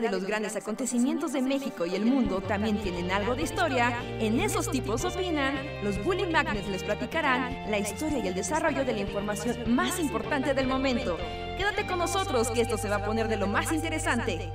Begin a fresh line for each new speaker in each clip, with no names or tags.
de los grandes acontecimientos de México y el mundo también tienen algo de historia, en esos tipos opinan, los Bully Magnets les platicarán la historia y el desarrollo de la información más importante del momento. Quédate con nosotros que esto se va a poner de lo más interesante.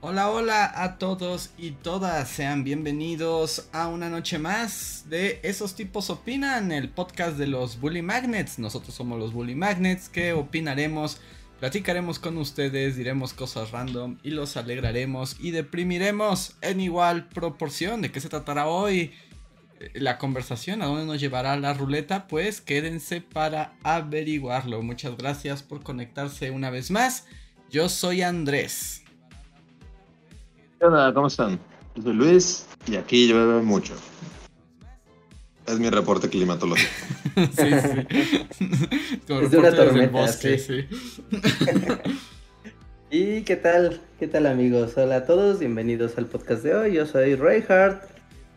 Hola, hola a todos y todas, sean bienvenidos a una noche más de Esos tipos opinan, el podcast de los Bully Magnets. Nosotros somos los Bully Magnets que opinaremos Platicaremos con ustedes, diremos cosas random y los alegraremos y deprimiremos en igual proporción. ¿De qué se tratará hoy? Eh, la conversación, a dónde nos llevará la ruleta, pues quédense para averiguarlo. Muchas gracias por conectarse una vez más. Yo soy Andrés.
Hola, ¿cómo están? Yo soy Luis y aquí llueve mucho. Es mi reporte climatológico. sí, sí.
es de una tormenta, sí. sí. ¿Y qué tal? ¿Qué tal amigos? Hola a todos, bienvenidos al podcast de hoy. Yo soy Reinhardt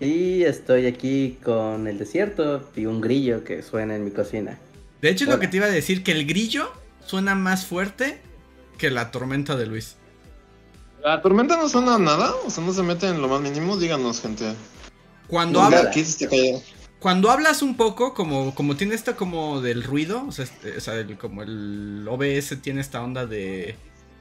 y estoy aquí con el desierto y un grillo que suena en mi cocina.
De hecho, lo que te iba a decir, que el grillo suena más fuerte que la tormenta de Luis.
¿La tormenta no suena nada? O sea, no se mete en lo más mínimo, díganos, gente.
Cuando habla... Aquí se cuando hablas un poco, como, como tiene esto como del ruido, o sea, este, como el OBS tiene esta onda de,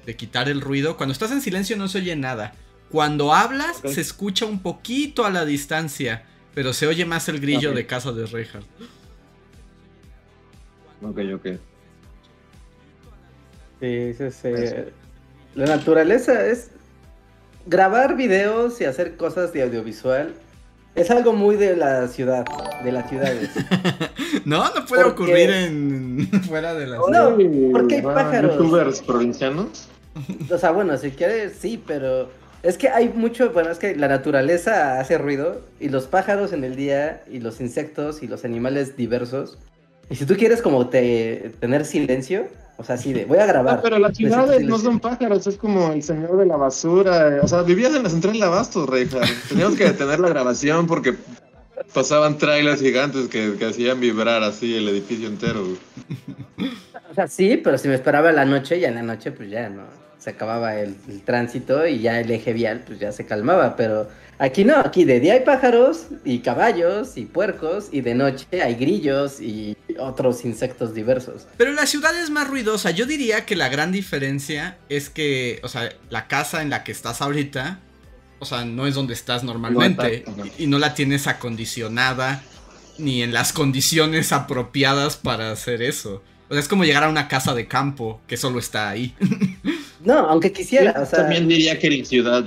de quitar el ruido, cuando estás en silencio no se oye nada. Cuando hablas se escucha un poquito a la distancia, pero se oye más el grillo de casa de Reinhardt.
Ok, ok.
Sí, sí, sí. La naturaleza es grabar videos y hacer cosas de audiovisual es algo muy de la ciudad, de las ciudades.
no, no puede ocurrir en fuera de la
ciudad. No, porque hay pájaros.
¿Youtubers provincianos?
O sea, bueno, si quieres, sí, pero es que hay mucho, bueno, es que la naturaleza hace ruido y los pájaros en el día y los insectos y los animales diversos. Y si tú quieres como te, tener silencio, o sea, así de, voy a grabar.
No, pero las ciudades no son pájaros, es como el señor de la basura. O sea, vivías en la central de Abasto, Reija. Teníamos que detener la grabación porque pasaban trailers gigantes que, hacían vibrar así el edificio entero.
O sea, sí, pero si me esperaba la noche, ya en la noche, pues ya, ¿no? Se acababa el, el tránsito y ya el eje vial, pues ya se calmaba, pero Aquí no, aquí de día hay pájaros y caballos y puercos y de noche hay grillos y otros insectos diversos.
Pero la ciudad es más ruidosa. Yo diría que la gran diferencia es que, o sea, la casa en la que estás ahorita, o sea, no es donde estás normalmente y, no la tienes acondicionada ni en las condiciones apropiadas para hacer eso. O sea, es como llegar a una casa de campo que solo está ahí.
No, aunque quisiera. o sea...
También diría que la ciudad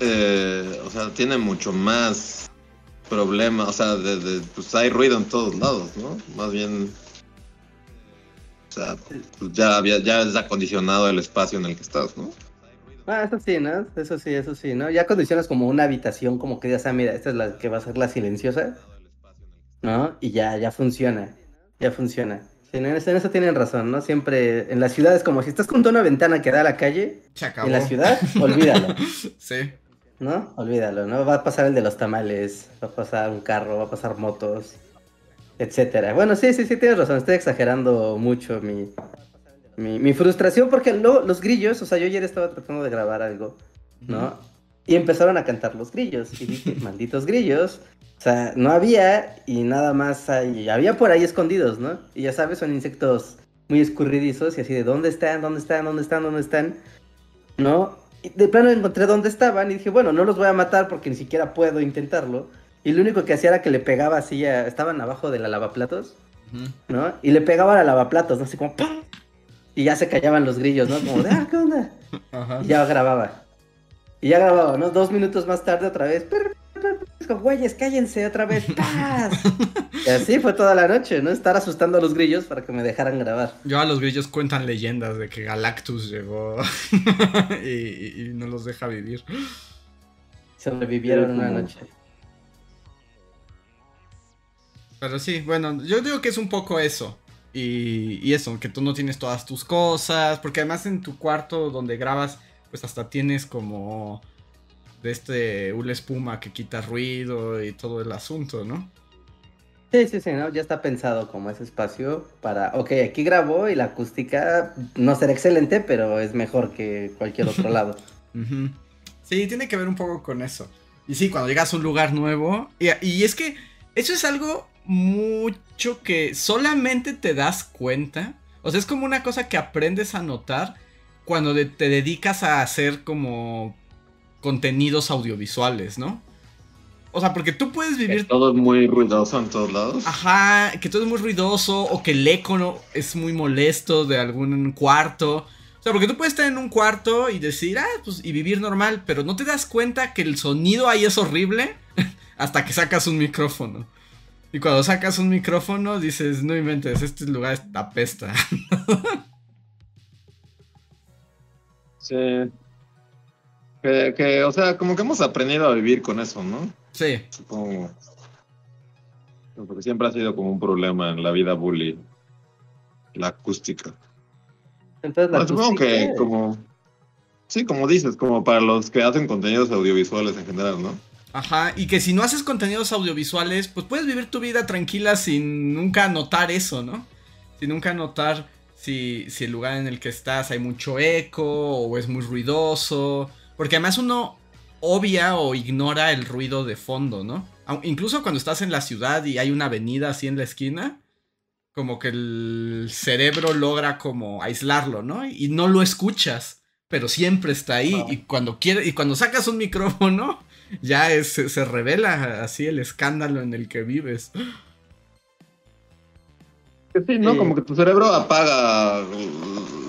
eh, o sea, tiene mucho más problemas, o sea, de, pues hay ruido en todos lados, ¿no? Más bien, o sea, pues ya, había, ya es acondicionado el espacio en el que estás, ¿no?
Ah, eso sí, ¿no? Eso sí, eso sí, ¿no? Ya condicionas como una habitación, como que ya sea, mira, esta es la que va a ser la silenciosa, ¿no? Y ya, ya funciona, ya funciona. en, eso, tienen razón, ¿no? Siempre en las ciudades, como si estás con una ventana que da a la calle, en la ciudad, olvídalo.
sí.
¿No? Olvídalo, ¿no? Va a pasar el de los tamales, va a pasar un carro, va a pasar motos, etcétera. Bueno, sí, sí, sí, tienes razón, estoy exagerando mucho mi, mi, frustración porque los grillos, o sea, yo ayer estaba tratando de grabar algo, ¿no? Y empezaron a cantar los grillos, y dije, malditos grillos, o sea, no había y nada más hay, había por ahí escondidos, ¿no? Y ya sabes, son insectos muy escurridizos y así de, ¿dónde están? ¿Dónde están? ¿Dónde están? ¿Dónde están? ¿No? De plano encontré dónde estaban y dije, bueno, no los voy a matar porque ni siquiera puedo intentarlo. Y lo único que hacía era que le pegaba así, estaban abajo de la lavaplatos, ¿no? Y le pegaba a la lavaplatos, ¿no? Así como ¡pum! Y ya se callaban los grillos, ¿no? Como de, ah, ¿qué onda? Y ya grababa. Y ya grababa, ¿no? Dos minutos más tarde otra vez, güeyes, cállense otra vez, ¡paz! y así fue toda la noche, ¿no? Estar asustando a los grillos para que me dejaran grabar.
Yo a los grillos cuentan leyendas de que Galactus llegó y, no los deja vivir.
Sobrevivieron una noche.
Pero sí, bueno, yo digo que es un poco eso. Y, y, eso, que tú no tienes todas tus cosas. Porque además en tu cuarto donde grabas, pues hasta tienes como de este una espuma que quita ruido y todo el asunto, ¿no?
Sí, sí, sí, ¿no? Ya está pensado como ese espacio para, ok, aquí grabo y la acústica no será excelente, pero es mejor que cualquier otro lado.
Sí, tiene que ver un poco con eso. Y sí, cuando llegas a un lugar nuevo. Y, y es que eso es algo mucho que solamente te das cuenta. O sea, es como una cosa que aprendes a notar cuando te dedicas a hacer como contenidos audiovisuales, ¿no? O sea, porque tú puedes
Que
vivir
todo es muy ruidoso en todos lados.
Ajá, que todo es muy ruidoso o que el eco no- es muy molesto de algún cuarto. O sea, porque tú puedes estar en un cuarto y decir, ah, pues, y vivir normal, pero no te das cuenta que el sonido ahí es horrible hasta que sacas un micrófono. Y cuando sacas un micrófono dices, no inventes, este lugar apesta.
Sí. Que, que, o sea, como que hemos aprendido a vivir con eso, ¿no?
sí,
Supongo. Porque siempre ha sido como un problema en la vida bully. La acústica.
Entonces, la
Bueno, supongo que
acústica-
como... Sí, como dices, como para los que hacen contenidos audiovisuales en general, ¿no?
Ajá, y que si no haces contenidos audiovisuales, pues puedes vivir tu vida tranquila sin nunca notar eso, ¿no? Sin nunca notar si, si el lugar en el que estás hay mucho eco o es muy ruidoso. Porque además uno obvia o ignora el ruido de fondo, ¿no? Incluso cuando estás en la ciudad y hay una avenida así en la esquina, como que el cerebro logra como aislarlo, ¿no? Y no lo escuchas, pero siempre está ahí.
Wow.
Y cuando quiere, y cuando sacas un micrófono, ya es- se, revela así el escándalo en el que vives.
Que sí, ¿no? Como que tu cerebro apaga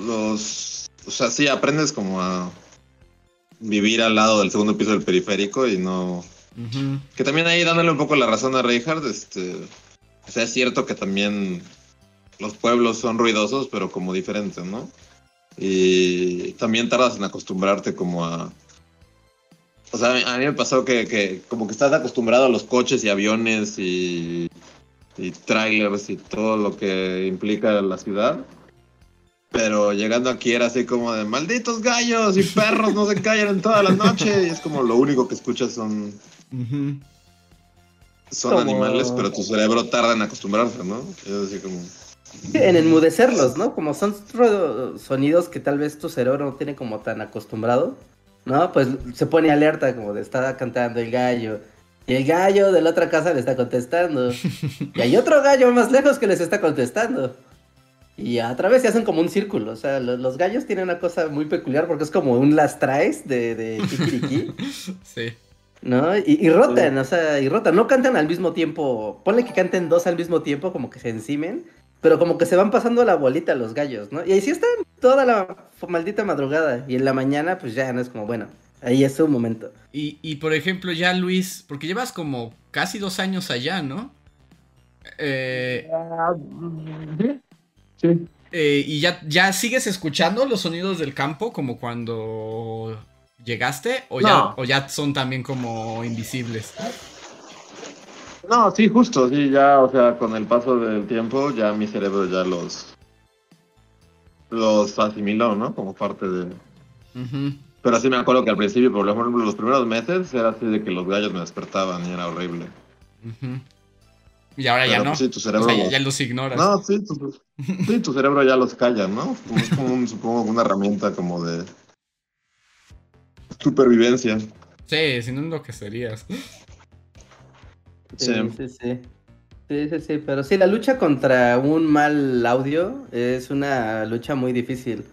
los... O sea, sí, aprendes como a vivir al lado del segundo piso del periférico y no... Que también ahí dándole un poco la razón a Reinhardt, este... O sea, es cierto que también los pueblos son ruidosos, pero como diferentes, ¿no? Y también tardas en acostumbrarte como a... O sea, a mí, a mí me pasó que, que como que estás acostumbrado a los coches y aviones y, y trailers y todo lo que implica la ciudad. Pero llegando aquí era así como de malditos gallos y perros no se callan en toda la noche. Y es como lo único que escuchas son, son
Como-
animales, pero tu cerebro tarda en acostumbrarse, ¿no? Es así como...
Sí, En enmudecerlos, ¿no? Como son sonidos que tal vez tu cerebro no tiene como tan acostumbrado, ¿no? Pues se pone alerta como de estar cantando el gallo. Y el gallo de la otra casa le está contestando. Y hay otro gallo más lejos que les está contestando. Y a través se hacen como un círculo. O sea, lo- los, gallos tienen una cosa muy peculiar porque es como un las traes de, de Kikiriki,
Sí.
¿no? Y, y rotan, o sea, y rotan. No cantan al mismo tiempo. Ponle que canten dos al mismo tiempo, como que se encimen. Pero como que se van pasando la bolita los gallos, ¿no? Y ahí sí están toda la maldita madrugada. Y en la mañana, pues ya no es como, bueno, ahí es su momento.
Y, y por ejemplo, ya Luis, porque llevas como casi dos años allá, ¿no? Eh,
Sí.
Eh, y ya, ya sigues escuchando los sonidos del campo como cuando llegaste, o, ya, o ya son también como invisibles.
No, sí, justo, sí, ya, o sea, con el paso del tiempo, ya mi cerebro ya los los asimiló, ¿no? Como parte de... Pero sí me acuerdo que al principio, por ejemplo, los primeros meses, era así de que los gallos me despertaban y era horrible.
Ujú. Y ahora ya no.
pues, sí, tu
O
cerebro...
sea, ya, ya los ignoras.
No, sí tu, sí, tu cerebro ya los calla, ¿no? Como- Es como, un- supongo, una herramienta como de supervivencia.
Sí, si no enloquecerías.
Sí,
Sí.
sí, sí. Sí, sí, sí, pero sí, la lucha contra un mal audio es una lucha muy difícil.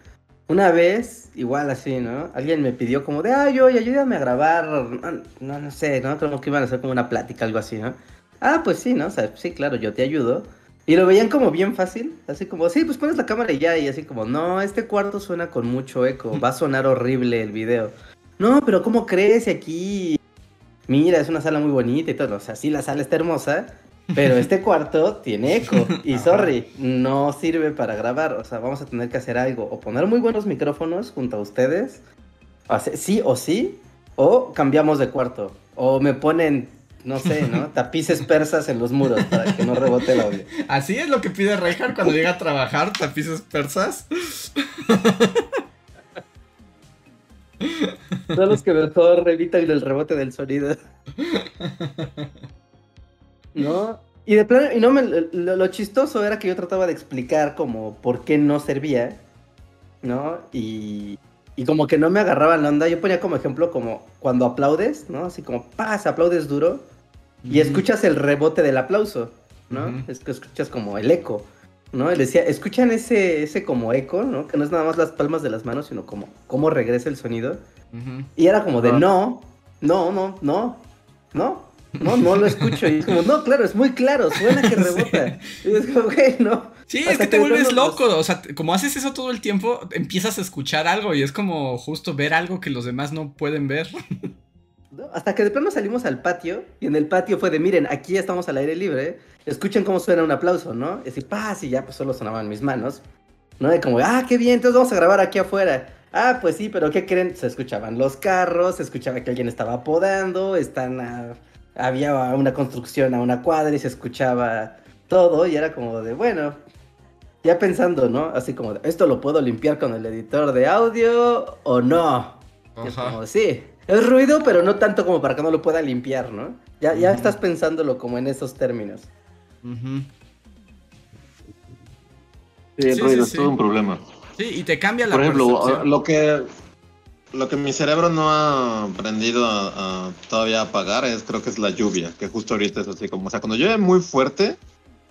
Una vez, igual así, ¿no? Alguien me pidió como de, ay, oye, ayúdame a grabar, no, no, no sé, ¿no? Como que iban a hacer como una plática, algo así, ¿no? Ah, pues sí, ¿no? O sea, sí, claro, yo te ayudo. Y lo veían como bien fácil, así como, sí, pues pones la cámara y ya, y así como, no, este cuarto suena con mucho eco, va a sonar horrible el video. No, pero ¿cómo crees? Aquí mira, es una sala muy bonita y todo. O sea, sí, la sala está hermosa, pero este cuarto tiene eco. Y sorry, no sirve para grabar. O sea, vamos a tener que hacer algo. O poner muy buenos micrófonos junto a ustedes. O sí o sí. O cambiamos de cuarto. O me ponen, no sé, ¿no? Tapices persas en los muros para que no rebote el audio.
Así es lo que pide Reinhardt cuando llega a trabajar, tapices persas.
Son los que mejor evitan el rebote del sonido. ¿No? Y de plano, y no me, lo, lo chistoso era que yo trataba de explicar como por qué no servía, ¿no? Y, y como que no me agarraban la onda. Yo ponía como ejemplo como cuando aplaudes, ¿no? Así como, paz, aplaudes duro y escuchas el rebote del aplauso, ¿no? Es que escuchas como el eco, ¿no? Y le decía, escuchan ese, ese como eco, ¿no? Que no es nada más las palmas de las manos, sino como cómo regresa el sonido. Y era como de, no, no, no, no, no, no, no lo escucho. Y es como, no, claro, es muy claro, suena que rebota. Y es como, güey, no.
Sí,
Hasta
es que te
de
vuelves
plano,
loco, o sea, como haces eso todo el tiempo, empiezas a escuchar algo y es como justo ver algo que los demás no pueden ver.
¿no? Hasta que de plano salimos al patio y en el patio fue de, miren, aquí estamos al aire libre, escuchen cómo suena un aplauso, ¿no? Y así, paz, y ya pues solo sonaban mis manos, ¿no? Y como, ah, qué bien, entonces vamos a grabar aquí afuera. Ah, pues sí, pero ¿qué creen? Se escuchaban los carros, se escuchaba que alguien estaba podando, están a- había una construcción a una cuadra y se escuchaba todo y era como de, bueno, ya pensando, ¿no? Así como, ¿esto lo puedo limpiar con el editor de audio o no? Es como, sí, es ruido, pero no tanto como para que no lo pueda limpiar, ¿no? Ya, ya estás pensándolo como en esos términos.
Sí, el
Sí,
ruido
sí,
es
sí.
todo un problema.
Sí, y te cambia la
Por ejemplo,
percepción.
lo que lo que mi cerebro no ha aprendido a, a todavía apagar es creo que es la lluvia, que justo ahorita es así como, o sea, cuando llueve muy fuerte,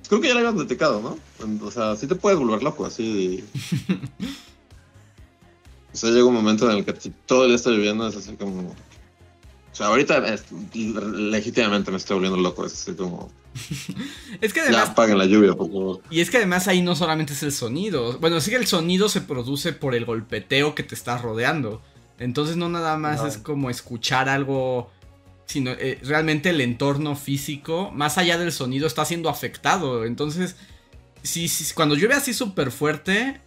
creo que ya lo habíamos platicado, ¿no? O sea, sí te puedes volver loco así. o sea, llega un momento en el que todo el día está lloviendo es así como o sea, ahorita es- legítimamente me estoy volviendo loco, es así como
Es que
ya
además
apaguen la lluvia, por favor.
Y es que además ahí no solamente es el sonido. Bueno, sí que el sonido se produce por el golpeteo que te está rodeando. Entonces no nada más
No.
es como escuchar algo, sino eh, realmente el entorno físico, más allá del sonido, está siendo afectado. Entonces, sí, sí, cuando llueve así súper fuerte,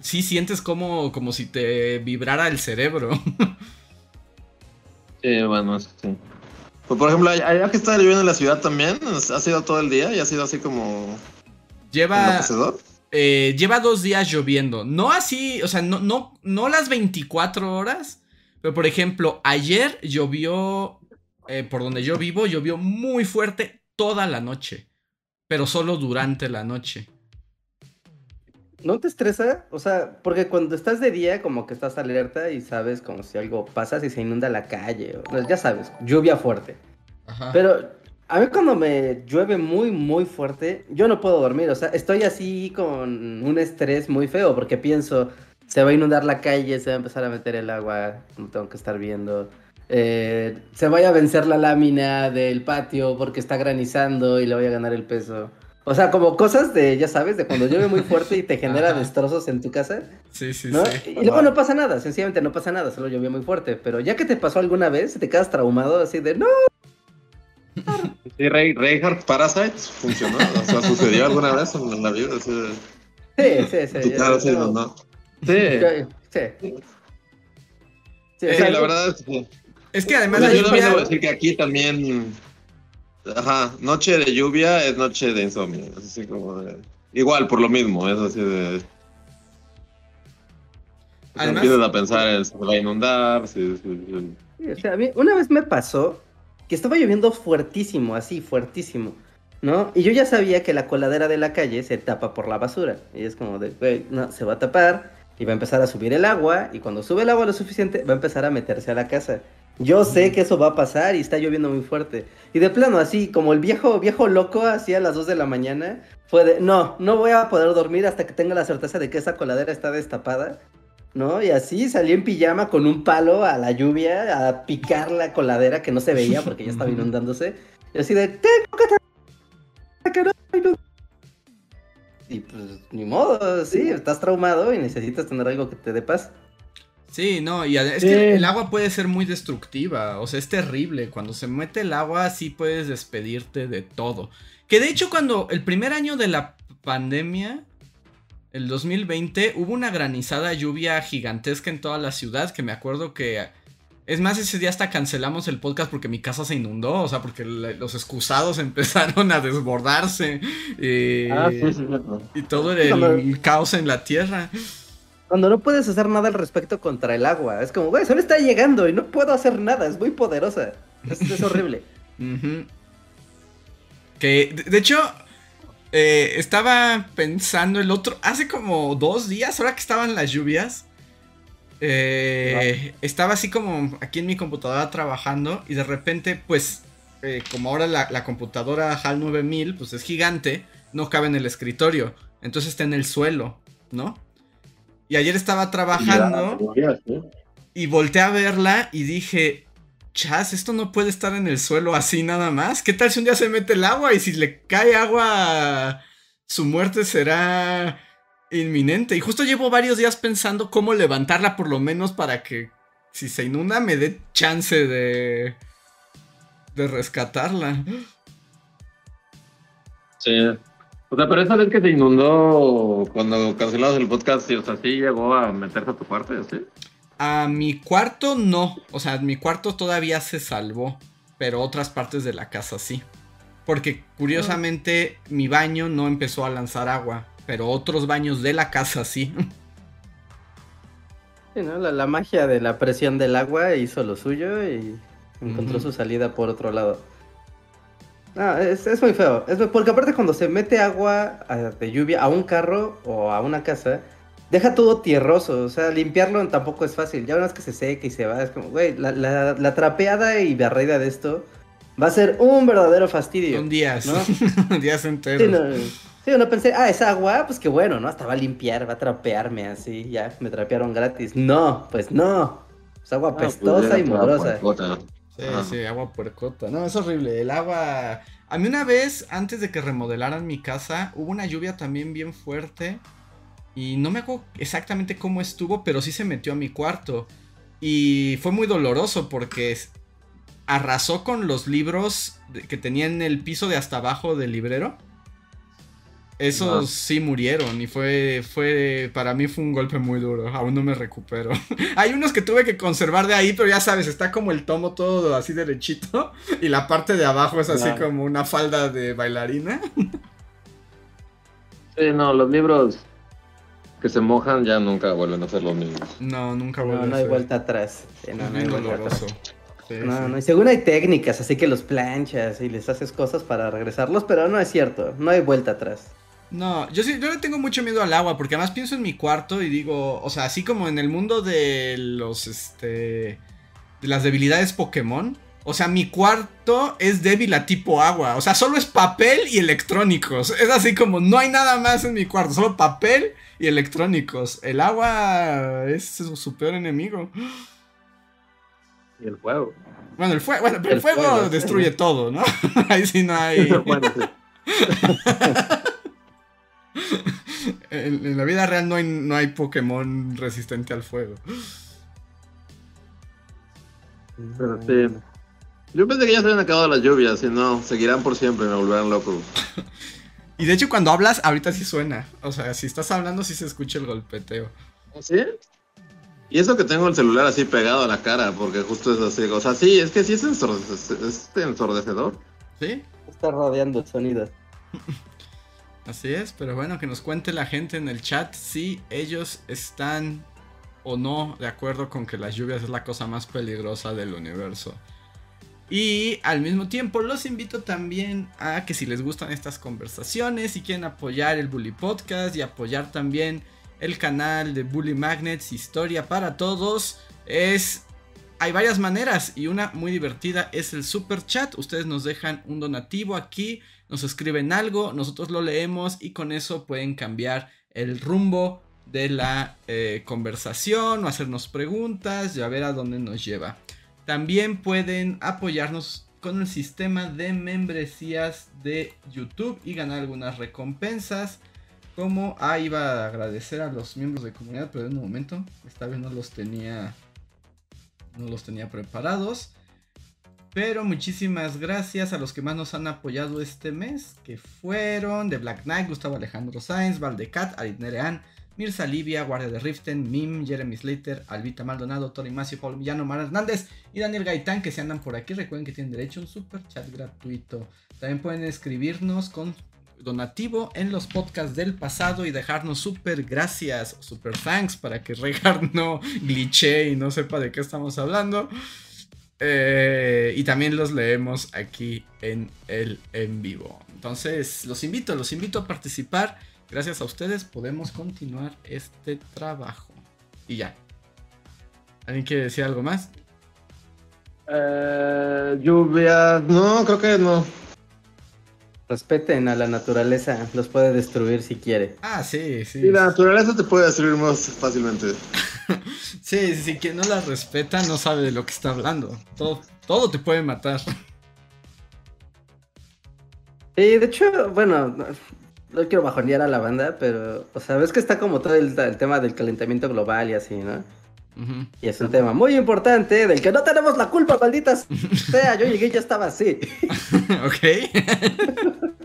sí sientes como, como si te vibrara el cerebro.
Sí, bueno, sí. Pues, por ejemplo, allá que está lloviendo en la ciudad también, ha sido todo el día y ha sido así como
Lleva... Eh, lleva dos días lloviendo. No así, o sea, no, no, no las 24 horas. Pero por ejemplo, ayer llovió, eh, por donde yo vivo, llovió muy fuerte toda la noche. Pero solo durante la noche.
¿No te estresa? O sea, porque cuando estás de día como que estás alerta y sabes como si algo pasa, si se inunda la calle, o, pues, ya sabes, lluvia fuerte.
Ajá.
Pero a mí cuando me llueve muy, muy fuerte, yo no puedo dormir. O sea, estoy así con un estrés muy feo porque pienso, se va a inundar la calle, se va a empezar a meter el agua, no tengo que estar viendo. Eh, se vaya a vencer la lámina del patio porque está granizando y le voy a ganar el peso. O sea, como cosas de, ya sabes, de cuando llueve muy fuerte y te genera destrozos en tu casa.
sí, sí,
¿no?
sí.
Y luego no pasa nada, sencillamente no pasa nada, solo llovió muy fuerte. Pero ya que te pasó alguna vez, te quedas traumado así de, no,
Sí, Rey, Reinhardt Parasites funcionó. O sea, sucedió alguna vez en la vida. Así de,
sí, sí, sí.
cara se
no.
Sí,
Sí. Sí, o
sí,
sea,
la
yo-
verdad es que.
Es que además la
yo también
lluvia-
debo decir que aquí también. Ajá, noche de lluvia es noche de insomnio. Es así como de. Igual, por lo mismo, es así de.
Además-
empiezas a pensar en si se va a inundar,
sí, o sea, a mí una vez me pasó que estaba lloviendo fuertísimo, así, fuertísimo, ¿no? Y yo ya sabía que la coladera de la calle se tapa por la basura. Y es como de, güey, no, se va a tapar y va a empezar a subir el agua. Y cuando sube el agua lo suficiente, va a empezar a meterse a la casa. Yo sé que eso va a pasar y está lloviendo muy fuerte. Y de plano, así, como el viejo, viejo loco, así a las 2 de la mañana, fue de, no, no voy a poder dormir hasta que tenga la certeza de que esa coladera está destapada. ¿No? Y así salí en pijama con un palo a la lluvia a picar la coladera que no se veía porque ya estaba inundándose. Y así de, tengo que inunde". Y pues, ni modo, sí, estás traumado y necesitas tener algo que te dé paz.
Sí, no, y es
Sí.
que el agua puede ser muy destructiva, o sea, es terrible. Cuando se mete el agua, sí puedes despedirte de todo. Que de hecho, cuando el primer año de la pandemia, el 2020, hubo una granizada lluvia gigantesca en toda la ciudad, que me acuerdo que... Es más, ese día hasta cancelamos el podcast porque mi casa se inundó, o sea, porque la- los excusados empezaron a desbordarse eh,
Ah, sí, sí,
y todo
Cuando-
el caos en la tierra.
Cuando no puedes hacer nada al respecto contra el agua. Es como, güey, solo está llegando y no puedo hacer nada, es muy poderosa. Es, es horrible.
Que, de, de hecho, eh, estaba pensando el otro, hace como dos días, ahora que estaban las lluvias, eh, estaba así como aquí en mi computadora trabajando y de repente, pues, eh, como ahora la, la computadora HAL 9000, pues es gigante, no cabe en el escritorio, entonces está en el suelo, ¿no? Y ayer estaba trabajando
Ya, sí.
y volteé a verla y dije, chas, esto no puede estar en el suelo así nada más. ¿Qué tal si un día se mete el agua y si le cae agua, su muerte será inminente? Y justo llevo varios días pensando cómo levantarla por lo menos para que si se inunda me dé chance de de rescatarla.
Sí. O sea, pero esa vez que se inundó cuando cancelamos el podcast, o sea, sí llegó a meterse a tu parte, ¿sí?
A mi cuarto no, o sea, mi cuarto todavía se salvó, pero otras partes de la casa sí. Porque curiosamente mi baño no empezó a lanzar agua, pero otros baños de la casa sí.
Sí, ¿no? La, la magia de la presión del agua hizo lo suyo y encontró su salida por otro lado. No, es, es muy feo. Es porque aparte cuando se mete agua de lluvia a un carro o a una casa, deja todo tierroso. O sea, limpiarlo tampoco es fácil. Ya una vez que se seca y se va, es como, güey, la, la- la trapeada y barrida de esto va a ser un verdadero fastidio.
Son días,
¿no?
días
Sí,
enteros.
no, sí, no pensé, ah, es agua, pues qué bueno, ¿no? Hasta va a limpiar, va a trapearme así, ya, me trapearon gratis. No, pues no. Es agua
Ah, pues
pestosa y
puercota.
Sí,
Ajá.
sí, agua puercota. No, es horrible. El agua. A mí una vez, antes de que remodelaran mi casa, hubo una lluvia también bien fuerte. Y no me acuerdo exactamente cómo estuvo, pero sí se metió a mi cuarto. Y fue muy doloroso porque arrasó con los libros que tenía en el piso de hasta abajo del librero. Esos sí murieron y fue, fue, para mí fue un golpe muy duro, aún no me recupero. Hay unos que tuve que conservar de ahí, pero ya sabes, está como el tomo todo así derechito y la parte de abajo es así
Claro.
como una falda de bailarina.
Sí, no, los libros que se mojan ya nunca vuelven a ser los mismos.
No, nunca
No,
vuelve
no
a
hay
ser.
vuelta atrás. Sí, no,
Es
no hay
bien
vuelta atrás.
doloroso. Sí,
No,
sí.
no, y según hay técnicas, así que los planchas y les haces cosas para regresarlos, pero no es cierto, no hay vuelta atrás.
No, yo sí, yo le tengo mucho miedo al agua, porque además pienso en mi cuarto y digo, o sea, así como en el mundo de los, este, de las debilidades Pokémon, o sea, mi cuarto es débil a tipo agua, o sea, solo es papel y electrónicos, es así como, no hay nada más en mi cuarto, solo papel y electrónicos, el agua es su, su peor enemigo.
Y el fuego.
Bueno, el fuego, bueno, pero el
El
fuego,
fuego, sí.
destruye todo, ¿no? Ahí sí no hay...
bueno, sí.
En, en la vida real no hay, no hay Pokémon resistente al fuego.
Pero sí. Yo pensé que ya se habían acabado las lluvias, y no, seguirán por siempre y me volverán loco.
Y de hecho cuando hablas, ahorita sí suena. O sea, si estás hablando sí se escucha el golpeteo.
¿Sí? Y eso que tengo el celular así pegado a la cara, porque justo es así. O sea, sí, es que sí es ensordecedor.
¿Sí?
Está rodeando el sonido.
Así es, pero bueno, que nos cuente la gente en el chat si ellos están o no de acuerdo con que las lluvias es la cosa más peligrosa del universo. Y al mismo tiempo los invito también a que si les gustan estas conversaciones y quieren apoyar el Bully Podcast y apoyar también el canal de Bully Magnets Historia para Todos, es hay varias maneras y una muy divertida es el super chat. Ustedes nos dejan un donativo aquí, nos escriben algo, nosotros lo leemos y con eso pueden cambiar el rumbo de la eh, conversación o hacernos preguntas y a ver a dónde nos lleva. También pueden apoyarnos con el sistema de membresías de YouTube y ganar algunas recompensas. Como, ah, iba a agradecer a los miembros de comunidad, pero en un momento, esta vez no los tenía no los tenía preparados. Pero muchísimas gracias a los que más nos han apoyado este mes, que fueron The Black Knight, Gustavo Alejandro Sainz, Valdecat, Aritnerean, Mirza Livia, Guardia de Riften, Mim, Jeremy Slater, Albita Maldonado, Tori Macio, Paulo Millano, Mar Hernández y Daniel Gaitán, que se andan por aquí. Recuerden que tienen derecho a un super chat gratuito. También pueden escribirnos con donativo en los podcasts del pasado y dejarnos super gracias, super thanks para que Regar no glitche y no sepa de qué estamos hablando. Eh, y también los leemos aquí en el en vivo. Entonces, los invito, los invito a participar. Gracias a ustedes podemos continuar este trabajo. Y ya. ¿Alguien quiere decir algo más?
Eh, lluvia. No, creo que no.
Respeten a la naturaleza, los puede destruir si quiere.
Ah, sí, sí.
Sí, la naturaleza te puede destruir más fácilmente.
Sí, sí, sí, quien no la respeta no sabe de lo que está hablando. Todo, todo te puede matar.
Sí, de hecho, bueno, no, no quiero bajonear a la banda, pero, o sea, ves que está como todo el, el tema del calentamiento global y así, ¿no? Y es un tema muy importante del que no tenemos la culpa, malditas sea. Yo llegué y ya estaba así.
ok.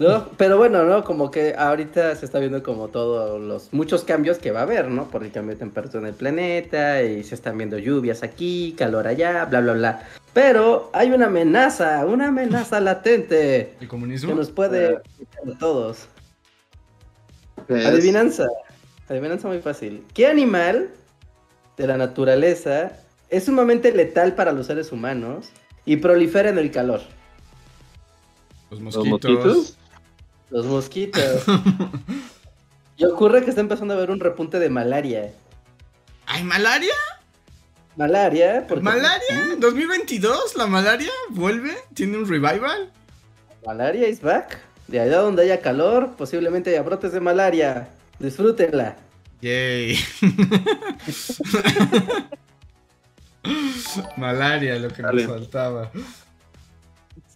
¿No? Pero bueno, ¿no? Como que ahorita se está viendo como todos los muchos cambios que va a haber, ¿no? Por el cambio de temperatura en el planeta y se están viendo lluvias aquí, calor allá, bla, bla, bla. Pero hay una amenaza, una amenaza latente
¿El
que
comunismo?
nos puede quitar a todos.
¿Qué es?
Adivinanza. Adivinanza muy fácil. ¿Qué animal de la naturaleza es sumamente letal para los seres humanos y prolifera en el calor?
Los
¿Los
mosquitos.
Los mosquitos. y ocurre que está empezando a haber un repunte de malaria.
¿Hay malaria?
Malaria, porque...
¿Malaria? ¿2022? ¿La malaria vuelve? ¿Tiene un revival?
Malaria is back. De allá donde haya calor, posiblemente haya brotes de malaria. Disfrútenla.
Yay. malaria, lo que
Dale.
nos faltaba.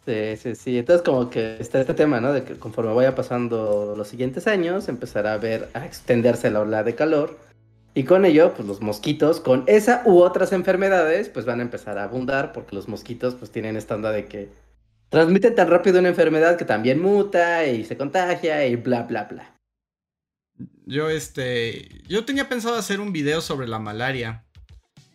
Sí, sí, sí. Entonces como que está este tema, ¿no? De que conforme vaya pasando los siguientes años, empezará a ver, a extenderse la ola de calor. Y con ello, pues los mosquitos, con esa u otras enfermedades, pues van a empezar a abundar, porque los mosquitos pues tienen esta onda de que transmiten tan rápido una enfermedad que también muta y se contagia y bla, bla, bla.
Yo, este. Yo tenía pensado hacer un video sobre la malaria.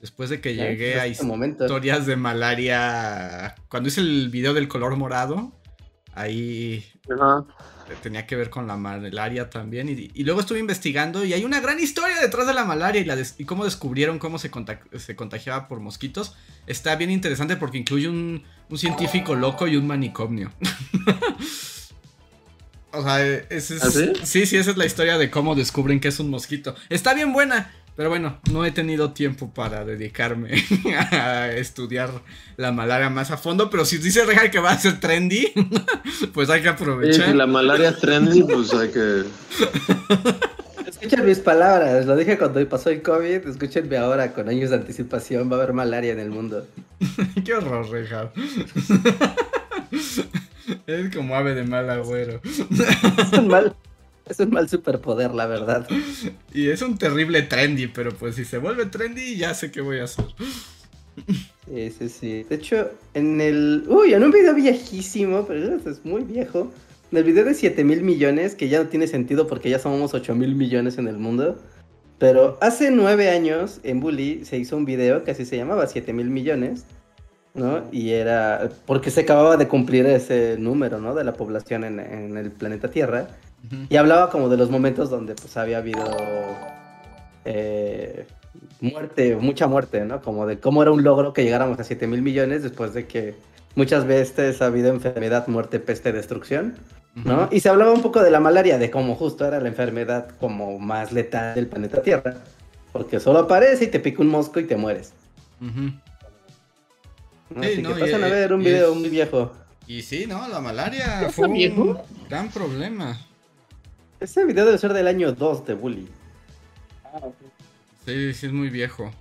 Después de que llegué a historias de malaria. Cuando hice el video del color morado, ahí tenía que ver con la malaria también. Y, y luego estuve investigando y hay una gran historia detrás de la malaria y, la des- y cómo descubrieron cómo se, se contagiaba por mosquitos. Está bien interesante porque incluye un, un científico loco y un manicomio. o sea, ese es,
¿Ah, sí?
sí, sí, esa es la historia de cómo descubren que es un mosquito. Está bien buena. Pero bueno, no he tenido tiempo para dedicarme a estudiar la malaria más a fondo. Pero si dice Reja que va a ser trendy, pues hay que aprovechar.
si la malaria es trendy, pues hay que.
Escuchen mis palabras, lo dije cuando pasó el COVID, escúchenme ahora, con años de anticipación va a haber malaria en el mundo.
Qué horror, Reja. Es como ave de mal agüero.
Es un mal, es un mal superpoder, la verdad.
Y es un terrible trendy, pero pues si se vuelve trendy, ya sé qué voy a hacer.
Sí, sí, sí. De hecho, en el... Uy, en un video viejísimo, pero eso es muy viejo. En el video de 7 mil millones, que ya no tiene sentido porque ya somos 8 mil millones en el mundo. Pero hace 9 años en Bully se hizo un video que así se llamaba 7 mil millones. ¿no? Y era porque se acababa de cumplir ese número, ¿no? De la población en, en el planeta Tierra. Y hablaba como de los momentos donde pues había habido eh, muerte, mucha muerte, ¿no? Como de cómo era un logro que llegáramos a 7 mil millones después de que muchas veces ha habido enfermedad, muerte, peste, destrucción, ¿no? Y se hablaba un poco de la malaria, de cómo justo era la enfermedad como más letal del planeta Tierra. Porque solo aparece y te pica un mosco y te mueres. ¿no?
Sí,
Así
no,
que
y-
a ver un video
es-
muy viejo.
Y sí, no, la malaria fue un
viejo?
gran problema.
Ese video debe ser del año 2 de Bully.
Sí, sí, es muy viejo.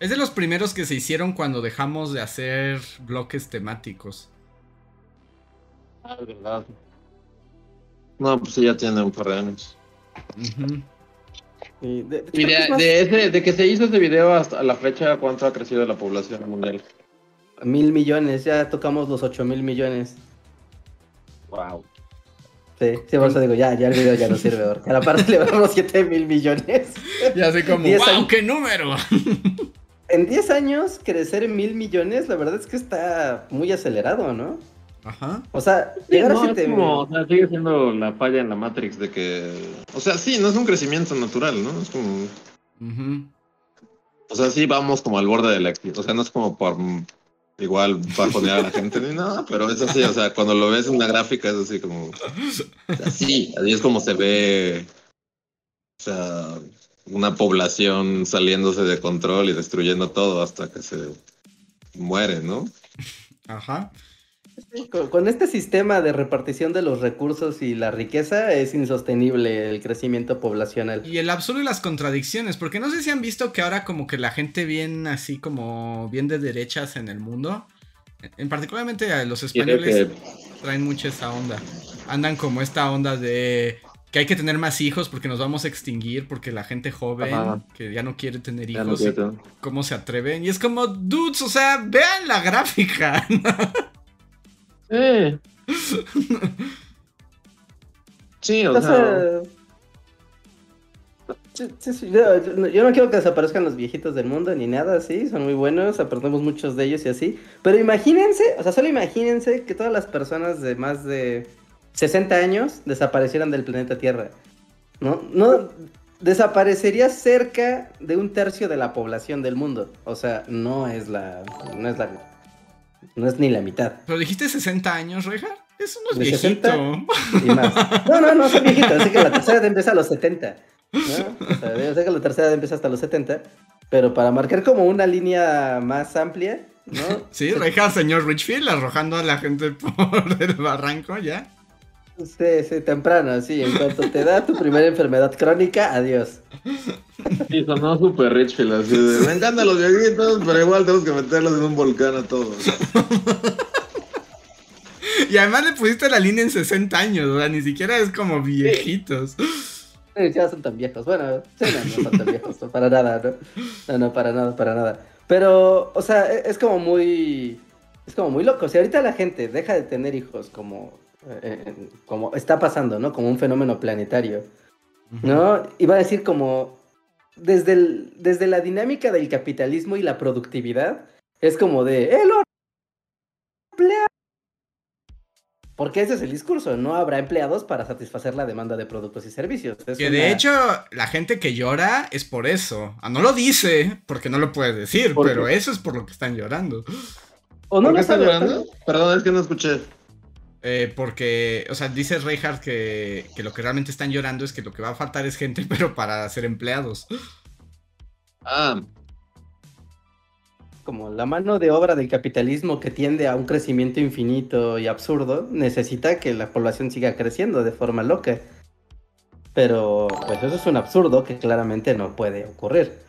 Es de los primeros que se hicieron cuando dejamos de hacer bloques temáticos.
Ah, es verdad. No, pues sí, ya tiene un par de años.
Y de, de hecho,
Y
creo que
de,
es más-
de ese, de que se hizo ese video hasta la fecha, ¿cuánto ha crecido la población mundial?
Mil millones, ya tocamos los 8 mil millones.
Wow.
Sí, sí, por eso digo, ya, ya el video ya no sirve, porque a la parte le vamos 7 mil millones.
Ya sé como, ¡wow!
años.
¡Qué número!
En 10 años, crecer en mil millones, la verdad es que está muy acelerado, ¿no?
Ajá.
O sea, llegar a
no,
7
es como, o sea, sigue siendo la falla en la Matrix de que... O sea, sí, no es un crecimiento natural, ¿no? Es como... O sea, sí vamos como al borde de la O sea, no es como por igual bajonear a la gente ni nada, pero es así, o sea, cuando lo ves en una gráfica es así como. Así, así es como se ve. O sea, una población saliéndose de control y destruyendo todo hasta que se muere, ¿no?
Ajá.
Con, con este sistema de repartición de los recursos y la riqueza es insostenible el crecimiento poblacional.
Y el absurdo y las contradicciones, porque no sé si han visto que ahora como que la gente bien así como bien de derechas en el mundo, en particularmente a los españoles traen mucho esa onda. Andan como esta onda de que hay que tener más hijos porque nos vamos a extinguir, porque la gente joven
Ajá.
que ya no quiere tener
no
hijos,
quiero.
¿cómo se atreven? Y es como, dudes, o sea, vean la gráfica.
Sí. Sí, o sea,
sí, sí, yo, yo no quiero que desaparezcan los viejitos del mundo ni nada así, son muy buenos, aprendemos muchos de ellos y así. Pero imagínense, o sea, solo imagínense que todas las personas de más de 60 años desaparecieran del planeta Tierra. ¿No? No desaparecería cerca de un tercio de la población del mundo. O sea, no es la. No es la. No es ni la mitad.
Pero dijiste 60 años, Reja. Eso no es
¿De
viejito.
60? Y más. No, no, no, son viejitos. Así que la tercera edad empieza a los 70. ¿no? O sea, yo sé que la tercera edad empieza hasta los 70. Pero para marcar como una línea más amplia, ¿no?
Sí, Reja, señor Richfield, arrojando a la gente por el barranco, ¿ya?
Sí, sí, temprano, sí. En cuanto te da tu primera enfermedad crónica, adiós.
sí, sonó super Richfield, así de, me encantan los viejitos, pero igual tenemos que meterlos en un volcán a todos.
Y además le pusiste la línea en 60 años, o sea, ni siquiera es como viejitos.
Sí, ya son tan viejos. Bueno, sí, no, no son tan viejos, no, para nada, ¿no? No, no, para nada, para nada. Pero, o sea, e- es como muy. Es como muy loco. Si ahorita la gente deja de tener hijos como. Eh, eh, como está pasando, ¿no? Como un fenómeno planetario. ¿No? Iba a decir como. Desde, el- desde la dinámica del capitalismo y la productividad, es como de. ¡El empleo! Porque ese es el discurso. No habrá empleados para satisfacer la demanda de productos y servicios. Es
Que de hecho, la gente que llora es por eso. Ah, no lo dice, porque no lo puede decir,
¿Por
pero
qué?
eso es por lo que están llorando.
O no
¿Por qué están llorando? Perdón, es que no escuché.
Eh, porque, o sea, dice Reinhardt que, que lo que realmente están llorando es que lo que va a faltar es gente, pero para ser empleados.
Ah,
Como la mano de obra del capitalismo que tiende a un crecimiento infinito y absurdo, necesita que la población siga creciendo de forma loca. Pero, pues eso es un absurdo que claramente no puede ocurrir.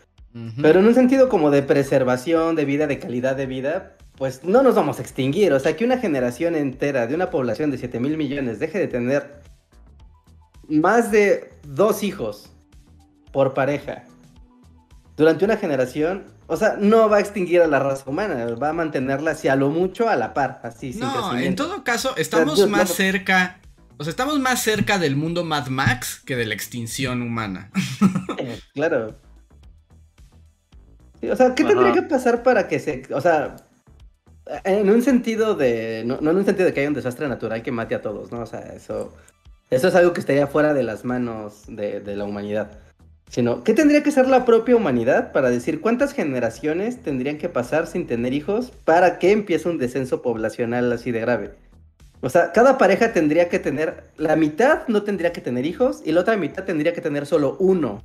Pero en un sentido como de preservación de vida, de calidad de vida, pues no nos vamos a extinguir. O sea, que una generación entera de una población de 7 mil millones deje de tener más de dos hijos por pareja durante una generación, o sea, no va a extinguir a la raza humana, va a mantenerla hacia lo mucho a la par, así, sin
No, en todo caso, estamos
Dios,
más
no.
cerca. O sea, estamos más cerca del mundo Mad Max que de la extinción humana.
Eh, Claro. Sí, o sea, ¿qué
Ajá.
tendría que pasar para que se... O sea, en un sentido de... No, no en un sentido de que haya un desastre natural que mate a todos, ¿no? O sea, eso... Eso es algo que estaría fuera de las manos de, de la humanidad. Sino, ¿qué tendría que ser la propia humanidad para decir cuántas generaciones tendrían que pasar sin tener hijos para que empiece un descenso poblacional así de grave? O sea, cada pareja tendría que tener, la mitad no tendría que tener hijos y la otra mitad tendría que tener solo uno.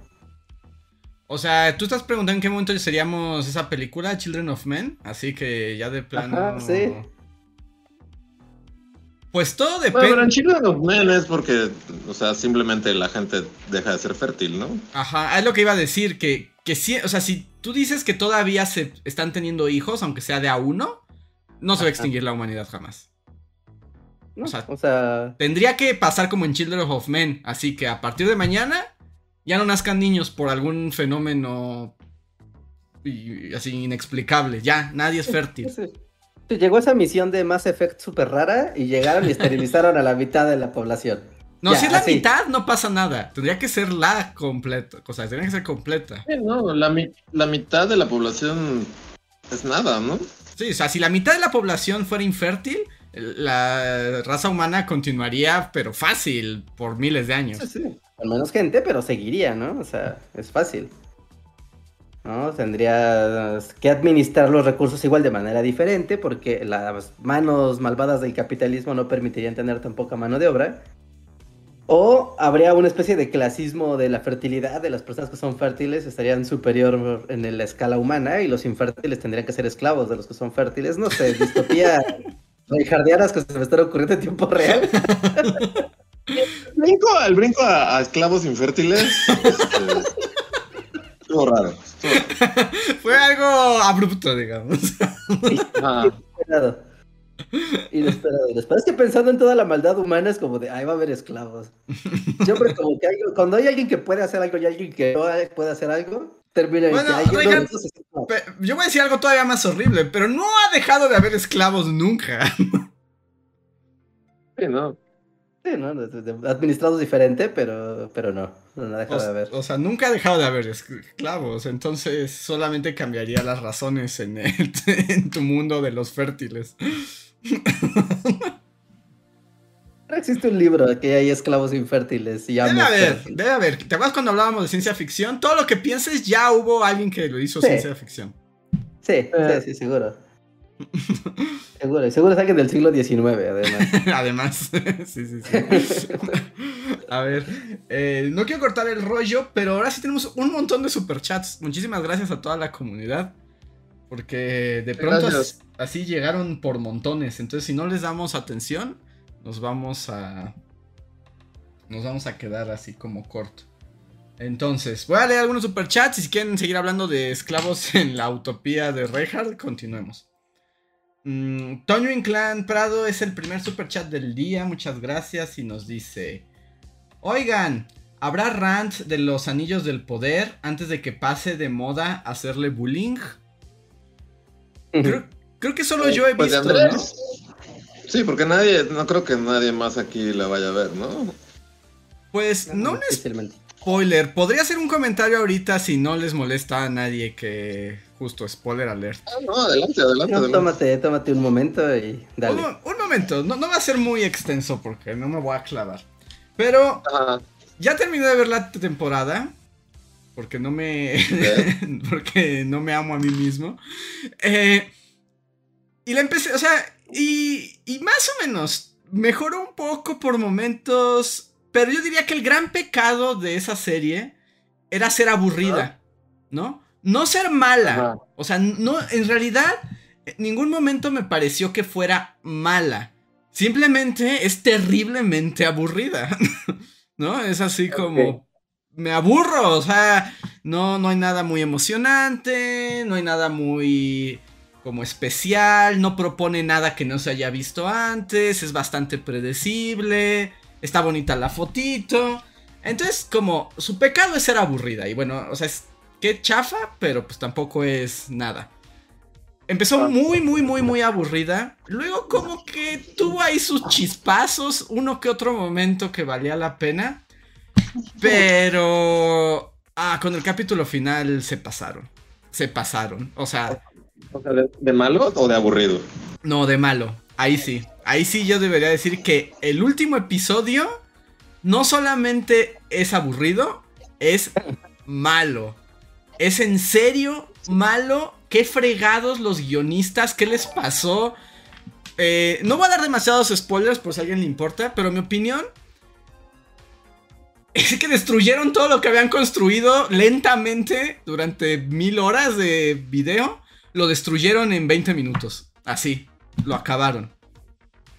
O sea, tú estás preguntando en qué momento seríamos esa película, Children of Men. Así que ya de plano.
Ajá, sí.
Pues todo
bueno, pero
depende.
en Children of Men es porque, o sea, simplemente la gente deja de ser fértil, ¿no?
Ajá, es lo que iba a decir, que, que sí, o sea, si tú dices que todavía se están teniendo hijos, aunque sea de a uno, no se va a extinguir la humanidad jamás.
¿no?
O sea-
o sea,
Tendría que pasar como en Children of Men, así que a partir de mañana ya no nazcan niños por algún fenómeno y- así inexplicable, ya, nadie es fértil.
sí. Sí, llegó esa misión de Mass Effect súper rara y llegaron y esterilizaron a la mitad de la población.
No,
Ya,
si es la
así.
mitad no pasa nada, tendría que ser la completa, o sea, tendría que ser completa.
Sí, no, la, mi- la mitad de la población es nada, ¿no?
Sí, o sea, si la mitad de la población fuera infértil, la raza humana continuaría, pero fácil, por miles de años.
Sí, sí. Con menos gente, pero seguiría, ¿no? O sea, es fácil. ¿no? Tendrías que administrar los recursos igual de manera diferente porque las manos malvadas del capitalismo no permitirían tener tan poca mano de obra. O habría una especie de clasismo de la fertilidad de las personas que son fértiles estarían superior en la escala humana y los infértiles tendrían que ser esclavos de los que son fértiles. No sé, distopía jardianas que se me están ocurriendo en tiempo real.
el brinco, a, esclavos infértiles este, estuvo raro.
Fue algo abrupto, digamos.
Inesperado. Inesperado, inesperado. Es que pensando en toda la maldad humana es como de, ahí va a haber esclavos. Siempre como que cuando hay alguien que puede hacer algo y alguien que no puede hacer algo, termina en
yo voy a decir algo todavía más horrible, pero no ha dejado de haber esclavos nunca.
Sí, no.
Sí, ¿no? Administrado diferente, pero, pero no, no ha dejado de haber.
O sea, nunca ha dejado de haber esclavos, entonces solamente cambiaría las razones en, en tu mundo de los fértiles.
existe un libro de que hay esclavos infértiles y
Debe haber, debe haber. ¿Te acuerdas cuando hablábamos de ciencia ficción? Todo lo que pienses ya hubo alguien que lo hizo ciencia ficción.
Sí, sí, eh. sí, seguro. seguro, seguro es alguien del siglo XIX, además.
además, sí, sí, sí. A ver, eh, no quiero cortar el rollo, pero ahora sí tenemos un montón de superchats. Muchísimas gracias a toda la comunidad. Porque de pronto así llegaron por montones. Entonces, si no les damos atención, nos vamos a. Nos vamos a quedar así como corto. Entonces, voy a leer algunos superchats y si quieren seguir hablando de esclavos en la utopía de Reinhardt, continuemos. Mm, Toño Inclán Prado es el primer superchat del día, muchas gracias y nos dice, oigan, ¿habrá rant de los anillos del poder antes de que pase de moda hacerle bullying? Creo, que solo yo he pues visto, ¿no?
Sí, porque nadie, no creo que nadie más aquí la vaya a ver, ¿no?
Pues no es spoiler. Podría ser un comentario ahorita si no les molesta a nadie que justo spoiler alert.
Ah, no, adelante, adelante.
Tómate, tómate un momento y dale.
Un, momento, no, va a ser muy extenso porque no me voy a clavar. Pero ya terminé de ver la temporada. Porque no me. porque no me amo a mí mismo. Eh, y la empecé, o sea, y, y más o menos mejoró un poco por momentos, pero yo diría que el gran pecado de esa serie era ser aburrida, ¿no? No ser mala. O sea, no, en realidad, en ningún momento me pareció que fuera mala. Simplemente es terriblemente aburrida. ¿No? Es así como. Me aburro. O sea, no, no hay nada muy emocionante. No hay nada muy como especial, no propone nada que no se haya visto antes, es bastante predecible, está bonita la fotito. Entonces, como su pecado es ser aburrida. Y bueno, o sea, es que chafa, pero pues tampoco es nada. Empezó ah. muy, muy, muy, muy aburrida. Luego como que tuvo ahí sus chispazos, uno que otro momento que valía la pena. Pero... Ah, con el capítulo final se pasaron. Se pasaron. O sea,
de, malo o de aburrido?
No, de malo. Ahí sí. Ahí sí yo debería decir que el último episodio no solamente es aburrido, es malo. Es en serio malo. Qué fregados los guionistas, qué les pasó. Eh, no voy a dar demasiados spoilers por si a alguien le importa, pero mi opinión es que destruyeron todo lo que habían construido lentamente durante mil horas de video lo destruyeron en 20 minutos. Así, lo acabaron.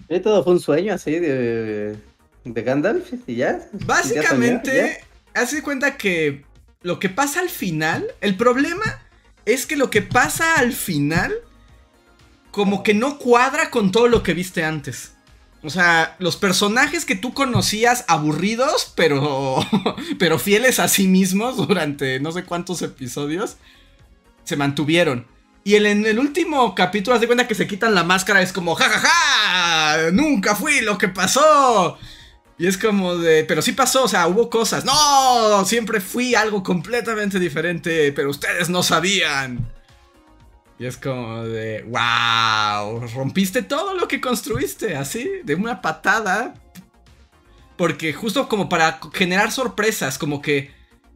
¿Y todo fue un sueño así de, de Gandalf y ya?
Básicamente, hace cuenta que lo que pasa al final, el problema es que lo que pasa al final como que no cuadra con todo lo que viste antes. O sea, los personajes que tú conocías aburridos, pero, pero fieles a sí mismos durante no sé cuántos episodios, se mantuvieron. Y en el último capítulo, haz de cuenta que se quitan la máscara, es como, jajaja, ja, ja, nunca fui lo que pasó. Y es como de, pero sí pasó, o sea, hubo cosas. No, siempre fui algo completamente diferente, pero ustedes no sabían. Y es como de, wow, rompiste todo lo que construiste, así, de una patada. Porque justo como para generar sorpresas, como que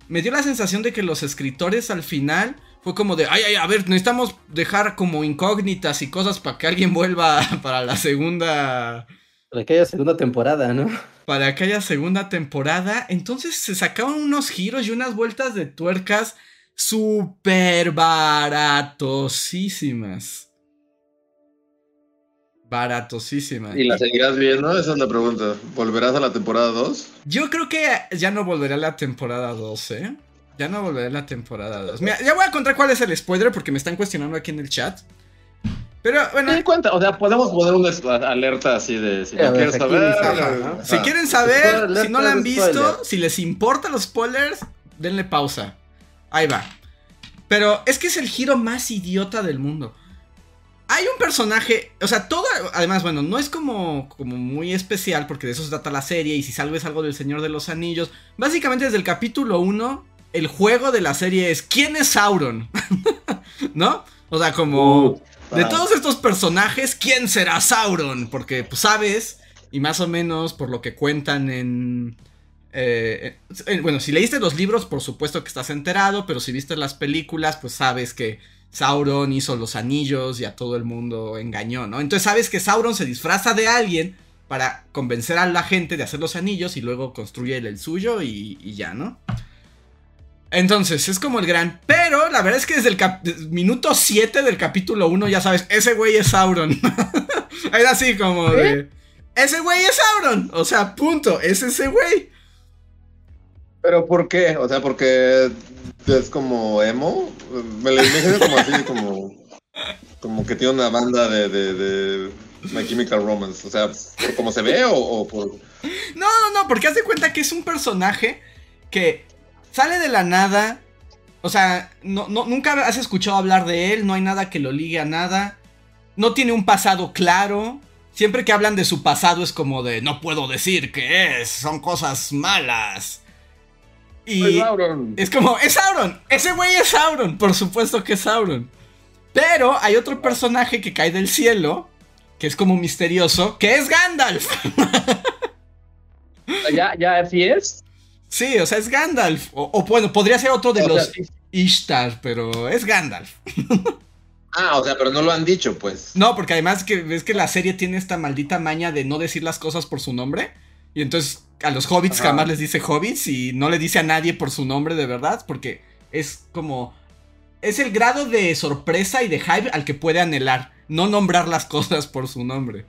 me dio la sensación de que los escritores al final fue como de, ay, ay, a ver, necesitamos dejar como incógnitas y cosas para que alguien vuelva para la segunda...
Para que haya segunda temporada, ¿no?
Para que haya segunda temporada. Entonces se sacaron unos giros y unas vueltas de tuercas súper baratosísimas. Baratosísimas.
¿Y la seguirás viendo? Esa es la pregunta. ¿Volverás a la temporada 2?
Yo creo que ya no volveré a la temporada 2, ¿eh? Ya no volveré a la temporada 2. Mira, ya voy a contar cuál es el spoiler porque me están cuestionando aquí en el chat. Pero bueno.
Sí, cuenta, o sea, podemos poner una alerta así de si no quieres saber.
quieren saber,
Spoiler,
si no la han
spoiler.
visto, si les importan los spoilers, denle pausa. Ahí va. Pero es que es el giro más idiota del mundo. Hay un personaje, o sea, todo, además, bueno, no es como, como muy especial porque de eso se trata la serie y si salves algo del Señor de los Anillos, básicamente desde el capítulo 1, el juego de la serie es ¿quién es Sauron? ¿No? O sea, como... De
Ah.
todos estos personajes, ¿quién será Sauron? Porque, pues, sabes, y más o menos por lo que cuentan en... eh, eh, bueno, si leíste los libros, por supuesto que estás enterado, pero si viste las películas, pues sabes que Sauron hizo los anillos y a todo el mundo engañó, ¿no? Entonces sabes que Sauron se disfraza de alguien para convencer a la gente de hacer los anillos y luego construye el, el suyo y, y ya, ¿no? Entonces, es como el gran. Pero la verdad es que desde el cap- minuto 7 del capítulo 1 ya sabes, ese güey es Sauron. es así como de. Ese güey es Sauron. O sea, punto. Es ese güey.
¿Pero por qué? O sea, porque es como emo. Me lo imagino como así, como, como que tiene una banda de, de, de My Chemical Romance. O sea, ¿por cómo se ve o, o por...?
No, no, no, porque haz de cuenta que es un personaje que sale de la nada. O sea, no, no- nunca has escuchado hablar de él, no hay nada que lo ligue a nada. No tiene un pasado claro. Siempre que hablan de su pasado es como de no puedo decir qué es, son cosas malas. Y es como, es Sauron, ese güey es Sauron, por supuesto que es Sauron. Pero hay otro personaje que cae del cielo, que es como misterioso, que es Gandalf.
¿Ya, ya así es?
Sí, o sea, es Gandalf. O, o bueno, podría ser otro de
O
los. Ishtar, pero es Gandalf.
Ah, o sea, pero no lo han dicho, pues.
No, porque además que ves que la serie tiene esta maldita maña de no decir las cosas por su nombre. Y entonces a los hobbits
Ajá.
jamás les dice hobbits y no le dice a nadie por su nombre de verdad, porque es como... Es el grado de sorpresa y de hype al que puede anhelar, no nombrar las cosas por su nombre.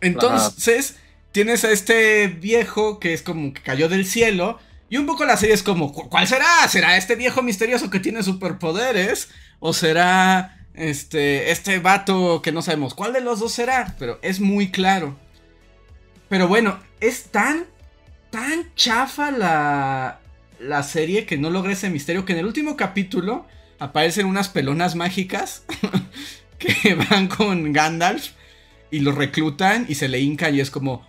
Entonces, tienes a este viejo que es como que cayó del cielo. Y un poco la serie es como, "¿Cu- ¿cuál será? ¿Será este viejo misterioso que tiene superpoderes? ¿O será este, este vato que no sabemos cuál de los dos será? Pero es muy claro. Pero bueno, es tan, tan chafa la, la serie que no logra ese misterio que en el último capítulo aparecen unas pelonas mágicas que van con Gandalf y lo reclutan y se le hincan y es como,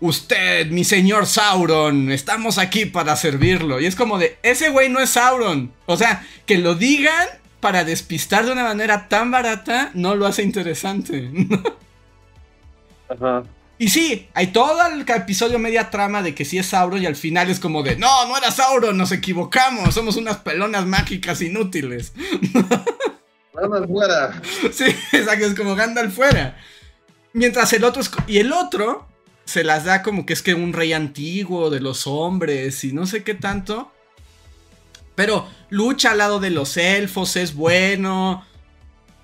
usted, mi señor Sauron, estamos aquí para servirlo. Y es como de, ese güey no es Sauron. O sea, que lo digan para despistar de una manera tan barata no lo hace interesante.
Ajá.
y sí, hay todo el episodio media trama de que sí es Sauron y al final es como de, no, no era Sauron, nos equivocamos, somos unas pelonas mágicas inútiles.
Vamos fuera.
Sí, exacto, es como Gandalf fuera. Mientras el otro es y el otro se las da como que es que un rey antiguo de los hombres y no sé qué tanto. Pero lucha al lado de los elfos, es bueno.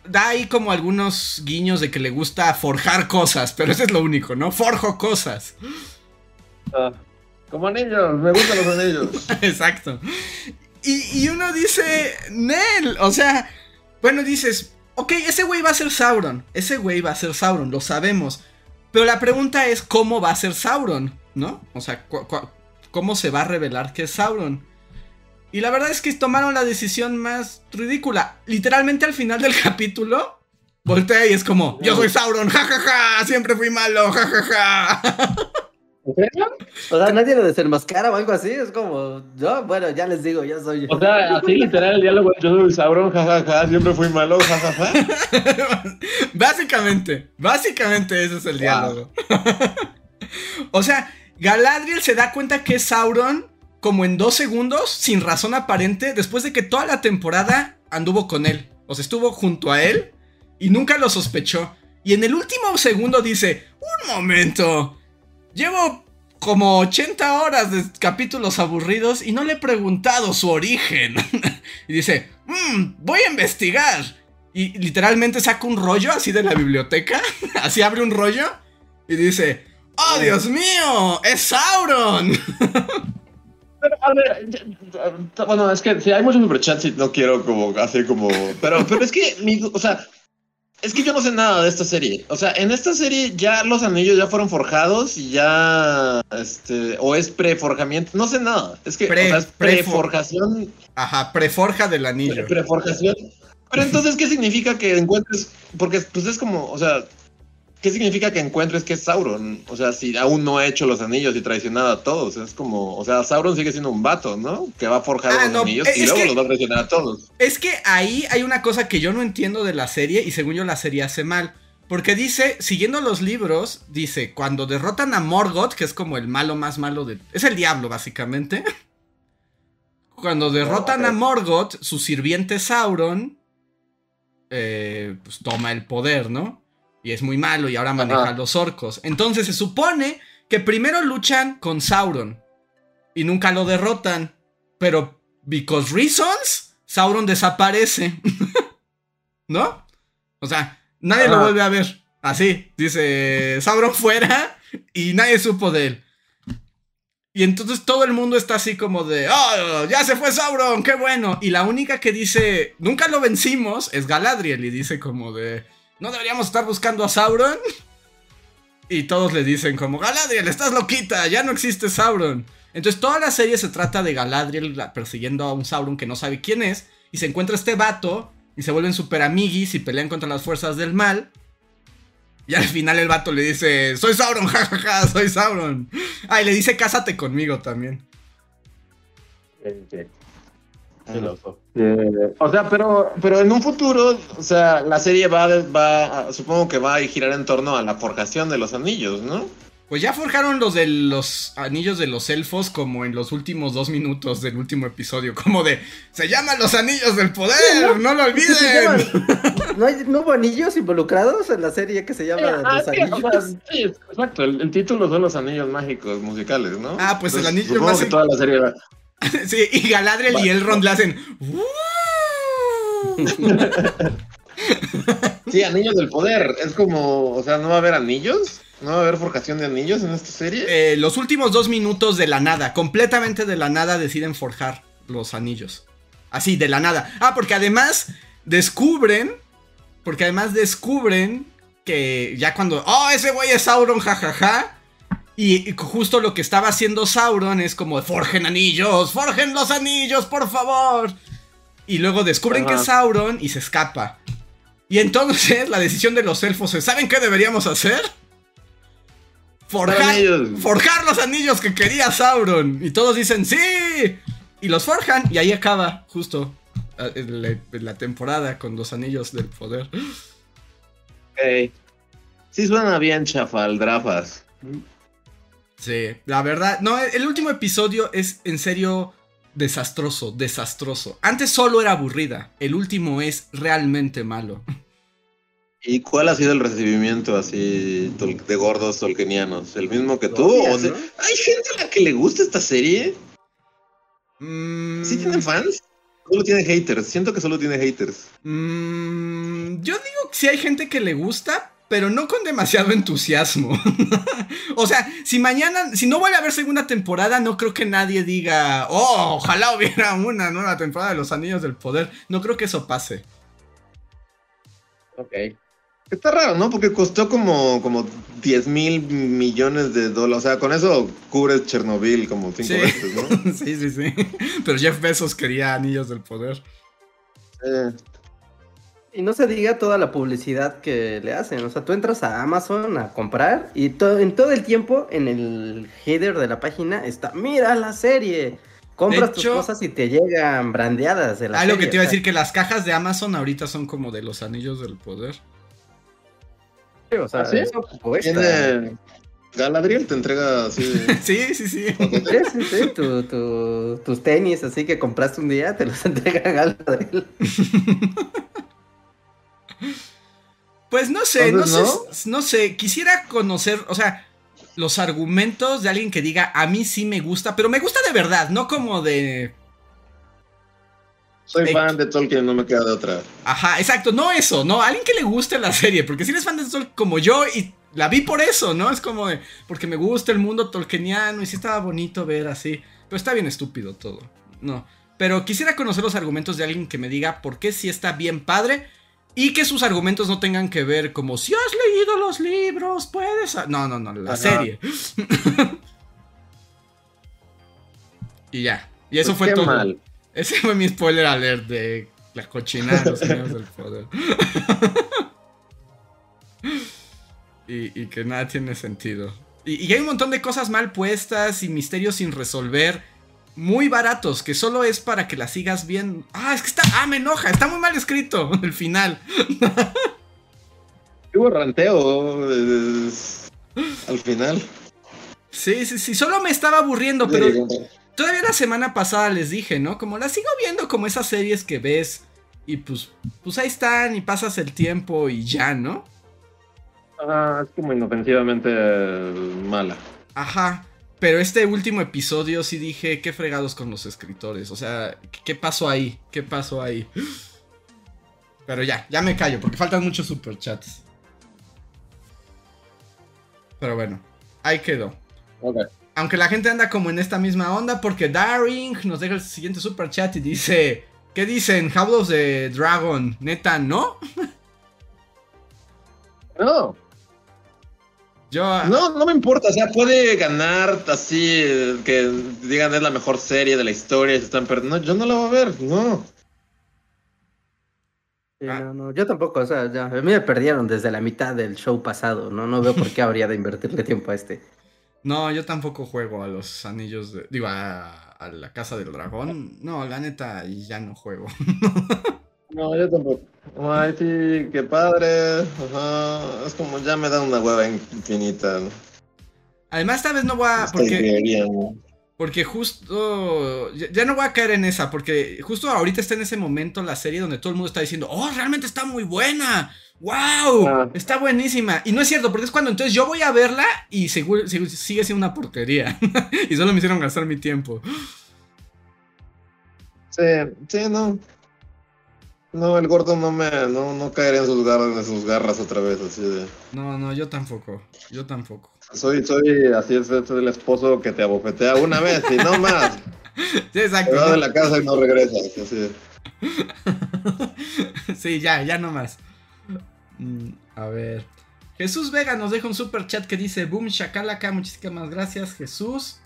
Da ahí como algunos guiños de que le gusta forjar cosas, pero eso es lo único, ¿no? Forjo cosas.
Ah, Como anillos, me gustan los anillos.
Exacto. Y, y uno dice, Nel, o sea, bueno, dices, ok, ese güey va a ser Sauron, ese güey va a ser Sauron, lo sabemos. Pero la pregunta es, ¿cómo va a ser Sauron? ¿No? O sea, ¿cómo se va a revelar que es Sauron? Y la verdad es que tomaron la decisión más ridícula. Literalmente al final del capítulo, voltea y es como, yo soy Sauron, jajaja, siempre fui malo, jajaja.
¿En serio?
O sea, nadie lo desenmascara o algo así. Es como, yo, bueno, ya les digo, ya soy yo.
O sea, así literal el diálogo, yo soy Sauron, jajaja, siempre fui malo, jajaja.
básicamente, básicamente ese es el diálogo. o sea, Galadriel se da cuenta que es Sauron como en dos segundos, sin razón aparente, después de que toda la temporada anduvo con él. O sea, estuvo junto a él y nunca lo sospechó. Y en el último segundo dice, un momento, llevo como 80 horas de capítulos aburridos y no le he preguntado su origen. y dice, mmm, voy a investigar. Y literalmente saca un rollo así de la biblioteca, así abre un rollo y dice, ¡Oh, Dios mío! ¡Es Sauron!
a ver, bueno, es que si hay muchos superchats y no quiero como hacer como. Pero, pero es que, o sea, es que yo no sé nada de esta serie. O sea, en esta serie ya los anillos ya fueron forjados y ya. Este. O es preforjamiento. No sé nada. Es que. o sea, es preforjación.
Ajá, preforja del anillo.
preforjación. Pero entonces, ¿qué significa que encuentres? Porque pues es como, o sea, ¿qué significa que encuentres que es Sauron? O sea, si aún no ha hecho los anillos y traicionado a todos, es como, o sea, Sauron sigue siendo un vato, ¿no? Que va a forjar ah, los anillos y luego los va a traicionar a todos.
Es que ahí hay una cosa que yo no entiendo de la serie y según yo la serie hace mal. Porque dice, siguiendo los libros, dice, cuando derrotan a Morgoth, que es como el malo más malo de... Es el diablo, básicamente. Cuando derrotan a Morgoth, su sirviente Sauron, eh, pues toma el poder, ¿no? Y es muy malo y ahora maneja los orcos. Entonces se supone que primero luchan con Sauron y nunca lo derrotan, pero because reasons, Sauron desaparece. ¿No? O sea, nadie lo vuelve a ver. Así, dice Sauron fuera y nadie supo de él. Y entonces todo el mundo está así como de, oh, ya se fue Sauron, qué bueno. Y la única que dice, nunca lo vencimos, es Galadriel y dice como de, ¿No deberíamos estar buscando a Sauron? Y todos le dicen como, Galadriel, estás loquita, ya no existe Sauron. Entonces toda la serie se trata de Galadriel persiguiendo a un Sauron que no sabe quién es. Y se encuentra este vato y se vuelven super amiguis y pelean contra las fuerzas del mal. Y al final el vato le dice, soy Sauron, jajaja, soy Sauron. Ah, y le dice, cásate conmigo también.
Eh, o sea, pero, pero en un futuro, o sea, la serie va, va, supongo que va a girar en torno a la forjación de los anillos, ¿no?
Pues ya forjaron los de los anillos de los elfos como en los últimos dos minutos del último episodio, como de se llaman los anillos del poder, no, lo olviden.
¿No, hay, ¿No, hubo anillos involucrados en la serie que se llama ah, Los Anillos?
sí, exacto, el, título son los anillos mágicos musicales, ¿no?
Ah, pues el anillo más.
Que toda la serie
sí, y Galadriel y Elrond le hacen.
sí, anillos del poder. Es como, o sea, ¿no va a haber anillos? ¿No va a haber forjación de anillos en esta serie?
Eh, los últimos dos minutos de la nada, completamente de la nada, deciden forjar los anillos. Así, de la nada. Ah, porque además descubren. Porque además descubren que ya cuando. ¡Oh, ese güey es Sauron, jajaja! Y justo lo que estaba haciendo Sauron es como, forjen anillos, forjen los anillos, por favor. Y luego descubren que es Sauron y se escapa. Y entonces la decisión de los elfos es, ¿saben qué deberíamos hacer? Forjar, forjar los anillos que quería Sauron. Y todos dicen, sí. Y los forjan y ahí acaba justo eh, la, temporada con los anillos del poder.
Ok. Sí suena bien chafaldrafas.
Sí, la verdad. No, el último episodio es en serio desastroso, desastroso. Antes solo era aburrida. El último es realmente malo.
¿Y cuál ha sido el recibimiento así de gordos tolkienianos? ¿El mismo que tú? ¿Hay gente a la que le gusta esta serie?
Mm.
¿Sí tienen fans? Solo tiene haters. Siento que solo tiene haters.
Mm, yo digo que sí hay gente que le gusta, pero no con demasiado entusiasmo. o sea, si mañana, si no vuelve a haber segunda temporada, no creo que nadie diga, oh, ojalá hubiera una nueva temporada de Los Anillos del Poder. No creo que eso pase.
Ok. Está raro, ¿no? Porque costó como, como 10 mil millones de dólares. O sea, con eso cubres Chernobyl como cinco veces, ¿no?
sí, sí, sí. Pero Jeff Bezos quería Anillos del Poder.
Eh, y no se diga toda la publicidad que le hacen. O sea, tú entras a Amazon a comprar y en todo el tiempo en el header de la página está, mira la serie. Compras tus cosas y te llegan brandeadas de la
ah, lo que te iba a decir que las cajas de Amazon ahorita son como de los anillos del poder.
Sí, o sea, ¿Ah, eso
Galadriel te entrega así.
sí, sí, sí.
Sí, sí, sí. Tu, tu, tus tenis, así que compraste un día, te los entrega Galadriel.
Pues no sé, no, sé, no sé, quisiera conocer, o sea, los argumentos de alguien que diga, a mí sí me gusta, pero me gusta de verdad, no como de...
Soy fan de Tolkien, no me queda de otra.
Ajá, exacto, no eso, no, alguien que le guste la serie, porque si eres fan de Tolkien como yo y la vi por eso, ¿no? Es como de, porque me gusta el mundo tolkieniano y sí estaba bonito ver así, pero está bien estúpido todo, no. Pero quisiera conocer los argumentos de alguien que me diga por qué sí está bien padre y que sus argumentos no tengan que ver como si has leído los libros, puedes... a-". No, no, no, la
Ajá.
serie. y ya, y eso
Pues
fue todo.
mal.
Ese fue mi spoiler alert de la cochinada de los señores del poder. y, y que nada tiene sentido. Y, y hay un montón de cosas mal puestas y misterios sin resolver. Muy baratos, que solo es para que la sigas bien. Ah, es que está. Ah, me enoja, está muy mal escrito el final.
Hubo ranteo eh, al final.
Sí, sí, sí, solo me estaba aburriendo, pero Todavía la semana pasada les dije, ¿no? Como la sigo viendo como esas series que ves y pues, pues ahí están y pasas el tiempo y ya, ¿no?
Ah, es como inofensivamente mala.
Ajá. Pero este último episodio sí dije, qué fregados con los escritores. O sea, ¿qué pasó ahí? ¿Qué pasó ahí? Pero ya, ya me callo porque faltan muchos superchats. Pero bueno, ahí quedó. Aunque la gente anda como en esta misma onda porque Daring nos deja el siguiente super chat y dice, ¿qué dicen? House de Dragon, neta, ¿no?
No,
Yo
no, no me importa. O sea, puede ganar así, que digan es la mejor serie de la historia se están perdiendo. No, yo no la voy a ver, no.
Sí,
Ah.
no, no, yo tampoco, o sea, ya, a mí me perdieron desde la mitad del show pasado, ¿no? No veo por qué habría de invertirle tiempo a este.
no, yo tampoco juego a los anillos de digo a, a la casa del dragón. No, la neta ya no juego.
No, yo tampoco. Ay, sí, qué padre. Ajá. Es como ya me da una hueva infinita. ¿no?
Además esta vez no voy a porque
idea, ¿no?
porque justo ya, ya no voy a caer en esa porque justo ahorita está en ese momento la serie donde todo el mundo está diciendo, "Oh, realmente está muy buena." ¡Wow!
Ah.
Está buenísima. Y no es cierto, porque es cuando entonces yo voy a verla y seguro, sigue sigue siendo una porquería. y solo me hicieron gastar mi tiempo.
Sí, sí, no. No, el gordo no me, no, no caería en sus garras, en sus garras otra vez, así de.
No, no, yo tampoco. Yo tampoco.
Soy, soy, así es, es el esposo que te abofetea una vez y no más.
Sí, exacto.
Te de la casa y no regresas, así.
sí, ya, ya no más. Mm, a ver. Jesús Vega nos deja un super chat que dice Boom Shakalaka. Muchísimas gracias, Jesús.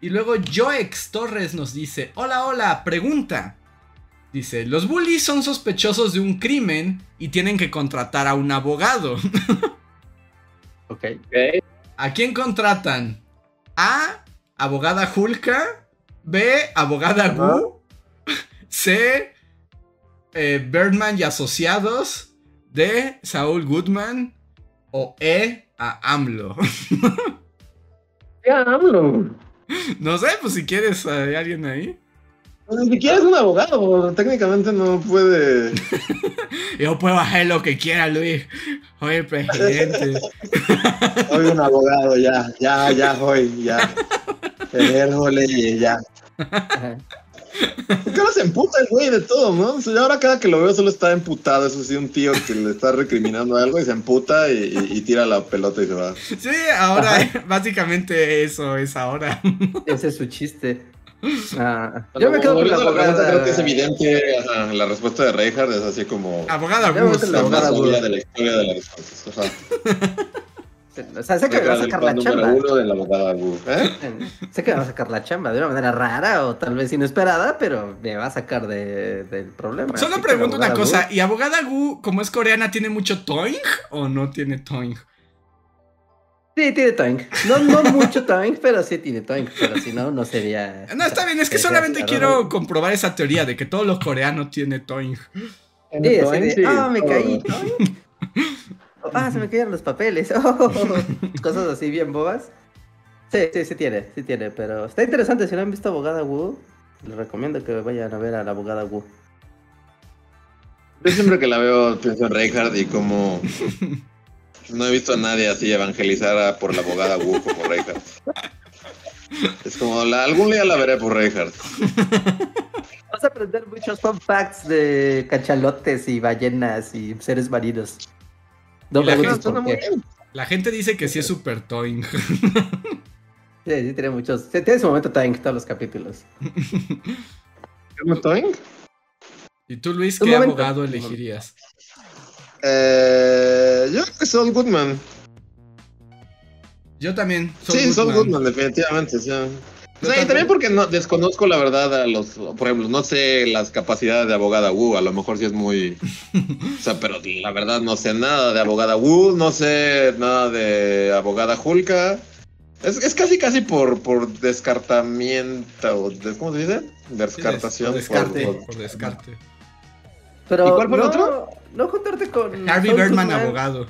Y luego Joex Torres nos dice: Hola, hola, pregunta. Dice: Los bullies son sospechosos de un crimen y tienen que contratar a un abogado.
Ok.
¿A quién contratan? A. Abogada Julka. B. Abogada Gu. C. eh, Birdman y asociados. D. Saúl Goodman. O E. A AMLO.
Ya, hablo.
no sé, pues si quieres, ¿hay alguien ahí?
Ni siquiera es un abogado, técnicamente no puede.
Yo puedo hacer lo que quiera, Luis. Soy el presidente.
Soy un abogado, ya, ya, ya, soy, ya. Ejerzo leyes, ya.
Ajá.
¿Por qué ahora se emputa el güey de todo, no? O sea, ahora cada que lo veo solo está emputado. Eso sí, un tío que le está recriminando algo y se emputa y, y- y tira la pelota y se va.
Sí, ahora, básicamente eso es ahora.
Ese es su chiste. Ah, yo me quedo con la
la
abogada.
Creo que es evidente ajá, la respuesta de Reinhardt es así como
Abogada
gusta
la más
abogada, güey.
de la historia de las respuestas. Ajá.
O sea, sé que me va a sacar la chamba.
uno de la abogada Gu, ¿eh?
Sé que me va a sacar la chamba de una manera rara o tal vez inesperada, pero me va a sacar de- del problema.
Solo pregunto
la
una cosa, ¿y Abogada Gu, como es coreana, tiene mucho toing o no tiene toing?
Sí, tiene toing. No, no mucho toing, pero sí tiene toing. Pero si no, no sería.
No, está bien, es que solamente quiero comprobar esa teoría de que todos los coreanos tienen toing.
Sí,
Sí,
ah, me
todo.
caí. Oh, ah, se me cayeron los papeles. Oh. cosas así bien bobas. Sí, sí, sí tiene, sí tiene, pero está interesante. Si no han visto Abogada Wu, les recomiendo que vayan a ver a la Abogada Wu.
Yo siempre que la veo pienso en Reinhardt y como no he visto a nadie así evangelizar a- por la abogada Wu como Reinhardt. Es como, la, algún día la veré por Reinhardt.
Vas a aprender muchos fun facts de cachalotes y ballenas y seres marinos. No
Y la gente-
por qué.
La gente dice que sí es super toing.
Sí, sí, tiene muchos. sí, Tiene su momento tank todos los capítulos.
¿Cómo estoy?
¿Y tú, Luis, qué
momento.
abogado elegirías?
Eh, yo creo que Saul Goodman.
Yo también. Saul
sí, Saul
Goodman.
Goodman, definitivamente. Sí. O sea, y
también.
porque no, desconozco la verdad a los, por ejemplo, no sé las capacidades de abogada Wu, a lo mejor sí es muy, o sea, pero la verdad no sé nada de abogada Wu, no sé nada de abogada Julka. Es, es casi casi por, por descartamiento, ¿cómo se dice? Descartación.
Por descarte.
por-
Por descarte.
Pero
¿Y cuál fue el
no,
otro?
No juntarte con.
Harvey
Saul
Birdman,
Goodman.
abogado.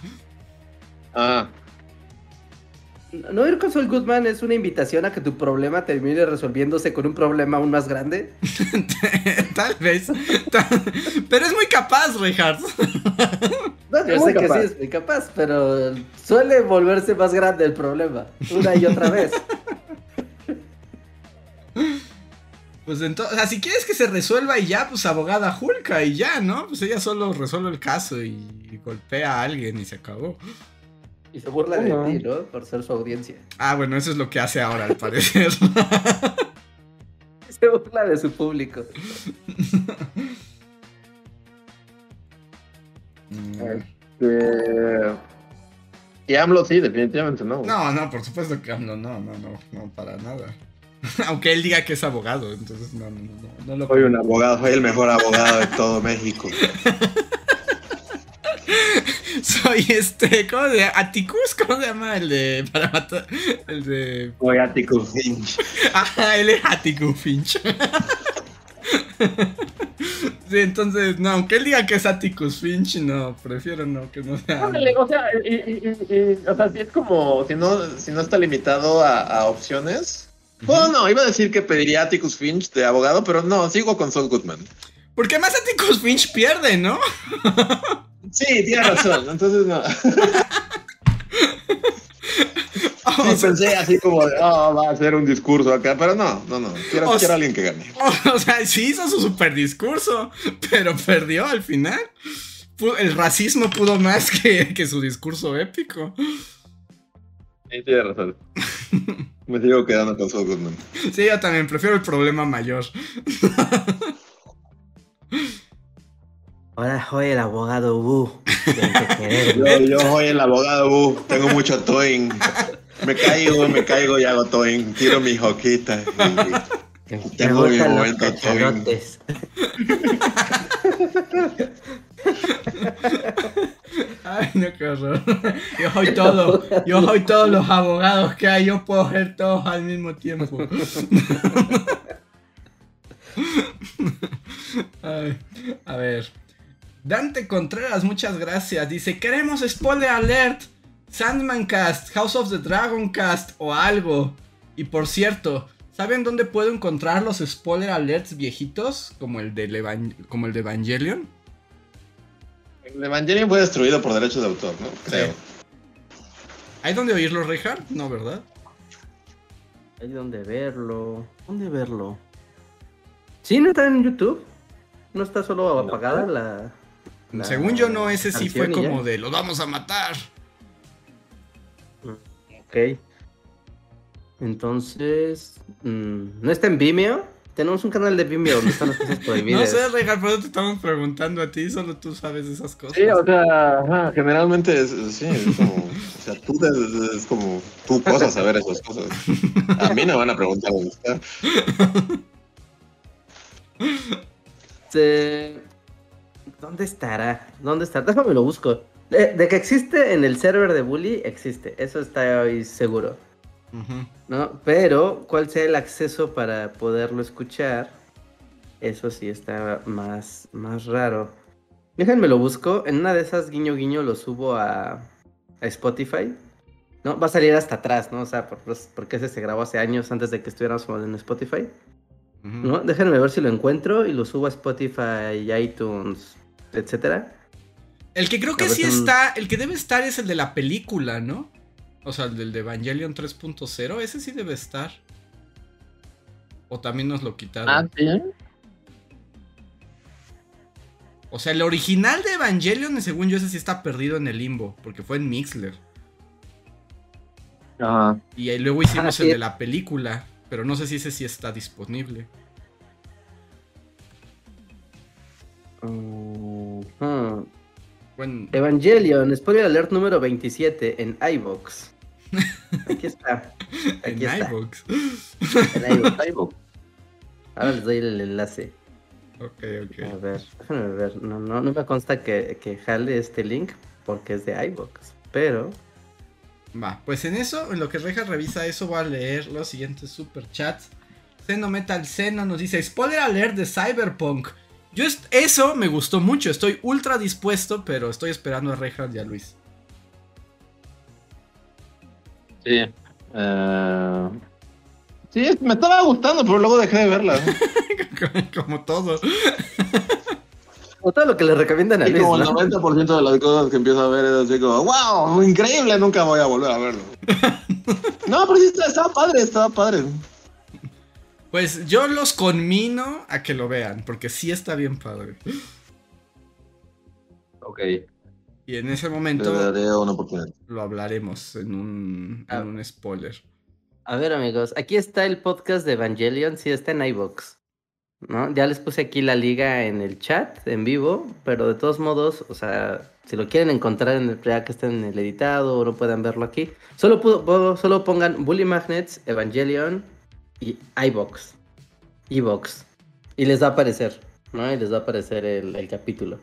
Ah,
No ir con Saul Goodman es una invitación a que tu problema termine resolviéndose con un problema aún más grande.
Tal vez. Tal- Pero es muy capaz, Reinhardt.
No, yo
Muy
sé que
capaz.
sí es muy capaz, pero suele volverse más grande el problema. Una y otra vez.
Pues entonces, o sea, si quieres que se resuelva y ya, pues abogada Julka y ya, ¿no? Pues ella solo resuelve el caso y golpea a alguien y se acabó.
Y se burla de ti, ¿no? Por ser su audiencia.
Ah, bueno, eso es lo que hace ahora, al parecer.
Se burla de su público.
este... Y AMLO sí, definitivamente no.
No, no, por supuesto que no, no, no, no, no, para nada. Aunque él diga que es abogado, entonces no, no, no, no lo
Soy un abogado, soy el mejor abogado de todo México.
Soy este, ¿cómo se llama? Atticus, ¿cómo se llama? El de, para matar, el de...
Soy Atticus Finch.
Ajá, él es Atticus Finch. Sí, entonces, no, aunque él diga que es Atticus Finch, no, prefiero no, que no sea...
Ándale, o sea, y, y- y- y- o sea, si es como, si no, si no está limitado a, a opciones. Bueno, no, iba a decir que pediría Atticus Finch de abogado, pero no, sigo con Saul Goodman.
Porque más Atticus Finch pierde, ¿no?
Sí, tiene razón, entonces no. Sí, pensé así como, de, oh, va a hacer un discurso acá, pero no, no, no, quiero,
O
quiero a alguien que gane.
O sea, sí hizo su super discurso, pero perdió al final. El racismo pudo más que, que su discurso épico.
Sí, tiene razón. Me sigo quedando con Saul Goodman.
Sí, yo también prefiero el problema mayor.
Ahora soy el abogado querer.
Yo, yo soy el abogado, uh, tengo mucho toing. Me caigo, me caigo y hago toing. Tiro mi joquita. y-
Me
Tengo mi momento, Toby.
Ay, no, qué horror. Yo soy todo. Yo soy todos los abogados que hay. Yo puedo ser todos al mismo tiempo. Ay, a ver. Dante Contreras, muchas gracias. Dice, queremos spoiler alert. Sandman Cast, House of the Dragon Cast o algo. Y por cierto, ¿saben dónde puedo encontrar los spoiler alerts viejitos? Como el de, como el de Evangelion.
El Evangelion fue destruido por derechos de autor, ¿no? Creo.
¿Hay donde oírlo, Reinhardt? No, ¿verdad?
Hay donde verlo. ¿Dónde verlo? Sí, no está en YouTube. No está solo apagada la. la
Según yo, no, ese sí fue
ya.
como de los vamos a matar.
Ok. Entonces. mm, ¿No está en Vimeo? Tenemos un canal de Vimeo donde están las cosas
No
prohibidas.
sé, Reinhardt, por eso te estamos preguntando a ti, solo tú sabes esas cosas.
Sí, o sea, ajá, generalmente es, sí, es como, o sea, tú es como tu cosa saber esas cosas. A mí no van a preguntar dónde está.
Este, ¿Dónde estará? ¿Dónde está? Déjame lo busco. De, de que existe en el server de Bully, existe. Eso está hoy seguro. ¿No? Pero, ¿cuál sea el acceso para poderlo escuchar? Eso sí está más, más raro. Déjenme lo busco. En una de esas, guiño guiño, lo subo a, a Spotify. No, va a salir hasta atrás, ¿no? O sea, por- porque ese se grabó hace años antes de que estuviéramos en Spotify. ¿No? Déjenme ver si lo encuentro y lo subo a Spotify, iTunes, etcétera.
El que creo que sí
un-
está, el que debe estar es el de la película, ¿no? O sea, el del de Evangelion 3.0, ese sí debe estar. O también nos lo quitaron.
Ah, sí.
O sea, el original de Evangelion, según yo, ese sí está perdido en el limbo, porque fue en Mixler.
Ajá.
Y ahí luego hicimos
Ah, sí.
el de la película, pero no sé si ese sí está disponible. Bueno,
Evangelion, spoiler alert número 27 en iVox. Aquí está.
en
Aquí está.
iVoox.
En iVoox. Ahora les doy el enlace.
Ok,
A
ok.
ver, déjame ver. No, no, no me consta que, que jale este link porque es de iVox. Pero.
Va, pues en eso, en lo que Reja revisa eso, voy a leer los siguientes superchats. Seno Metal Seno nos dice: Spoiler alert de Cyberpunk. Yo eso me gustó mucho, estoy ultra dispuesto, pero estoy esperando a Reja y a Luis.
Sí. Eh, Sí, me estaba gustando, pero luego dejé de verla.
Como todo.
O todo lo que le recomiendan a
Y
Luis,
como el
¿no?
90% de las cosas que empiezo a ver es así como, wow, increíble, nunca voy a volver a verlo. no, pero sí, está- estaba padre, estaba padre.
Pues yo los conmino a que lo vean, porque sí está bien padre.
Ok.
Y en ese
Le
momento
daré una oportunidad.
lo hablaremos en un, en
Ah.
un spoiler.
A ver, amigos, aquí está el podcast de Evangelion, sí está en iVox. ¿No? Ya les puse aquí la liga en el chat, en vivo, pero de todos modos, o sea, si lo quieren encontrar en el ya que está en el editado o no puedan verlo aquí, solo, pu- po- solo pongan Bully Magnets, Evangelion y iVox. iVox. Y les va a aparecer, ¿no? Y les va a aparecer el, el capítulo.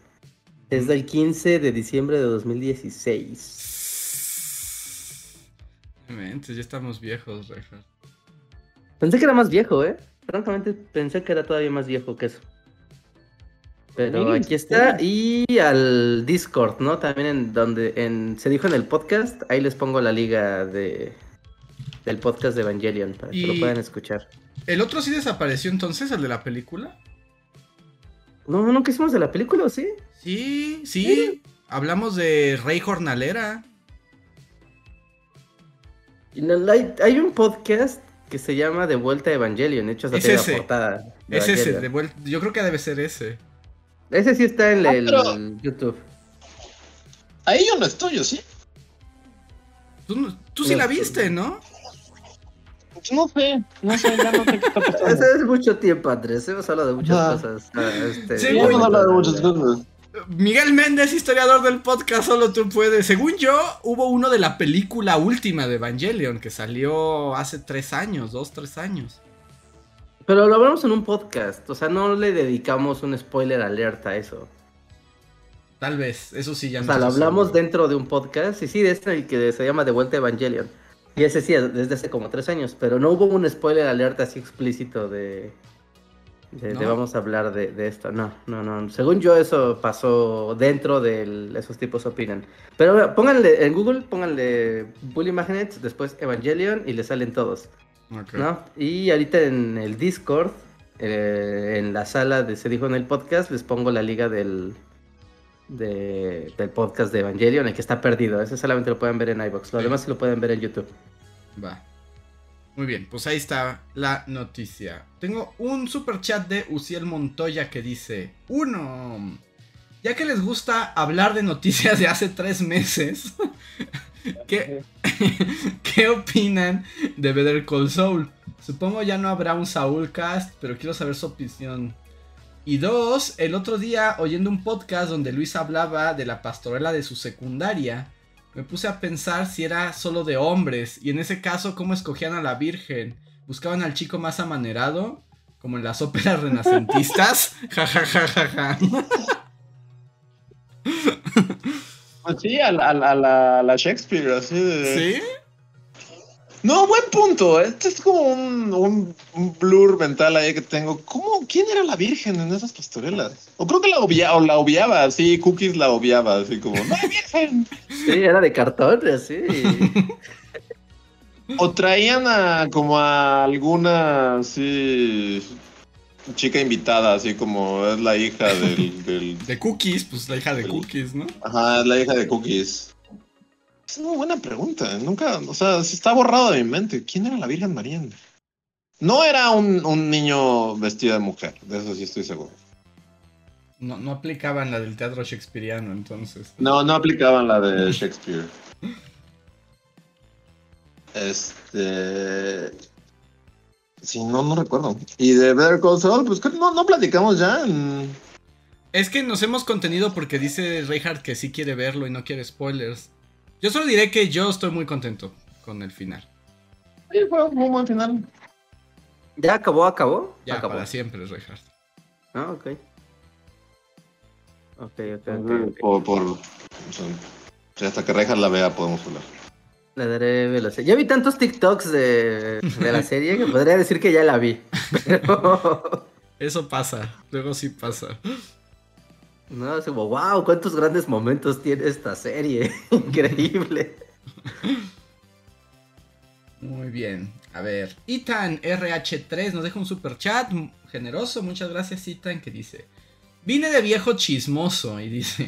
Es del 15 de diciembre de 2016.
Mentes, ya estamos viejos, Reja.
Pensé que era más viejo, ¿eh? Francamente pensé que era todavía más viejo que eso. Pero aquí está. Y al Discord, ¿no? También en donde en, se dijo en el podcast. Ahí les pongo la liga de del podcast de Evangelion para que lo puedan escuchar.
¿El otro sí desapareció entonces, el de la película?
No, nunca hicimos de la película, ¿o ¿sí?
Sí, sí. Hablamos de Rey Jornalera.
Y no- hay, hay un podcast que se llama De Vuelta a Evangelion. Hecho, hasta
Es
la
ese.
portada de
Es ese,
Evangelion.
de vuelta. Yo creo que debe ser ese.
Ese sí está en
Ah,
el
pero-
YouTube.
Ahí yo no estoy, ¿o sí?
Tú, no- tú sí
No,
la viste, ¿no?
No sé, no sé, ya no sé qué está pasando.
Hace es mucho tiempo, Andrés. Hemos hablado de muchas
Ah.
cosas. ah, este,
Sí,
hemos hablado de muchas cosas.
Miguel Méndez, historiador del podcast, solo tú puedes. Según yo, hubo uno de la película última de Evangelion que salió hace tres años, dos, tres años.
Pero lo hablamos en un podcast, o sea, no le dedicamos un spoiler alerta a eso.
Tal vez, eso sí ya
O
no
sea, lo hablamos
seguro.
dentro de un podcast, y sí, de este el que se llama De Vuelta a Evangelion. Y ese sí, desde hace como tres años, pero no hubo un spoiler alerta así explícito de, de, de
¿No?
vamos a hablar de, de esto. No, no, no. Según yo, eso pasó dentro de esos tipos opinan. Pero bueno, pónganle en Google, pónganle Bully Magnets, después Evangelion y le salen todos.
Ok.
¿no? Y ahorita en el Discord, eh, en la sala de Se Dijo en el Podcast, les pongo la liga del, de- del podcast de Evangelion, el que está perdido. Ese solamente lo pueden ver en iBox. Lo
Sí.
demás sí lo pueden ver en YouTube.
Va. Muy bien, pues ahí está la noticia. Tengo un super chat de Uciel Montoya que dice: Uno. Ya que les gusta hablar de noticias de hace tres meses, ¿qué, ¿qué opinan de Better Call Saul? Supongo ya no habrá un Saul cast, pero quiero saber su opinión. Y dos, el otro día oyendo un podcast donde Luis hablaba de la pastorela de su secundaria, me puse a pensar si era solo de hombres y en ese caso cómo escogían a la Virgen. ¿Buscaban al chico más amanerado? Como en las óperas renacentistas. Ja, ja, ja, ja, ja.
Pues sí, a, la- a la- a la, Shakespeare, así de...
¿Sí?
No, buen punto. Este es como un, un, un blur mental ahí que tengo. ¿Cómo? ¿Quién era la virgen en esas pastorelas? O creo que la obviaba, o la obviaba, así, Cookies la obviaba, así como, ¡No hay virgen!
Sí, era de cartón, así.
O traían a como a alguna así chica invitada, así como es la hija del, del-
De Cookies, pues la hija de Cookies, ¿no?
Ajá, es la hija de Cookies. Es una buena pregunta. Nunca, o sea, se está borrado de mi mente. ¿Quién era la Virgen María? No era un, un niño vestido de mujer, de eso sí estoy seguro.
No, no aplicaban la del teatro shakespeariano, entonces.
No, no aplicaban la de Shakespeare. Este. Sí, no, no recuerdo. Y de Better Call Saul, pues no, no platicamos ya. en-
Es que nos hemos contenido porque dice Reinhardt que sí quiere verlo y no quiere spoilers. Yo solo diré que yo estoy muy contento con el final.
Sí, fue un buen final.
¿Ya acabó? ¿Acabó?
Ya,
acabó.
para siempre, Reinhardt.
Ah, ok. Ok, ok, ok. ok.
Por, por, o sea, si hasta que Rejas la vea podemos hablar.
Le daré velocidad. Ya vi tantos TikToks de, de la serie que podría decir que ya la vi. Pero.
Eso pasa, luego sí pasa.
No, es como, wow, cuántos grandes momentos tiene esta serie. Increíble.
Muy bien. A ver, Itan RH3 nos deja un super chat generoso. Muchas gracias, Itan, que dice: Vine de viejo chismoso y dice: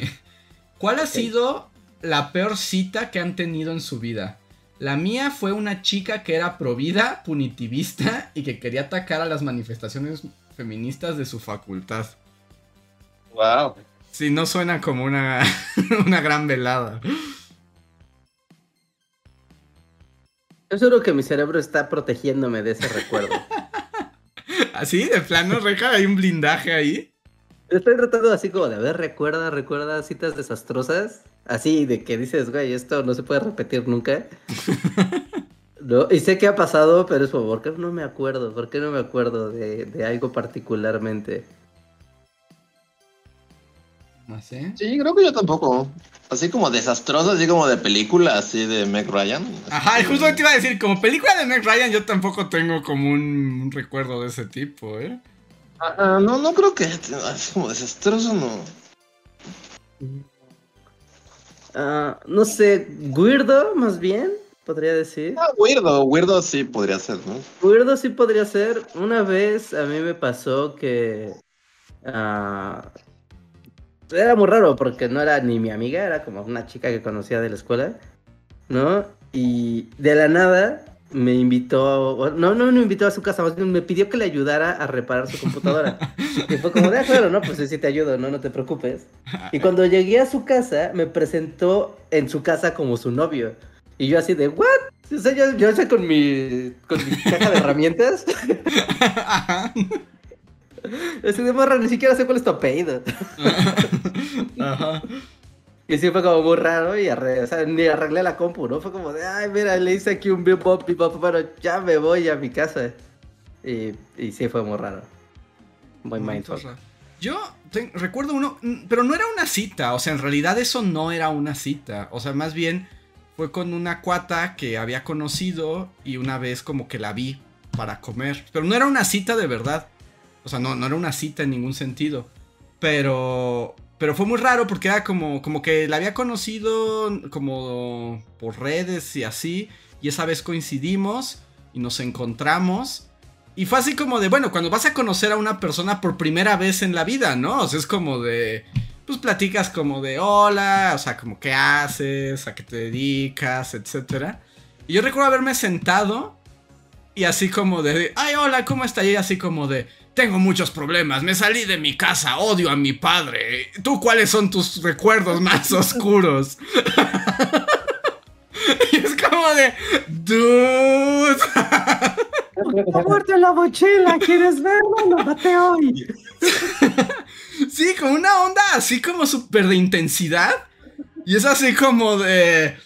¿Cuál ha sido la peor cita que han tenido en su vida? La mía fue una chica que era provida, punitivista y que quería atacar a las manifestaciones feministas de su facultad.
Wow.
Si no suena como una, una gran velada.
Yo seguro que mi cerebro está protegiéndome de ese recuerdo.
Así, de plano, Reja, hay un blindaje ahí.
Estoy tratando así como de, a ver, recuerda, recuerda citas desastrosas. Así de que dices, güey, esto no se puede repetir nunca. No, y sé que ha pasado, pero es como, ¿por qué no me acuerdo? ¿Por qué no me acuerdo de, de algo particularmente?
No sé.
Sí, creo que yo tampoco. Así como desastroso, así como de película, así de Meg Ryan.
Ajá, y justo te iba a decir, como película de Meg Ryan, yo tampoco tengo como un, un recuerdo de ese tipo, ¿eh?
Ajá, no, no creo que así como desastroso, no.
Ah, no sé, weirdo más bien, podría decir.
Ah, weirdo, weirdo sí podría ser, ¿no?
Weirdo sí podría ser. Una vez a mí me pasó que. ah, era muy raro porque no era ni mi amiga, era como una chica que conocía de la escuela, ¿no? Y de la nada me invitó. No, no me invitó a su casa, más bien me pidió que le ayudara a reparar su computadora. y fue como, de "Ah, claro, no, pues sí, te ayudo, no, no te preocupes. Y cuando llegué a su casa, me presentó en su casa como su novio. Y yo así de, ¿what? O sea, yo, yo sé con mi, con mi caja de herramientas. Así de morra, ni siquiera sé cuál es tu apellido.
Ajá.
Y sí fue como muy raro y arre- o sea, ni arreglé la compu, ¿no? Fue como de, ay, mira, le hice aquí un bebop, bebop, bueno, ya me voy a mi casa. Y, y sí fue muy raro. Muy mindful.
Yo te- recuerdo uno, mm, pero no era una cita, o sea, en realidad eso no era una cita, o sea, más bien fue con una cuata que había conocido y una vez como que la vi para comer, pero no era una cita de verdad, o sea, no, no era una cita en ningún sentido, pero, pero fue muy raro porque era como, como que la había conocido como por redes y así, y esa vez coincidimos y nos encontramos. Y fue así como de, bueno, cuando vas a conocer a una persona por primera vez en la vida, ¿no? O sea, es como de, pues platicas como de, hola, o sea, como qué haces, a qué te dedicas, etcétera. Y yo recuerdo haberme sentado y así como de, ay, hola, ¿cómo está? Y así como de, tengo muchos problemas, me salí de mi casa, odio a mi padre. ¿Tú cuáles son tus recuerdos más oscuros? y es como de, dude.
muerto en la mochila! ¿Quieres verlo? Lo maté hoy.
Sí, con una onda así como súper de intensidad. Y es así como de...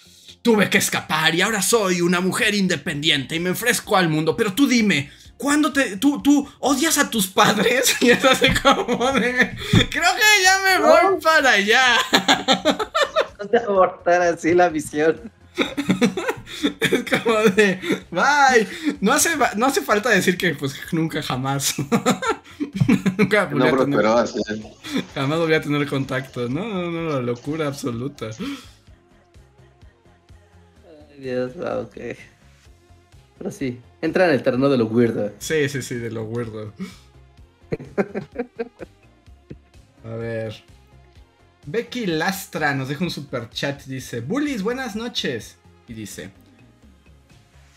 Tuve que escapar y ahora soy una mujer independiente y me ofrezco al mundo. Pero tú dime, ¿cuándo te... tú, tú odias a tus padres? Y es así como de... Creo que ya me voy para allá.
No te abortar así la visión.
Es como de... Bye. No hace, no hace falta decir que pues nunca jamás. nunca
No
volví a tener-
prosperó así.
Jamás volví a tener contacto. No, no, no, la locura absoluta.
Ay, Dios, ah, ok. Pero sí, entra en el terreno de lo weirdo.
Sí, sí, sí, de lo weirdo. A ver. Becky Lastra nos deja un super chat. Dice: Bullies, buenas noches. Y dice: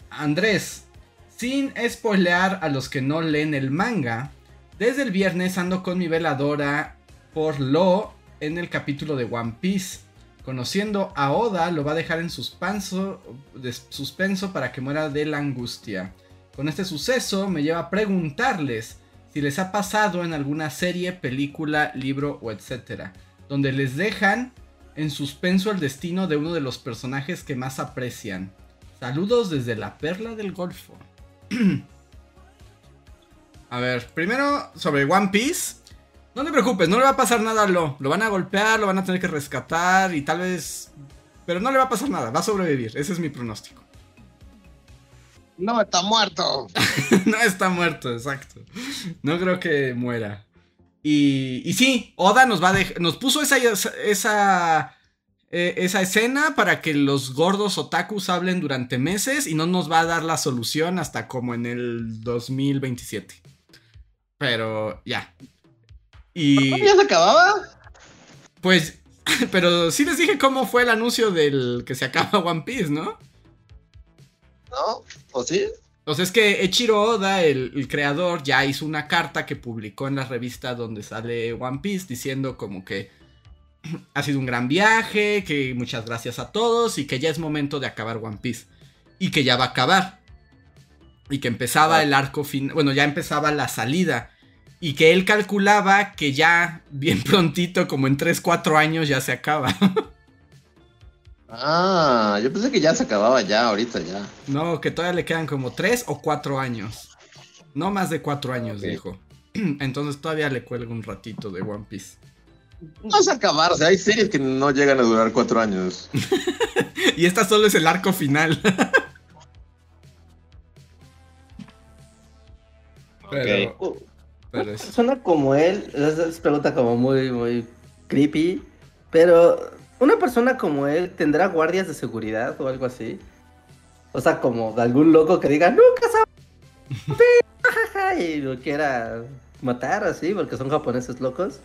Andrés, sin spoilear a los que no leen el manga, desde el viernes ando con mi veladora por lo en el capítulo de One Piece. Conociendo a Oda, lo va a dejar en suspenso, suspenso para que muera de la angustia. Con este suceso me lleva a preguntarles si les ha pasado en alguna serie, película, libro o etcétera, donde les dejan en suspenso el destino de uno de los personajes que más aprecian. Saludos desde la perla del Golfo. a ver, primero sobre One Piece. No te preocupes, no le va a pasar nada a Lo. Lo van a golpear, lo van a tener que rescatar y tal vez... Pero no le va a pasar nada, va a sobrevivir. Ese es mi pronóstico.
No está muerto.
no está muerto, exacto. No creo que muera. Y, y sí, Oda nos va a nos puso esa, esa, eh, esa escena para que los gordos otakus hablen durante meses y no nos va a dar la solución hasta como en el 2027. Pero ya. Y...
¿Ya se acababa?
Pues, pero sí les dije cómo fue el anuncio del que se acaba One Piece, ¿no?
¿No? ¿O sí?
O sea, es que Echiro Oda, el, creador, ya hizo una carta que publicó en la revista donde sale One Piece diciendo como que ha sido un gran viaje, que muchas gracias a todos y que ya es momento de acabar One Piece. Y que ya va a acabar. Y que empezaba ah. el arco final, bueno, ya empezaba la salida. Y que él calculaba que ya bien prontito, como en 3, 4 años, ya se acaba.
Ah, yo pensé que ya se acababa ya, ahorita ya.
No, que todavía le quedan como tres o cuatro años. No más de cuatro años, dijo. Entonces todavía le cuelga un ratito de One Piece.
No se acabar, o sea, hay series que no llegan a durar cuatro años.
y esta solo es el arco final.
pero, uh, pero Suena como él, es pregunta como muy, muy creepy, pero una persona como él tendrá guardias de seguridad o algo así. O sea, como de algún loco que diga, nunca sabe. y lo quiera matar así, porque son japoneses locos.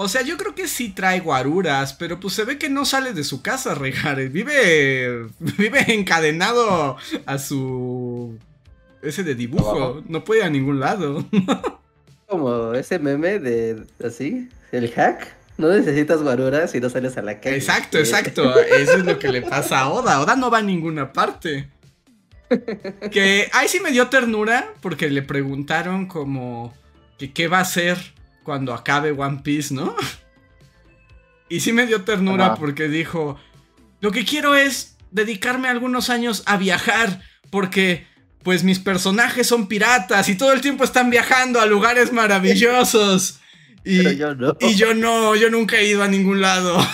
O sea, yo creo que sí trae guaruras, pero pues se ve que no sale de su casa, Rejares. Vive. Vive encadenado a su. Ese de dibujo. No puede ir a ningún lado.
Como ese meme de. Así, el hack. No necesitas guaruras si no sales a la calle.
Exacto, exacto. Eso es lo que le pasa a Oda. Oda no va a ninguna parte. Que ahí sí me dio ternura porque le preguntaron como que qué va a hacer cuando acabe One Piece, ¿no? Y sí me dio ternura porque dijo, lo que quiero es dedicarme algunos años a viajar porque pues mis personajes son piratas y todo el tiempo están viajando a lugares maravillosos. Y, yo no. Y yo no, yo nunca he ido a ningún lado.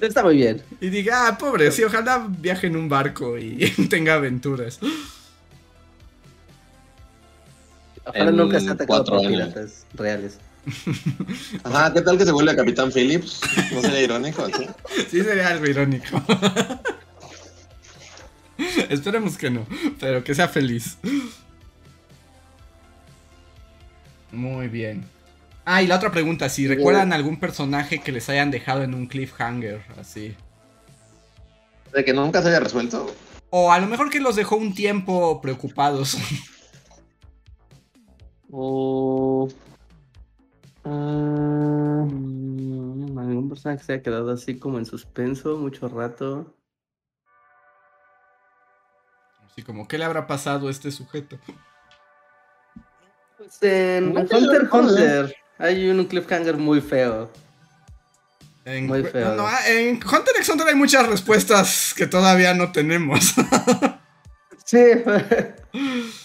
Está muy bien.
Y diga, ah, pobre, sí, ojalá viaje en un barco y tenga aventuras.
Ojalá nunca se atacado por piratas reales.
Ajá, ¿qué tal que se vuelve a Capitán Phillips? ¿No sería irónico? ¿sí?
sí, sería algo irónico. Esperemos que no, pero que sea feliz. Muy bien. Ah, y la otra pregunta, si recuerdan algún personaje que les hayan dejado en un cliffhanger, así.
¿De que nunca se haya resuelto?
O a lo mejor que los dejó un tiempo preocupados.
O... Ah, algún personaje que se haya quedado así como en suspenso mucho rato.
Así como, ¿qué le habrá pasado a este sujeto?
en Hunter Hunter hay un cliffhanger muy feo. muy feo.
en Hunter x Hunter hay muchas respuestas que todavía no tenemos.
sí.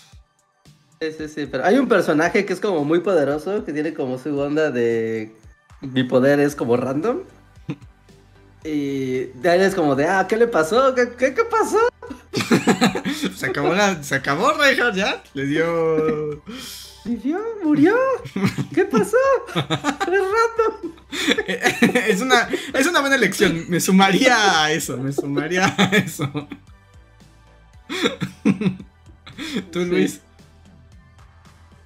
Sí, sí, sí, pero hay un personaje que es como muy poderoso, que tiene como su onda de... Mi poder es como random. Y de ahí es como de, ah, ¿qué le pasó? ¿Qué, qué, pasó?
Se acabó la, se acabó Reinhardt ya, le dio...
¿Vivió? ¿Murió? ¿Qué pasó? Es random.
es, una, es una buena elección. Me sumaría a eso. Me sumaría a eso. ¿Tú, Luis?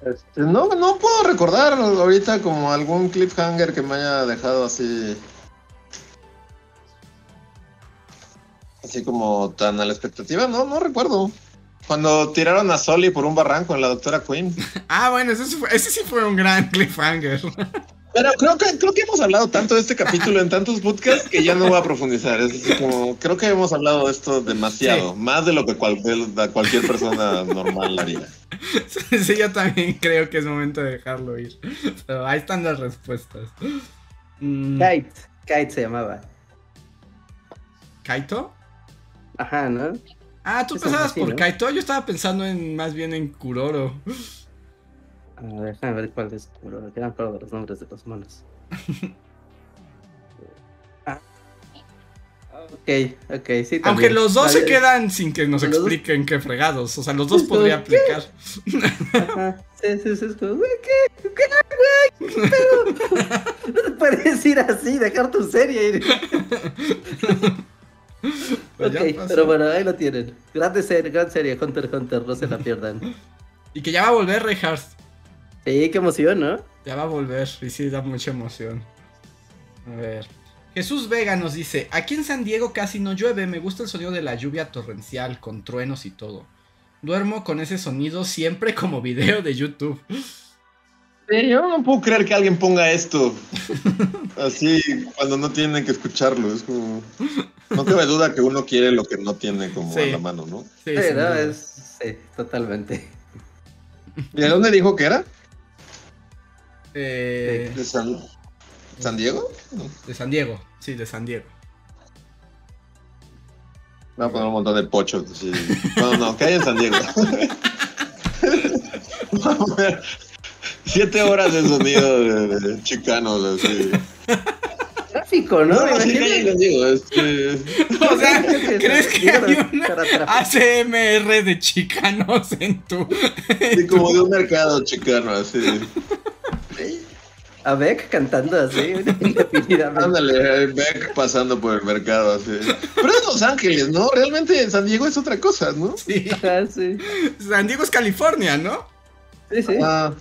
Este, no, no puedo recordar ahorita como algún cliffhanger que me haya dejado así. Así como tan a la expectativa, no, no recuerdo. Cuando tiraron a Soli por un barranco en la doctora Queen.
Ah, bueno, ese, sí fue- ese sí fue un gran cliffhanger.
Pero creo que, creo que hemos hablado tanto de este capítulo en tantos podcasts que ya no voy a profundizar. Es así como, creo que hemos hablado de esto demasiado, más de lo que cualquier, cualquier persona normal haría.
Sí, yo también creo que es momento de dejarlo ir. Pero ahí están las respuestas. Mm,
Kite. Kite se llamaba.
¿Kaito?
Ajá, ¿no?
Ah, tú
Eso
pensabas
es así,
por
¿no?
Kaito. Yo estaba pensando en más bien en Kuroro.
A ver, déjame ver cuál es. Pero no me acuerdo de los nombres de los monos. ah. Ok, ok, sí.
Aunque
también.
los dos se
Vale.
quedan sin que nos
dos-
expliquen qué fregados. O sea, los dos podría aplicar.
Ajá, sí, sí, sí, es como, güey, ¿qué? ¿Qué, güey? ¿Qué pedo? No te puedes ir así, dejar tu serie.
Pues
ok, pero bueno, ahí lo tienen. Grande serie, gran serie, Hunter x Hunter, no se la pierdan.
Y que ya va a volver, Reinhardt.
Sí, qué emoción, ¿no?
Ya va a volver. Y sí, da mucha emoción. A ver. Jesús Vega nos dice: Aquí en San Diego casi no llueve. Me gusta el sonido de la lluvia torrencial, con truenos y todo. Duermo con ese sonido siempre como video de YouTube.
Sí, yo no puedo creer que alguien ponga esto así cuando no tiene que escucharlo. Es como. No cabe duda que uno quiere lo que no tiene como
Sí.
a la mano, ¿no?
Sí,
Sí, no, es. Sí, totalmente.
¿Y de dónde dijo que era?
Eh,
¿De San, San Diego?
de San Diego. Sí, de San Diego.
Voy a poner un montón de pochos. así. No, no, que hay en San Diego. Vamos a ver. Siete horas de sonido de, de chicanos, así.
Tráfico, ¿no?
No, sí que San Diego. este,
O sea,
que-
¿crees que hay una. ACMR de chicanos en tu.
sí, como de un mercado chicano, así.
A Beck cantando así, indefinidamente.
Ándale, Beck pasando por el mercado, así. Pero es Los Ángeles, ¿no? Realmente San Diego es otra cosa, ¿no?
Sí.
Ah, sí.
San Diego es California, ¿no?
Sí, sí.
Ah.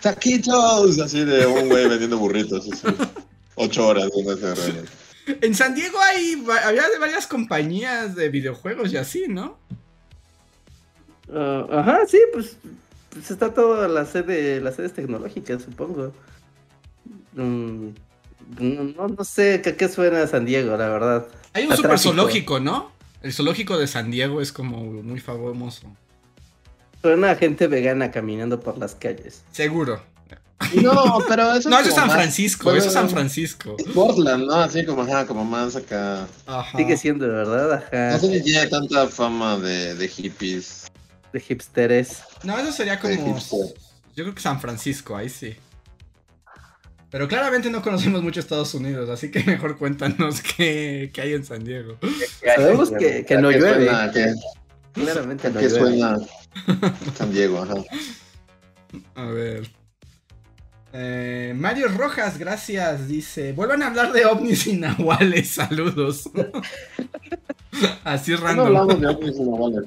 Taquitos, así de un güey vendiendo burritos, así. Ocho horas de una carrera.
En San Diego hay había de varias compañías de videojuegos y así, ¿no?
Ah, ajá, sí, pues, pues está toda la sede, las sedes tecnológicas, supongo. Mm, no, no sé ¿qué, qué suena a San Diego, la verdad.
Hay un
A
super zoológico, ¿no? El zoológico de San Diego es como muy famoso.
Suena a gente vegana caminando por las calles.
Seguro.
No, pero eso
No, eso es San
más-
Francisco, eso es San Francisco.
Portland, ¿no? Así como, ajá, como más acá.
Ajá.
Sigue siendo, ¿verdad? Ajá.
No sé si tiene tanta fama de, de hippies.
De hipsteres.
No, eso sería como. Yo creo que San Francisco, ahí sí. Pero claramente no conocemos mucho Estados Unidos, así que mejor cuéntanos qué, qué hay en San Diego.
Sabemos que, que no
¿A qué
llueve.
¿Qué,
Claramente
a
no
qué suena San Diego? Ajá.
A ver. Eh, Mario Rojas, gracias. Dice: Vuelvan a hablar de ovnis y nahuales. Saludos. Así
No
random.
hablamos de ovnis y nahuales.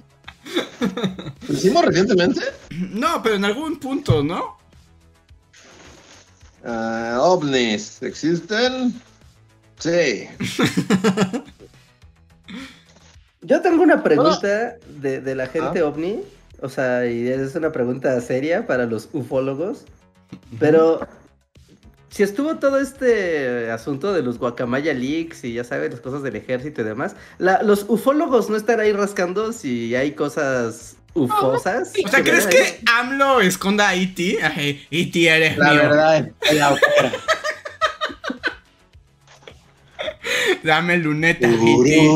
¿Lo hicimos recientemente?
No, pero en algún punto, ¿no?
Ah, ovnis, ¿existen? Sí.
Yo tengo una pregunta de, de la gente
Ah.
ovni. O sea, y es una pregunta seria para los ufólogos. Pero si estuvo todo este asunto de los guacamaya leaks y ya sabes, las cosas del ejército y demás, la- los ufólogos no están ahí rascando si hay cosas ufosas.
O sea, ¿crees que AMLO esconda a E.T.? E.T. eres
La
mío.
verdad es la
Dame lunetas, E.T.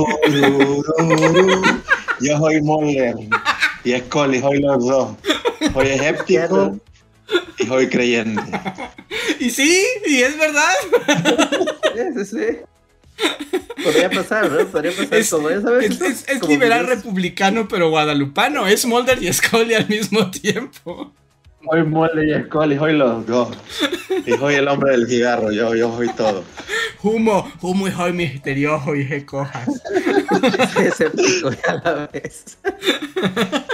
Yo soy Moller y Scully, soy los dos. Soy escéptico y soy creyente.
Y sí, y es verdad.
Sí, sí, sí. Podría pasar, ¿no? Podría pasar.
Es,
como ya sabes,
es- es- es
como
liberal republicano, pero guadalupano. Es Mulder y Scully al mismo tiempo.
Soy Moller y Scully, soy los dos. Y soy el hombre del cigarro, yo, yo soy todo.
Humo, humo y hoy misterioso y je cojas.
escéptico a la vez.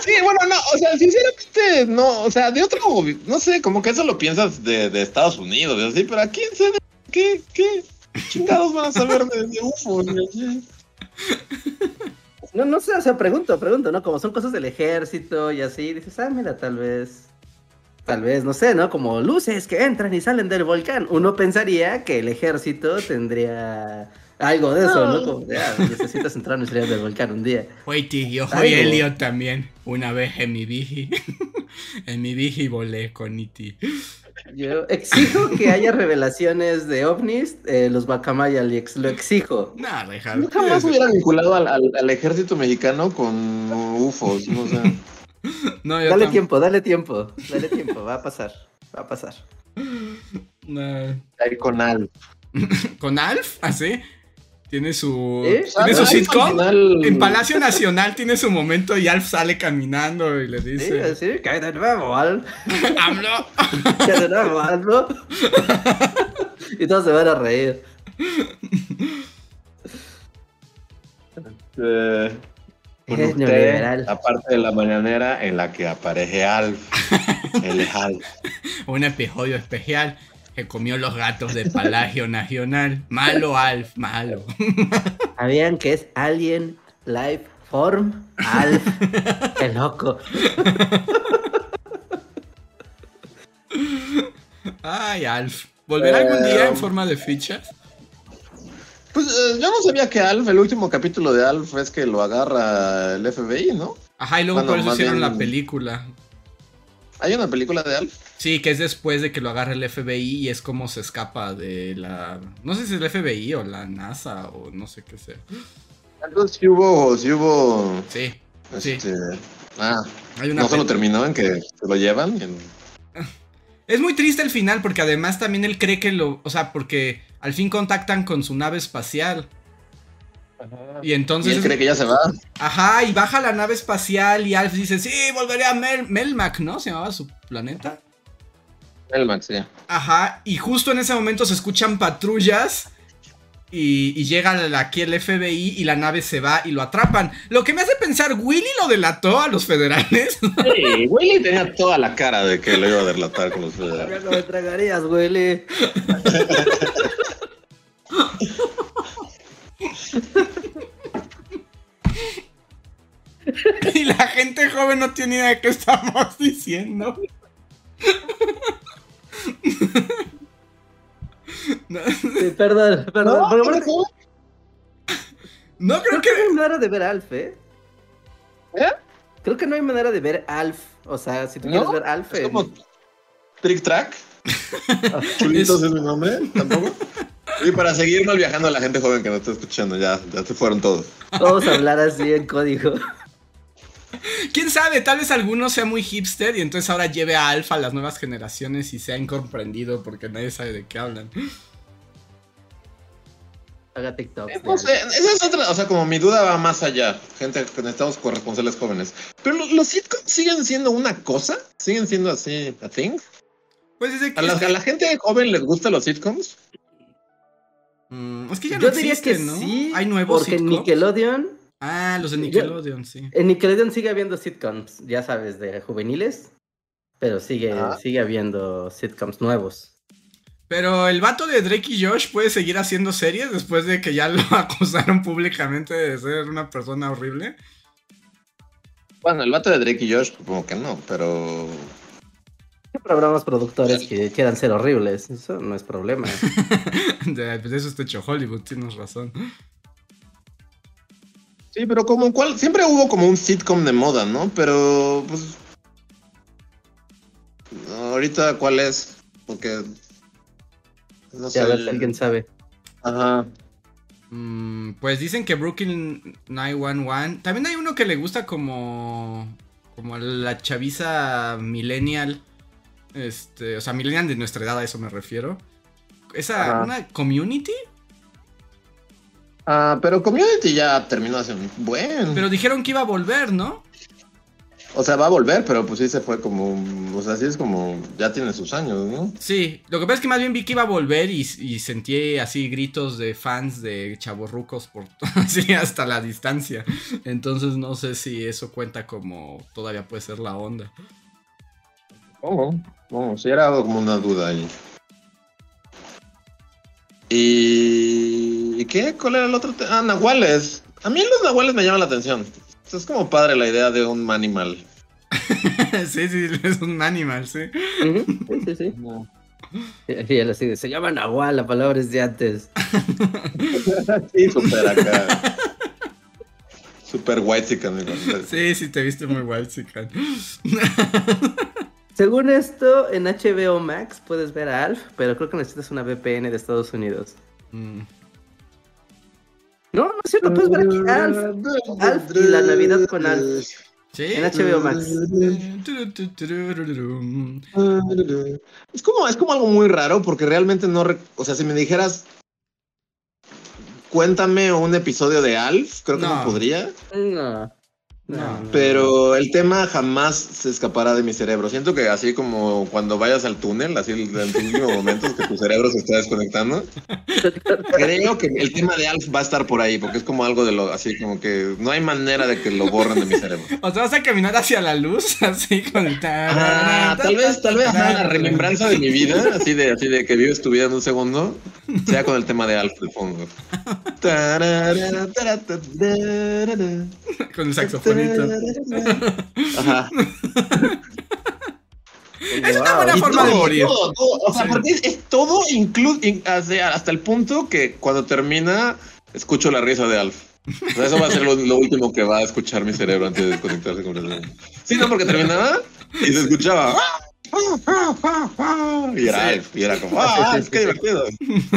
Sí, bueno, no, o sea, sinceramente, no, o sea, de otro, no sé, como que eso lo piensas de, de Estados Unidos, y así, pero aquí en CDMX, ¿qué, qué chingados van a saber de, de UFO?
No, no sé, o sea, pregunto, pregunto, ¿no? Como son cosas del ejército y así, dices, ah, mira, tal vez, tal vez, no sé, ¿no? Como luces que entran y salen del volcán. Uno pensaría que el ejército tendría algo de eso, ¿no? Como, de, ah, necesitas entrar y salir del volcán un día.
Oye, yo soy. Elliot también. Una vez en mi Vigi. en mi Vigi volé con E Iti.
Yo exijo que haya revelaciones de ovnis, eh, los Bacamaya, lo ex- lo exijo.
Nah.
Nunca más hubiera vinculado al, al, al ejército mexicano con UFOs, ¿no? O sea,
No, yo
Dale
tam-
tiempo, dale tiempo, dale tiempo, va a pasar, va a pasar.
No.
ahí con Al.
¿Con Alf? ¿Así? Tiene su.
¿Eh?
¿Tiene su sitcom?
final-
En Palacio Nacional tiene su momento y Alf sale caminando y le
Sí,
dice.
sí, cae de nuevo, Al.
¡AMLO!
Cae de nuevo, Al, ¿no? y todos se van a reír.
Eh, con
Es
usted,
neoliberal.
la parte de la mañanera en la que aparece Alf. El Alf.
Un episodio especial que comió los gatos de Palacio Nacional. Malo, Alf, malo.
¿Sabían que es Alien Life Form? Alf. Qué loco.
Ay, Alf. ¿Volverá algún día en
Eh,
forma de fichas?
Pues eh, yo no sabía que Alf, el último capítulo de Alf es que lo agarra el FBI, ¿no?
Ajá, y luego
bueno,
por eso hicieron
bien-
la película.
¿Hay una película de Alf?
Sí, que es después de que lo agarra el FBI y es como se escapa de la... No sé si es el FBI o la NASA o no sé qué sea.
Entonces sí hubo, sí hubo.
Sí, sí.
Este, ah,
Hay una
no solo terminó en que se lo llevan. en-
Es muy triste el final porque además también él cree que lo... O sea, porque al fin contactan con su nave espacial. Y
Y
entonces...
él cree que ya se va.
Ajá, y baja la nave espacial y Alf dice, sí, volveré a Mel Melmac, ¿no? Se llamaba su planeta.
El Max, sí.
Ajá, y justo en ese momento se escuchan patrullas y, y llega la- aquí el FBI y la nave se va y lo atrapan. Lo que me hace pensar, ¿Willy lo delató a los federales?
Sí, Willy tenía toda la cara de que lo iba a derlatar con los federales.
Ya no me tragarías, Willy.
y la gente joven no tiene idea de qué estamos diciendo. no,
Sí, perdón, perdón.
No,
creo
creo que
que...
no hay manera de ver Alf, ¿eh?
¿Eh?
Creo que no hay manera de ver Alf. O sea, si tú
¿No?
quieres ver Alf.
Es
en-
como Trick Track. Chulitos es mi nombre, tampoco. Y para seguir mal viajando a la gente joven que no está escuchando, ya, ya se fueron todos.
Vamos a hablar así en código.
¿Quién sabe? Tal vez alguno sea muy hipster y entonces ahora lleve a Alfa a las nuevas generaciones y sea incomprendido porque nadie sabe de qué hablan.
Haga TikTok.
No sé, esa es otra, o sea, como mi duda va más allá. Gente que necesitamos corresponsales jóvenes. Pero los, los sitcoms siguen siendo una cosa, siguen siendo así, a thing.
Pues desde que...
A la, a la gente joven les gustan los sitcoms.
Mm, es que ya no
Yo diría que
existen, ¿no?
sí.
Hay nuevos
Porque en
sitcoms.
Nickelodeon.
Ah, los de Nickelodeon, sí.
En Nickelodeon sigue habiendo sitcoms, ya sabes, de juveniles. Pero sigue,
Ah.
sigue habiendo sitcoms nuevos.
Pero el vato de Drake y Josh puede seguir haciendo series después de que ya lo acusaron públicamente de ser una persona horrible.
Bueno, el vato de Drake y Josh, como que no, pero.
Siempre habrá más productores que quieran ser horribles. Eso no es problema.
De, pues de eso está hecho Hollywood, tienes razón.
Sí, pero como cuál. Siempre hubo como un sitcom de moda, ¿no? Pero, pues. Ahorita, ¿cuál es? Porque. No sé.
Ya a ver si
el-
alguien sabe.
Ajá.
Mm, pues dicen que Brooklyn 911. También hay uno que le gusta como. Como la chaviza millennial. Este. O sea, millennial de nuestra edad, a eso me refiero. Esa.
Ajá.
¿Una community?
Ah, pero Community ya terminó hace un buen.
Pero dijeron que iba a volver, ¿no?
O sea, va a volver, pero pues sí se fue como. O sea, sí es como. Ya tiene sus años, ¿no?
Sí, lo que pasa es que más bien vi que iba a volver y, y sentí así gritos de fans de chavorrucos por así hasta la distancia. Entonces no sé si eso cuenta como todavía puede ser la onda.
¿Cómo? ¿Cómo? Sí, era como una duda ahí. ¿Y ¿Y qué? ¿Cuál era el otro? te- Ah, nahuales. A mí los nahuales me llaman la atención. Es como padre la idea de un animal.
sí, sí, es un animal, sí.
Sí, sí, sí. Y él así de, se llama Nahual, la palabra es de antes.
Sí, súper acá. Súper white
Sí, sí, te viste muy guay, chica.
Según esto, en HBO Max puedes ver a Alf, pero creo que necesitas una VPN de Estados Unidos.
Mm.
No, no es cierto, puedes ver aquí Alf. Alf y la Navidad con Alf.
Sí.
En HBO Max.
Es como, es como algo muy raro porque realmente no. O sea, si me dijeras. Cuéntame un episodio de Alf, creo que no,
No.
podría.
No. No.
Pero el tema jamás se escapará de mi cerebro. Siento que así como cuando vayas al túnel, así en tus últimos momentos que tu cerebro se está desconectando, creo que el tema de Alf va a estar por ahí, porque es como algo de lo, así como que no hay manera de que lo borren de mi cerebro.
O sea, vas a caminar hacia la luz, así con el...
Ah, tal vez, tal vez la remembranza de mi vida, así de, así de que vives tu vida en un segundo, sea con el tema de Alf tarara.
Con el
Ajá.
Es una buena
Y
forma de
todo,
morir.
todo, todo. O sea,
Sí.
porque es, es todo, inclu- in- hasta, el punto que cuando termina, escucho la risa de Alf. O sea, eso va a ser lo, lo último que va a escuchar mi cerebro antes de desconectarse completamente. Sí, no, porque terminaba y se escuchaba. Y era
Sí.
Alf, y era como, ¡ah, divertido!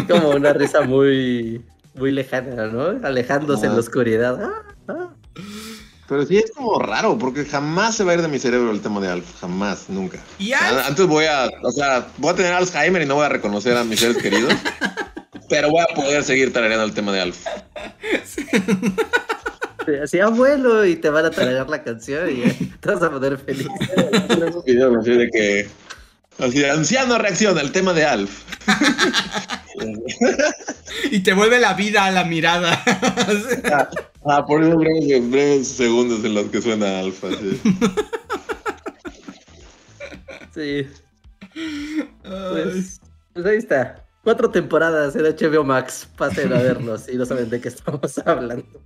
Como una risa muy, muy lejana, ¿no? Alejándose en la oscuridad. Ah, ah.
Pero sí es como raro, porque jamás se va a ir de mi cerebro el tema de Alf. Jamás, nunca.
Y
O sea,
Alf,
Antes voy a, o sea, voy a tener Alzheimer y no voy a reconocer a mis seres queridos. pero voy a poder seguir tarareando el tema de Alf.
Sí, Así, abuelo, y te van a tragar la canción y te vas a poner feliz.
Esos videos así de que. Así de anciano reacciona al tema de Alf.
y te vuelve la vida a la mirada.
Ah, por esos breves, breves segundos en los que suena Alf. Así.
Sí, pues, pues ahí está. Cuatro temporadas en HBO Max. Pasen a verlos y no saben de qué estamos hablando.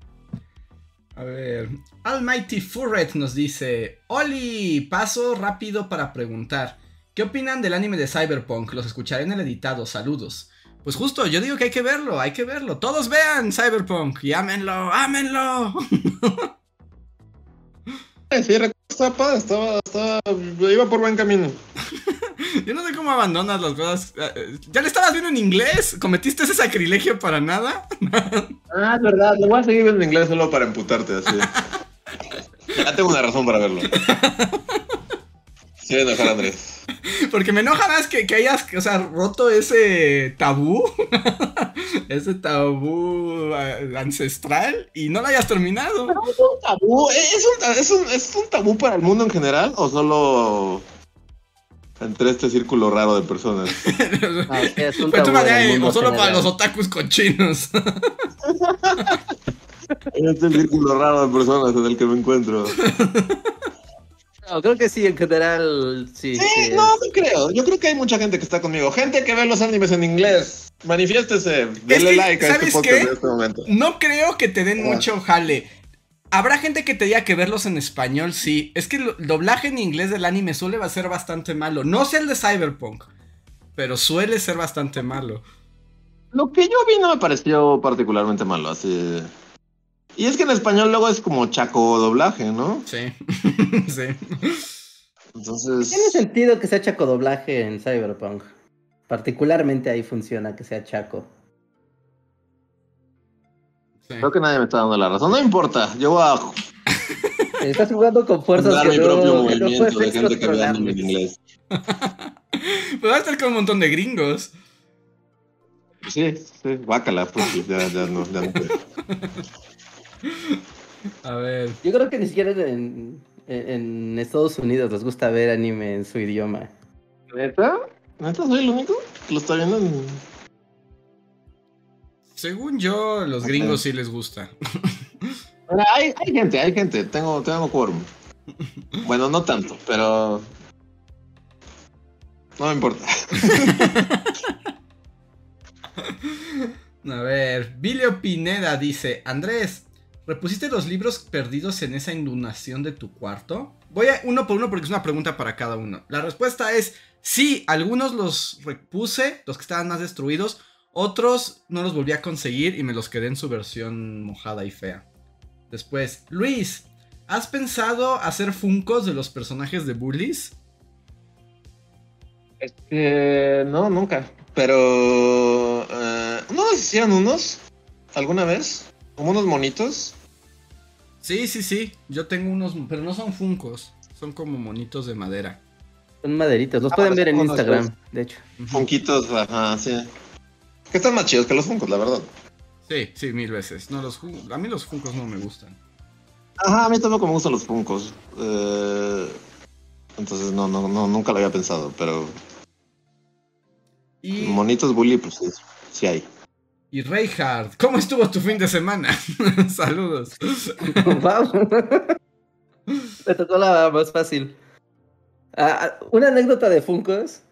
A ver, Almighty Furret nos dice, Oli, paso rápido para preguntar, ¿qué opinan del anime de Cyberpunk? Los escucharé en el editado, saludos. Pues justo, yo digo que hay que verlo, hay que verlo. Todos vean Cyberpunk y ámenlo, ámenlo.
Sí, recuerdo, estaba padre, estaba, estaba, iba por buen camino.
Yo no sé cómo abandonas las cosas. Eh, ¿Ya le estabas viendo en inglés? ¿Cometiste ese sacrilegio para nada?
Ah, es verdad, lo voy a seguir viendo en inglés solo para emputarte, así. ya tengo una razón para verlo. Sí, voy a enojar Andrés.
Porque me enoja más que, que hayas, o sea, roto ese tabú. ese tabú ancestral y no lo hayas terminado.
¿Es un tabú? ¿Es un, es, un, ¿Es un tabú para el mundo en general o solo entre este círculo raro de personas?
Ah, es un
Pero
tabú
o solo para los otakus cochinos.
Este círculo raro de personas en el que me encuentro.
No, creo que sí, en general, sí.
Sí,
sí,
no,
es-
no creo. Yo creo que hay mucha gente que está conmigo. Gente que ve los animes en inglés. Manifiéstese. Denle
que,
like a este
¿sabes
podcast
qué?
en este momento.
No creo que te den
Ah.
mucho jale. Habrá gente que te diga que verlos en español, sí. Es que el doblaje en inglés del anime suele ser bastante malo. No sé el de Cyberpunk, pero suele ser bastante malo.
Lo que yo vi no me pareció particularmente malo, así. Y es que en español luego es como chaco doblaje, ¿no?
Sí. sí.
Entonces.
Tiene sentido que sea chaco doblaje en Cyberpunk. Particularmente ahí funciona que sea chaco.
sí.
Creo que nadie me está dando la razón. No importa. Yo voy a
Estás jugando con fuerzas
dar
que
mi
no,
propio
que no
movimiento de gente que en inglés.
Pues va a estar con un montón de gringos.
Sí, sí, guácala, pues ya, ya no, ya no. puedo.
A ver.
Yo creo que ni siquiera en, en, en Estados Unidos les gusta ver anime en su idioma.
¿Neta? ¿Neta soy el único que lo está viendo en...
Según yo, los gringos sí les gusta.
Hay gente, hay gente. Tengo, tengo quórum. Bueno, no tanto, pero... No me importa.
A ver, Vilio Pineda dice, Andrés, ¿repusiste los libros perdidos en esa inundación de tu cuarto? Voy a uno por uno porque es una pregunta para cada uno. La respuesta es sí, algunos los repuse, los que estaban más destruidos, otros no los volví a conseguir y me los quedé en su versión mojada y fea. Después, Luis, ¿has pensado hacer funcos de los personajes de Bullies?
Este, no, nunca. Pero... eh, ¿No hicieron unos? ¿Alguna vez? ¿Como unos monitos?
Sí, sí, sí. Yo tengo unos, pero no son funcos. Son como monitos de madera.
Son maderitos, los
Ah,
pueden ver en Instagram, de hecho.
Funquitos, ajá, sí. Que están más chidos que los funcos, la verdad.
Sí, sí, mil veces. No, los a mí los funcos no me gustan.
Ajá, a mí tampoco me gustan los funcos. Eh, entonces, no, no, no, nunca lo había pensado, pero...
Y,
Monitos bully, pues sí, sí hay.
Y Reinhardt, ¿cómo estuvo tu fin de semana? Saludos.
Wow. Me tocó la más fácil. Ah, una anécdota de Funkos.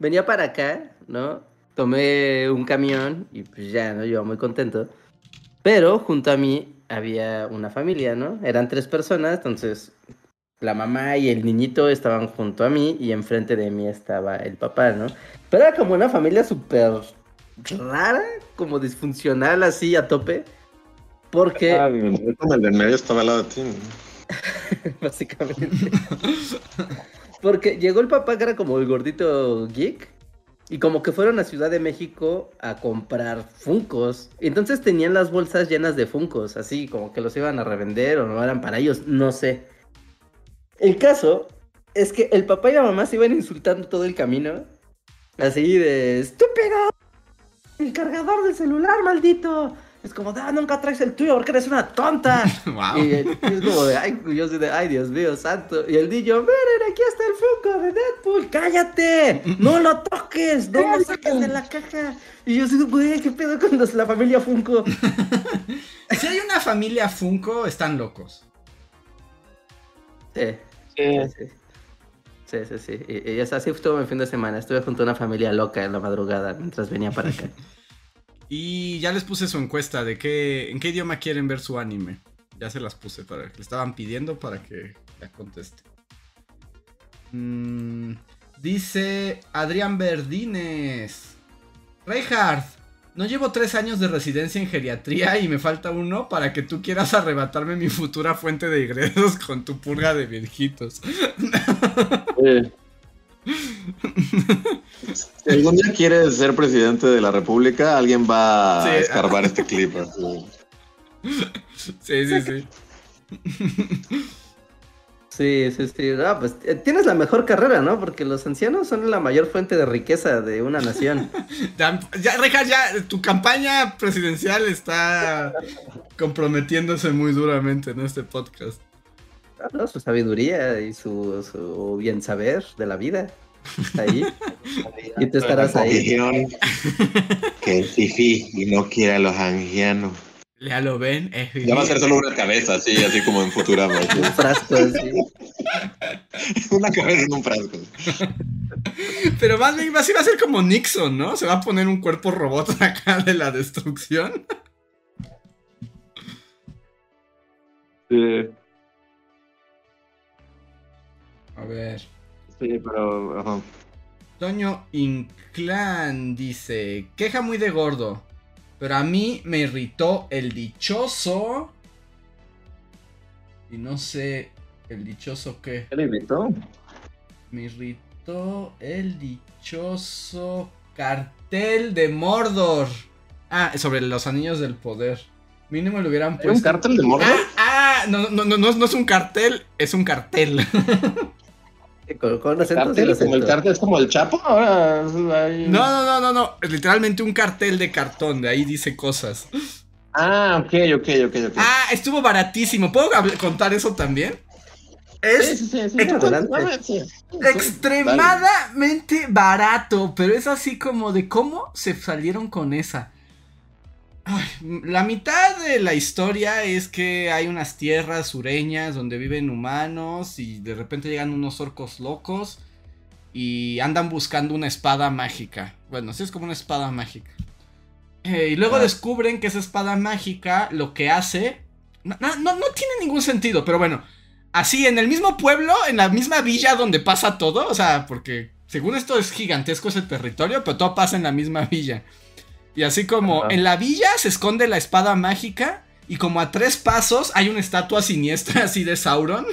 Venía para acá, ¿no? Tomé un camión y pues ya, ¿no? Yo muy contento. Pero junto a mí había una familia, ¿no? Eran tres personas, entonces la mamá y el niñito estaban junto a mí y enfrente de mí estaba el papá, ¿no? Pero era como una familia súper rara, como disfuncional así a tope. Porque...
Ah, el el del medio estaba al lado de ti.
básicamente. Porque llegó el papá que era como el gordito geek. Y como que fueron a Ciudad de México a comprar Funcos. Entonces tenían las bolsas llenas de Funcos, así como que los iban a revender o no eran para ellos, no sé. El caso es que el papá y la mamá se iban insultando todo el camino. Así de estúpido. El cargador del celular, maldito. Es como, ah, nunca traes el tuyo porque eres una tonta.
wow.
Y, y es como de, ay, yo soy de, ay, Dios mío, santo. Y el niño, miren, aquí está el Funko de Deadpool, cállate, no lo toques, no lo saques de la caja. Y yo digo, güey, ¿qué pedo con la familia Funko?
Si hay una familia Funko, están locos.
Sí, sí, sí. Sí, sí, sí. Y, y así estuvo mi fin de semana. Estuve junto a una familia loca en la madrugada mientras venía para acá.
Y ya les puse su encuesta de qué, en qué idioma quieren ver su anime. Ya se las puse para que le estaban pidiendo para que la conteste. Mm, dice Adrián Verdines. Reinhardt, no llevo tres años de residencia en geriatría y me falta uno para que tú quieras arrebatarme mi futura fuente de ingresos con tu purga de viejitos.
Si algún día quieres ser presidente de la república, alguien va a escarbar este clip. así.
Sí, sí, sí.
Sí, sí, sí. Ah, pues eh, tienes la mejor carrera, ¿no? Porque los ancianos son la mayor fuente de riqueza de una nación.
Ya, ya, Reja, ya, tu campaña presidencial está comprometiéndose muy duramente en este podcast.
Ah, ¿no? Su sabiduría y su, su bien saber de la vida. Está ahí. y tú estarás ahí.
Que es fifí y no quiere a los ancianos.
Ya lo ven, es
Ya va a ser solo una cabeza, así, así como en Futurama. así.
Un frasco así.
Una cabeza en un frasco.
Pero más bien así va a ser como Nixon, ¿no? Se va a poner un cuerpo robot acá de la destrucción.
Sí,
A ver.
sí, pero. ajá.
Toño Inclán dice, queja muy de gordo, pero a mí me irritó el dichoso... Y no sé, el dichoso qué.
¿Qué le invitó?
Me irritó el dichoso cartel de Mordor. Ah, sobre los anillos del poder. Mínimo le hubieran
¿Hay
puesto...
un cártel de Mordor?
Ah, ah, no, no, no, no, no es un cartel, es un cartel.
Con, con sin
¿Como el cártel es como el Chapo? Ahora hay-
No, no, no, no, no. Es literalmente un cartel de cartón, de ahí dice cosas.
Ah, ok, ok, ok, ok.
Ah, estuvo baratísimo. ¿Puedo contar eso también? Es
Sí, sí, sí, sí,
ex-
adelante, sí, sí,
extremadamente barato, pero es así como de cómo se salieron con esa. Ay, la mitad de la historia es que hay unas tierras sureñas donde viven humanos y de repente llegan unos orcos locos y andan buscando una espada mágica. Bueno, sí es como una espada mágica. Eh, y luego
Ah.
descubren que esa espada mágica lo que hace... No, no, no- no tiene ningún sentido, pero bueno. Así, en el mismo pueblo, en la misma villa donde pasa todo, o sea, porque según esto es gigantesco ese territorio, pero todo pasa en la misma villa. Y así como
Ajá.
en la villa se esconde la espada mágica y como a tres pasos hay una estatua siniestra así de Sauron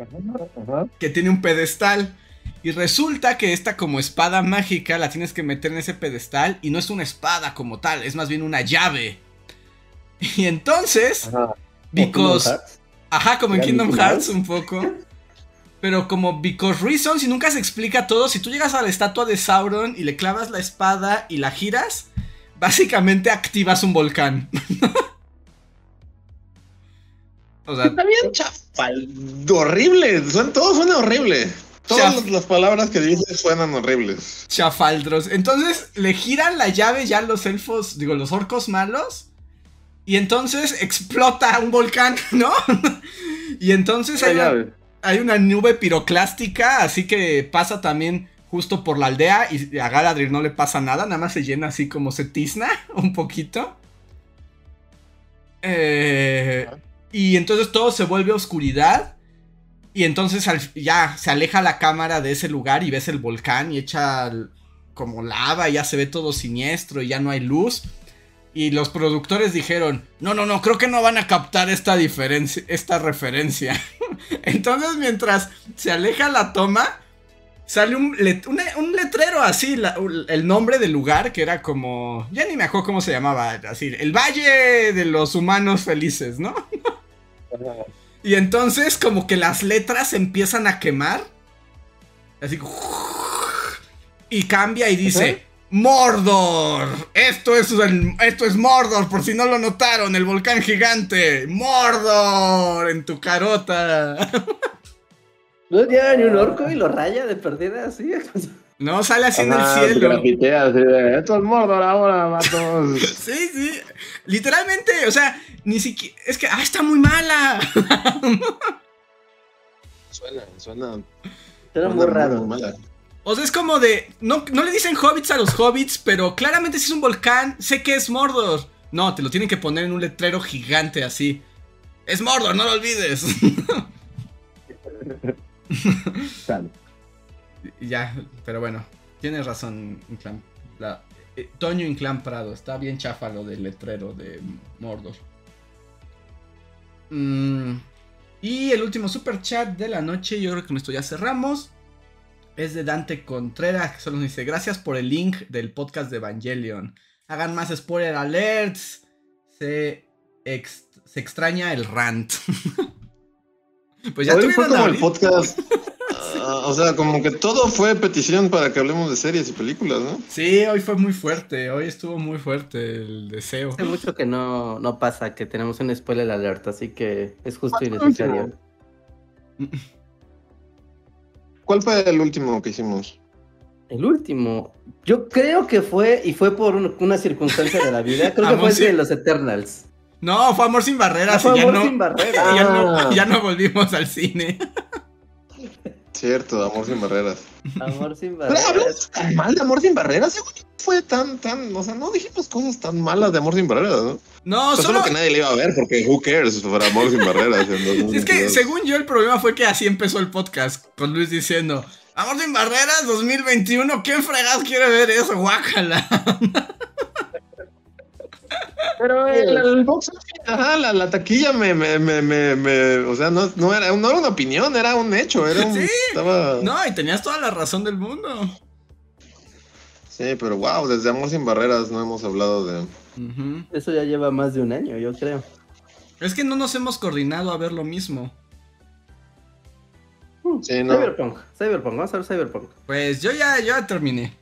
Ajá.
que tiene un pedestal. Y resulta que esta como espada mágica la tienes que meter en ese pedestal y no es una espada como tal, es más bien una llave. Y entonces,
Ajá.
because... Ajá, como en
¿Era
Kingdom Hearts un poco. Pero como because reasons y nunca se explica todo, si tú llegas a la estatua de Sauron y le clavas la espada y la giras, básicamente activas un volcán. o sea,
Está bien chafal. Horrible. Todo suena horrible. Todas
Chaf.
las- palabras que dices suenan horribles.
chafaldros. Entonces le giran la llave ya los elfos, digo, los orcos malos. Y entonces explota un volcán, ¿no? y entonces hay hay una nube piroclástica, así que pasa también justo por la aldea y a Galadriel no le pasa nada, nada más se llena así como se tizna un poquito. Eh, y entonces todo se vuelve oscuridad. Y entonces ya se aleja la cámara de ese lugar y ves el volcán y echa como lava y ya se ve todo siniestro y ya no hay luz. Y los productores dijeron, no, no, no, creo que no van a captar esta diferencia, esta referencia. Entonces mientras se aleja la toma, sale un, let- una- un letrero así, la- el nombre del lugar, que era como, ya ni me acuerdo cómo se llamaba, así, el Valle de los Humanos Felices, ¿no? Y entonces como que las letras empiezan a quemar. Así. Y cambia y dice. Mordor. Esto es, el- esto es Mordor, por si no lo notaron, el volcán gigante. Mordor en tu carota.
¿No llega ni un orco y lo raya de perdida así?
No, sale así en
Ajá,
el cielo.
grafitea así de, Esto es Mordor ahora, vatos.
Sí, sí. Literalmente, o sea, ni siquiera. Es que, ah, está muy mala.
suena, suena.
Era muy
suena
raro.
mala.
O sea, es como de. No, no le dicen hobbits a los hobbits, pero claramente si es un volcán, sé que es Mordor. No, te lo tienen que poner en un letrero gigante así. Es Mordor, no lo olvides. Ya, pero bueno, tienes razón, Inclán. La- eh, Toño Inclán Prado, está bien chafa lo del letrero de Mordor. Mm, y el último super chat de la noche, yo creo que con esto ya cerramos. Es de Dante Contreras, que solo nos dice: Gracias por el link del podcast de Evangelion. Hagan más spoiler alerts. Se, ex- se extraña el rant. pues ya
Hoy fue como el podcast. ah, o sea, como que todo fue petición para que hablemos de series y películas, ¿no?
Sí, hoy fue muy fuerte, hoy estuvo muy fuerte el deseo.
Hace mucho que no, no pasa, que tenemos un spoiler alert, así que es justo y necesario.
¿Cuál fue el último que hicimos?
El último, yo creo que fue, y fue por un- una circunstancia de la vida, creo que fue el de los Eternals.
No, fue Amor sin barreras
fue
y ya
Amor
no,
sin barreras.
ya, no, ya no volvimos al cine.
Cierto, Amor sin barreras.
Amor sin barreras.
hablamos tan mal de Amor sin barreras. Según yo, Fue tan, tan, o sea, no dijimos cosas tan malas de Amor sin barreras, ¿no?
No,
sea,
solo...
solo que nadie le iba a ver porque who cares para Amor sin barreras.
es que
2022.
según yo el problema fue que así empezó el podcast, con Luis diciendo, Amor sin barreras 2021, ¿quién fregados quiere ver eso? Guácala.
Pero el, el box office, ajá, la, la taquilla me, me, me, me, me- o sea, no, no, era, no era una opinión, era un hecho, era un,
Sí.
estaba,
No, y tenías toda la razón del mundo.
sí, pero wow, desde Amor sin barreras no hemos hablado de.
Eso ya lleva más de un año, yo creo.
Es que no nos hemos coordinado a ver lo mismo.
sí, no,
Cyberpunk, Cyberpunk, vamos a ver Cyberpunk.
Pues yo ya, yo ya terminé.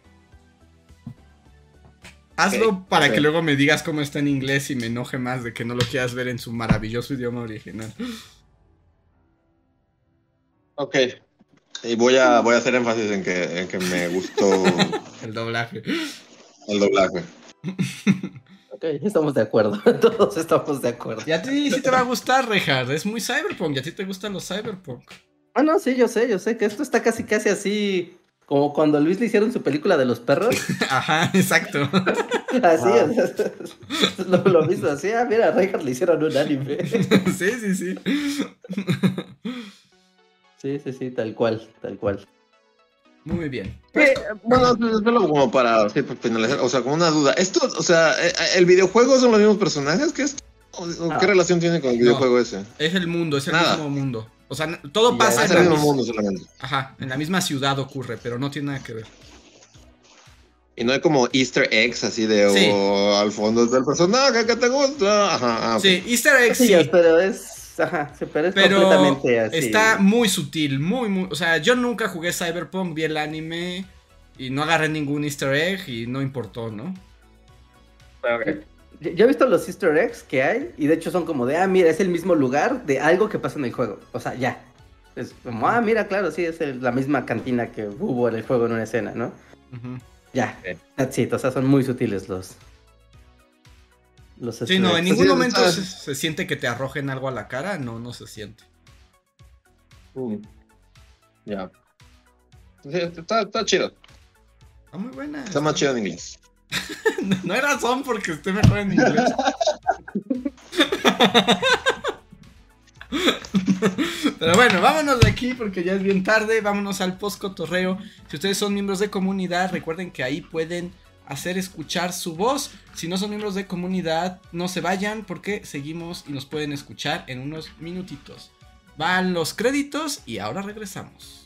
Hazlo para que luego me digas cómo está en inglés y me enoje más de que no lo quieras ver en su maravilloso idioma original.
Ok. Y voy a, voy a hacer énfasis en que, en que me gustó
El doblaje.
el doblaje.
Ok, estamos de acuerdo. Todos estamos de acuerdo.
Y a ti sí te va a gustar, Rehard. Es muy cyberpunk. Y a ti te gustan los cyberpunk.
Ah, no, sí, yo sé, yo sé que esto está casi, casi así. Como cuando a Luis le hicieron su película de los perros.
Ajá, exacto.
Así,
Ah.
o sea, lo, lo mismo, así, ah, mira, a Reinhardt le hicieron un anime.
Sí, sí, sí.
Sí, sí, sí, tal cual, tal cual.
Muy bien.
Eh, bueno, solo como para sí, finalizar, o sea, como una duda. Esto, o sea, eh, ¿el videojuego son los mismos personajes que esto? ¿O, o
No.
qué relación tiene con el videojuego ese?
Es el mundo, es el
Nada.
mismo mundo. O sea, todo pasa en
el
la,
mismo
mis-
mundo solamente.
Ajá, en la misma ciudad ocurre, pero no tiene nada que ver.
Y no hay como easter eggs así de
Sí.
o al fondo del personaje que te gusta. Ajá, ah.
Sí, Easter eggs
Sí,
sí,
pero es, ajá, sí, pero es
pero
completamente así.
está muy sutil, muy, muy... O sea, yo nunca jugué Cyberpunk, vi el anime y no agarré ningún Easter egg y no importó, ¿no?
Yo yo he visto los easter eggs que hay y de hecho son como de, ah, mira, es el mismo lugar de algo que pasa en el juego. O sea, ya. Es como, ah, mira, claro, sí, es el- la misma cantina que hubo en el juego en una escena, ¿no? Ya.
Ok.
That's it, o sea, son muy sutiles los... los
Sí,
easter
no, en ningún momento se, se siente que te arrojen algo a la cara, no, no se siente.
Ya. Sí, está, está chido.
Está muy buena.
Está más chido en inglés.
No hay razón porque esté mejor en inglés. Pero bueno, vámonos de aquí porque ya es bien tarde. Vámonos al post cotorreo. Si ustedes son miembros de comunidad, recuerden que ahí pueden hacer escuchar su voz. Si no son miembros de comunidad, no se vayan porque seguimos y nos pueden escuchar en unos minutitos. Van los créditos y ahora regresamos.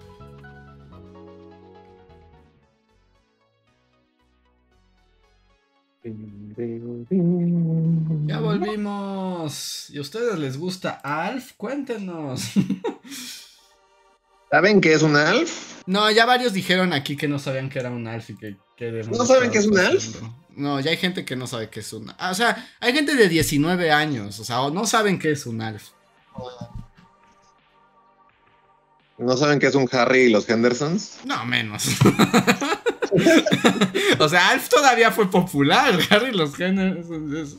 Ya volvimos. ¿Y a ustedes les gusta Alf? Cuéntenos.
¿Saben qué es un Alf?
No, ya varios dijeron aquí que no sabían que era un Alf y que... que
¿No saben qué es un Alf?
No, ya hay gente que no sabe qué es un ah, O sea, hay gente de 19 años, o sea, o no saben qué es un Alf.
¿No saben qué es un Harry y los Hendersons?
No, menos. o sea, Alf todavía fue popular. Harry los genes. es-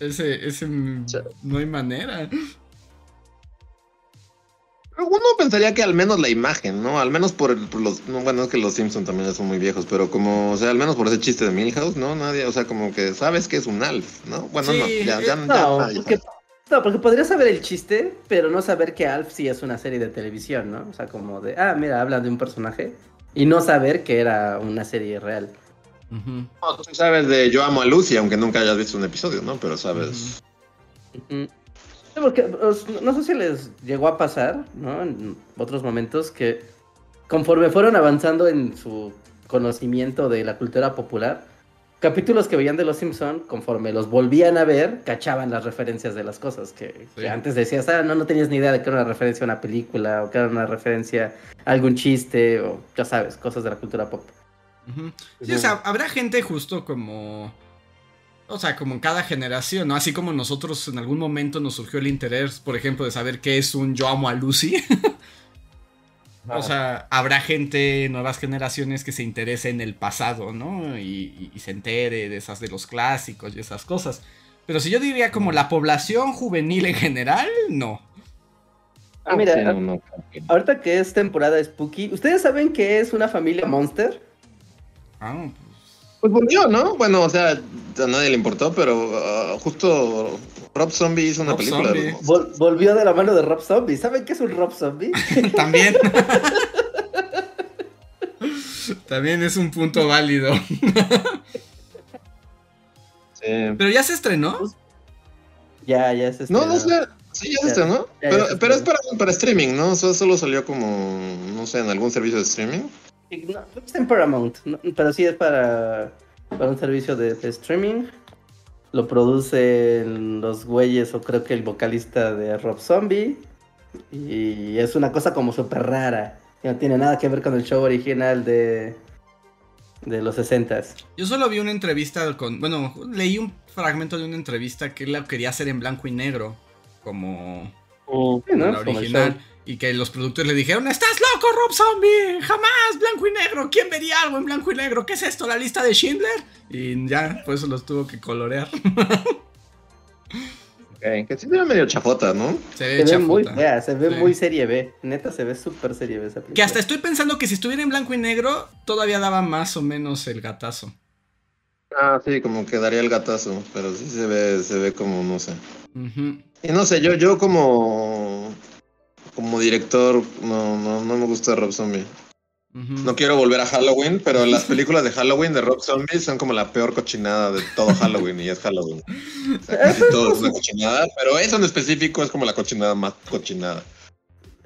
Ese, ese, no hay manera.
Uno pensaría que al menos la imagen, ¿no? Al menos por, el- por los... No, bueno, es que los Simpsons también son muy viejos, pero como, o sea, al menos por ese chiste de Milhouse, ¿no? Nadie, o sea, como que sabes que es un Alf, ¿no? Bueno,
Sí,
no, ya, ya,
eh,
ya,
No,
ya, ya.
Porque, no, porque podría saber el chiste, pero no saber que Alf sí es una serie de televisión, ¿no? O sea, como de, ah, mira, hablan de un personaje y no saber que era una serie real.
No, tú sabes de Yo amo a Lucy, aunque nunca hayas visto un episodio, ¿no? Pero sabes...
Ujú. Sí, porque os- no sé si les llegó a pasar, ¿no? En otros momentos que conforme fueron avanzando en su conocimiento de la cultura popular, capítulos que veían de Los Simpson, conforme los volvían a ver, cachaban las referencias de las cosas que, antes decías, ah, no, no tenías ni idea de que era una referencia a una película o que era una referencia a algún chiste o ya sabes, cosas de la cultura pop.
Sí, o sea, habrá gente justo como. O sea, como en cada generación, ¿no? Así como nosotros en algún momento nos surgió el interés, por ejemplo, de saber qué es un Yo amo a Lucy. o sea, habrá gente, nuevas generaciones que se interese en el pasado, ¿no? Y, y- y se entere de esas de los clásicos y esas cosas. Pero si yo diría como la población juvenil en general, no.
Ah, mira,
Sí,
ah,
no, no.
ahorita que es temporada spooky, ¿ustedes saben qué es una familia monster?
Ah,
Pues volvió, ¿no? Bueno, o sea, a nadie le importó, pero ah, justo Rob Zombie hizo una
Rob
película.
Zombie.
de los-
Vol- volvió de la mano de Rob Zombie. ¿Saben qué es un Rob Zombie?
también. también es un punto válido.
Sí.
Pero ya se estrenó.
ya, ya es este.
No, no sé. Sí, ya es ¿no?
Ya, ya
Pero,
se
pero es
estrenó.
para, para streaming, ¿no? Solo, solo salió como, no sé, en algún servicio de streaming.
No, está en Paramount, no, pero sí es para, para un servicio de, de streaming. Lo producen los güeyes, o creo que el vocalista de Rob Zombie. Y es una cosa como súper rara. que No tiene nada que ver con el show original de, de los 60s.
Yo solo vi una entrevista con. Bueno, leí un fragmento de una entrevista que él la quería hacer en blanco y negro. Como,
Sí, ¿no?
la original. Y que los productores le dijeron: ¡Estás loco, Rob Zombie! ¡Jamás! ¡Blanco y negro! ¿Quién vería algo en blanco y negro? ¿Qué es esto? ¿La lista de Schindler? Y ya, por eso los tuvo que colorear.
Ok, que sí era medio chafota, ¿no?
Se ve
Se ve muy fea, se ve
Sí.
muy serie B. Neta, se ve súper serie B esa película.
Que hasta estoy pensando que si estuviera en blanco y negro, todavía daba más o menos el gatazo.
Ah, sí, como que daría el gatazo, pero sí se ve, se ve como, no sé. Y no sé, yo, yo como, como director, no, no, no me gusta Rob Zombie. No quiero volver a Halloween, pero las películas de Halloween de Rob Zombie son como la peor cochinada de todo Halloween y es Halloween. O sea, casi todo es una cochinada, pero eso en específico es como la cochinada más cochinada.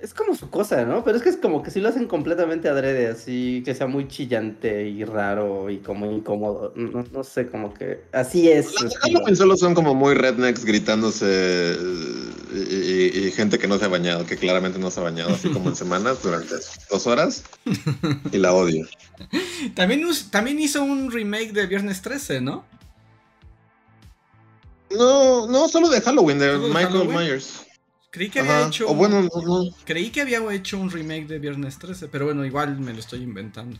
Es como su cosa, ¿no? Pero es que es como que si lo hacen completamente adrede, así que sea muy chillante y raro y como incómodo. No, no sé, como que así es.
Halloween solo son como muy rednecks gritándose eh, y, y- y gente que no se ha bañado, que claramente no se ha bañado, así como en semanas durante dos horas. Y la odio.
También, también hizo un remake de Viernes 13, ¿no?
No, no, solo de Halloween, de
¿Solo de
Michael
Halloween?
Myers.
Creí que había
Ajá.
hecho.
O
un-
bueno, no, no.
Creí que había hecho un remake de Viernes 13, pero bueno, igual me lo estoy inventando.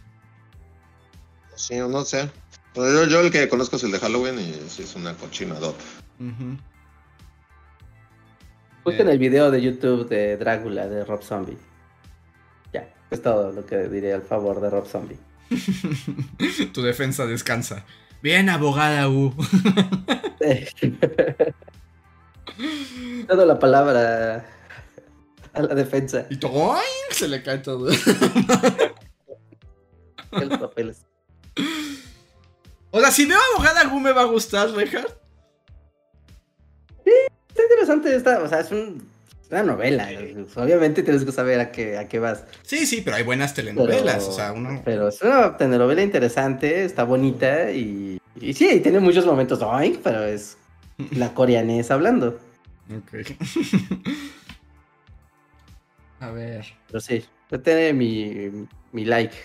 Sí, no sé. Yo, yo el que conozco es el de Halloween y sí es una cochinadota.
Ujú.
Busquen el video de YouTube de Drácula de Rob Zombie. Ya, es todo lo que diré al favor de Rob Zombie.
tu defensa descansa. Bien, abogada U.
Toda la palabra a la defensa.
y todo, ¡ay! se le cae todo.
Los papeles.
o sea, si veo abogada U me va a gustar, Reinhardt.
Está interesante esta, o sea, es un- una novela. Obviamente tienes que saber a qué, a qué vas.
Sí, sí, pero hay buenas telenovelas.
Pero,
o sea, uno.
pero es una telenovela interesante, está bonita y, y sí, tiene muchos momentos pero es la coreanesa hablando.
Ok. a ver.
Pero sí, tiene mi, mi like.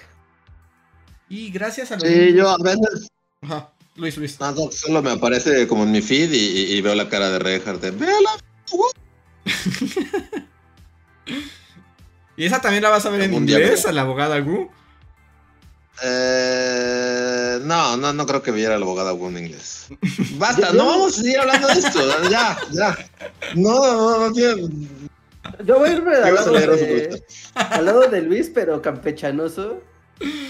Y gracias a los.
Sí, yo a veces
Ajá. Luis, Luis.
nada, solo me aparece como en mi feed y, veo la cara de Reinhardt de ¡Véala!
¿Y esa también la vas a ver en inglés, a la abogada Gu?
Eh, no, no, no creo que viera la abogada en inglés. Basta, no vamos a seguir hablando de esto. Ya, ya. No, no, no tiene.
Yo voy a irme al lado, de,
Luis.
al lado de Luis, pero campechanoso.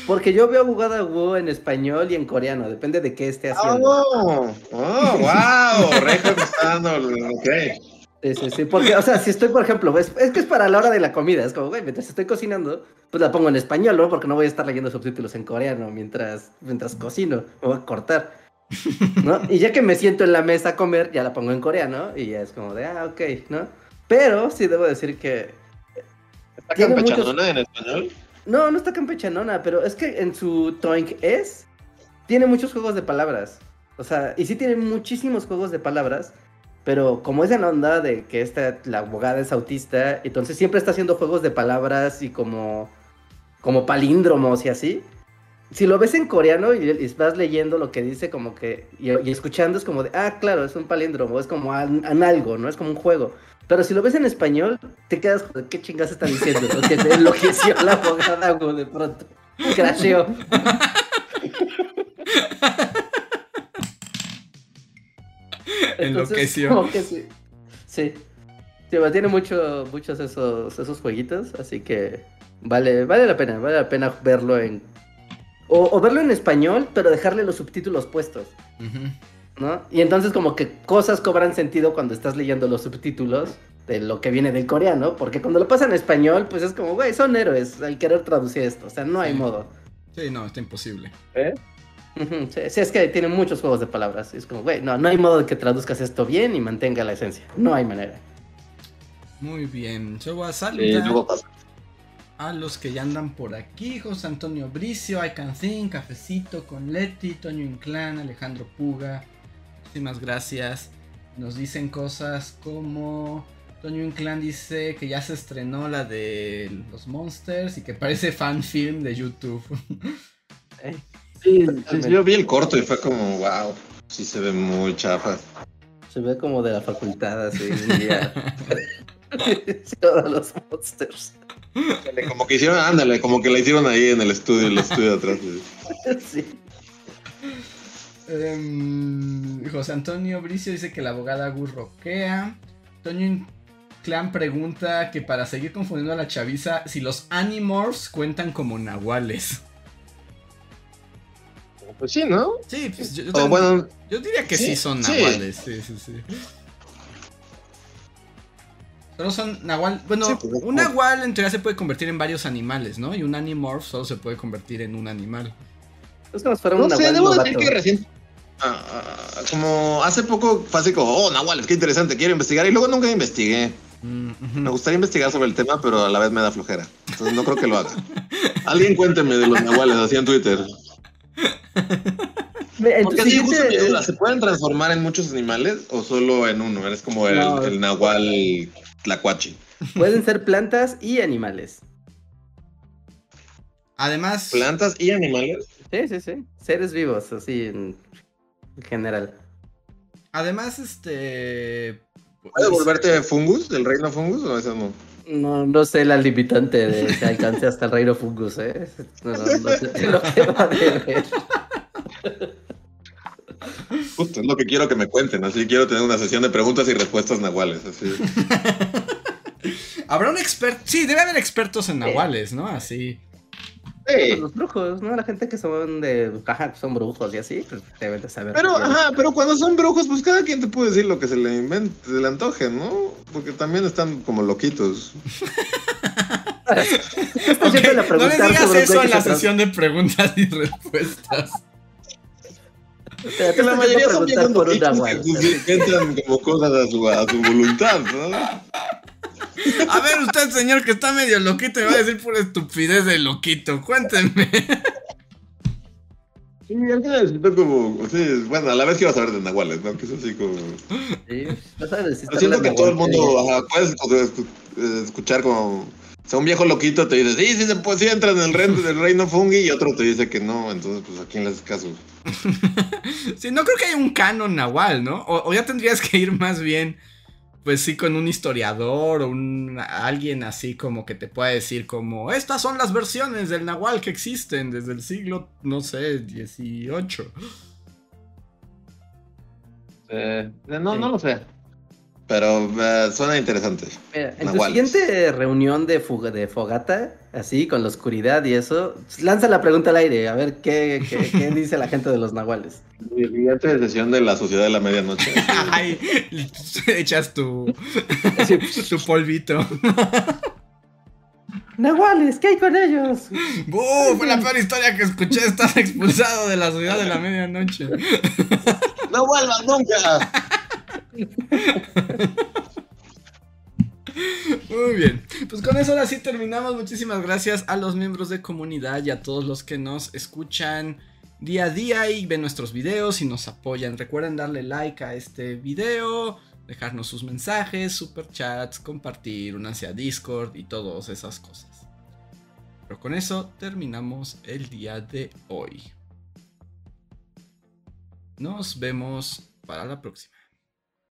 Porque yo veo abogada Wu en español y en coreano, depende de qué esté haciendo.
Oh, oh, wow. Dando. Ok.
Sí, sí, sí, porque, o sea, si estoy, por ejemplo, es, es que es para la hora de la comida, es como, güey, mientras estoy cocinando, pues la pongo en español, ¿no? Porque no voy a estar leyendo subtítulos en coreano mientras, mientras cocino, me voy a cortar, ¿no? Y ya que me siento en la mesa a comer, ya la pongo en coreano y ya es como de, ah, ok, ¿no? Pero sí debo decir que,
¿Está
Tiene
campechanona en español?
no, no está campechanona, pero es que en su Toink es, tiene muchos juegos de palabras, o sea, y sí tiene muchísimos juegos de palabras, pero como es en onda de que esta, la abogada es autista, entonces siempre está haciendo juegos de palabras y como, como palíndromos y así. Si lo ves en coreano y, y vas leyendo lo que dice como que, y, y escuchando es como de, ah, claro, es un palíndromo, es como an, an algo, ¿no? Es como un juego. Pero si lo ves en español, te quedas con, ¿qué chingas está diciendo? Lo que te enloqueció la abogada güey, de pronto. Crasheó. Entonces,
Enloqueció.
como que sí. Sí. Sí, bueno, tiene mucho, muchos esos, esos jueguitos, así que vale, vale la pena, vale la pena verlo en... O, o verlo en español, pero dejarle los subtítulos puestos,
Ujú.
¿no? Y entonces como que cosas cobran sentido cuando estás leyendo los subtítulos de lo que viene del coreano, porque cuando lo pasan en español, pues es como, güey, son héroes al querer traducir esto, o sea, no hay
Sí.
modo.
Sí, no, está imposible.
Ujú, Sí, es que tiene muchos juegos de palabras. Es como, güey, no, no hay modo de que traduzcas esto bien y mantenga la esencia. No hay manera.
Muy bien. Yo voy a saludar a los que ya andan por aquí. José Antonio Bricio, I Can Think, Cafecito con Leti, Toño Inclán, Alejandro Puga. Muchísimas gracias. Nos dicen cosas como... Toño Inclán dice que ya se estrenó la de los Monsters y que parece fan film de YouTube.
Sí, yo vi el corto y fue como, wow, sí se ve muy chafa.
Se ve como de la facultad, así, los monsters.
Como que hicieron, ándale, como que la hicieron ahí en el estudio, el estudio atrás.
Sí.
Em, José Antonio Bricio dice que la abogada Gus roquea. Toño Clan pregunta que para seguir confundiendo a la chaviza, si los Animorphs cuentan como nahuales.
Pues sí, ¿no?
Sí, pues yo, yo
O
también-
bueno,
yo diría que sí,
sí,
son nahuales. Sí, sí, sí. Solo son nahual. Bueno,
Sí, pues,
un nahual en teoría se puede convertir en varios animales, ¿no? Y un Animorph solo se puede convertir en un animal.
Es como si fuera
no
un
sé, debo decir que recién. ah, ah, como hace poco fue así como, oh, Nahuales, qué interesante, quiero investigar. Y luego nunca investigué.
Mm.
Me gustaría investigar sobre el tema, pero a la vez me da flojera. Entonces no creo que lo haga. Alguien cuénteme de los Nahuales así en Twitter. Porque sí, justo mi
siguiente...
duda, ¿se pueden transformar en muchos animales o solo en uno? Eres como el,
No.
el Nahual Tlacuachi.
Pueden ser plantas y animales.
Además,
¿Plantas y animales?
Sí, sí, sí. Seres vivos, así en en general.
además, este.
¿Puede volverte fungus, del reino fungus o eso no?
No, no sé la limitante de que alcance hasta el reino fungus, ¿eh? No, no, no sé lo que va a ver.
Justo, es lo que quiero que me cuenten. Así quiero tener una sesión de preguntas y respuestas nahuales. Así.
Habrá un experto. Sí, debe haber expertos en nahuales, ¿no? Así.
Sí.
Los brujos, ¿no? La gente que son de. Ajá, que son brujos y así, pues deben de saber.
Pero, ajá, pero cuando son brujos, pues cada quien te puede decir lo que se le invente, se le antoje, ¿no? Porque también están como loquitos.
No le digas eso en la sesión de preguntas y respuestas.
Que la mayoría son
preguntar
viejos
por
que inventan como cosas a su, a su voluntad, ¿no?
A ver, usted, señor, que está medio loquito, me va a decir pura estupidez de loquito. Cuéntenme.
Sí, que necesito como, sí, bueno, a la vez quiero saber de nahuales, ¿no? Que es así como...
Sí, no sabes si
Pero siento que todo el mundo, ajá, puedes escu- escu- escuchar como... O sea, un viejo loquito te dice, sí, sí, se puede, sí entra en el reino, del reino fungi, y otro te dice que no, entonces, pues, ¿a quién le haces caso?
Sí, no creo que haya un canon nahual, ¿no? O, o ya tendrías que ir más bien, pues sí, con un historiador o un alguien así como que te pueda decir como, estas son las versiones del nahual que existen desde el siglo, no sé, 18.
Eh, no, no lo sé. Pero eh, suena interesante.
Mira, en tu
Nahuales.
siguiente reunión de, fuga, de fogata, así con la oscuridad y eso, lanza la pregunta al aire, a ver qué, qué, qué dice la gente de los nahuales.
Mi siguiente sesión de la sociedad de la medianoche.
Ay, echas tu, tu polvito.
Nahuales, ¿qué hay con ellos?
¡Buh! Fue la peor historia que escuché. Estás expulsado de la ciudad de la medianoche.
¡No vuelvas nunca!
Muy bien. Pues con eso ahora sí terminamos. Muchísimas gracias a los miembros de comunidad y a todos los que nos escuchan día a día y ven nuestros videos y nos apoyan. Recuerden darle like a este video, dejarnos sus mensajes, superchats, compartir, unirse a Discord y todas esas cosas. Pero con eso terminamos el día de hoy. Nos vemos para la próxima.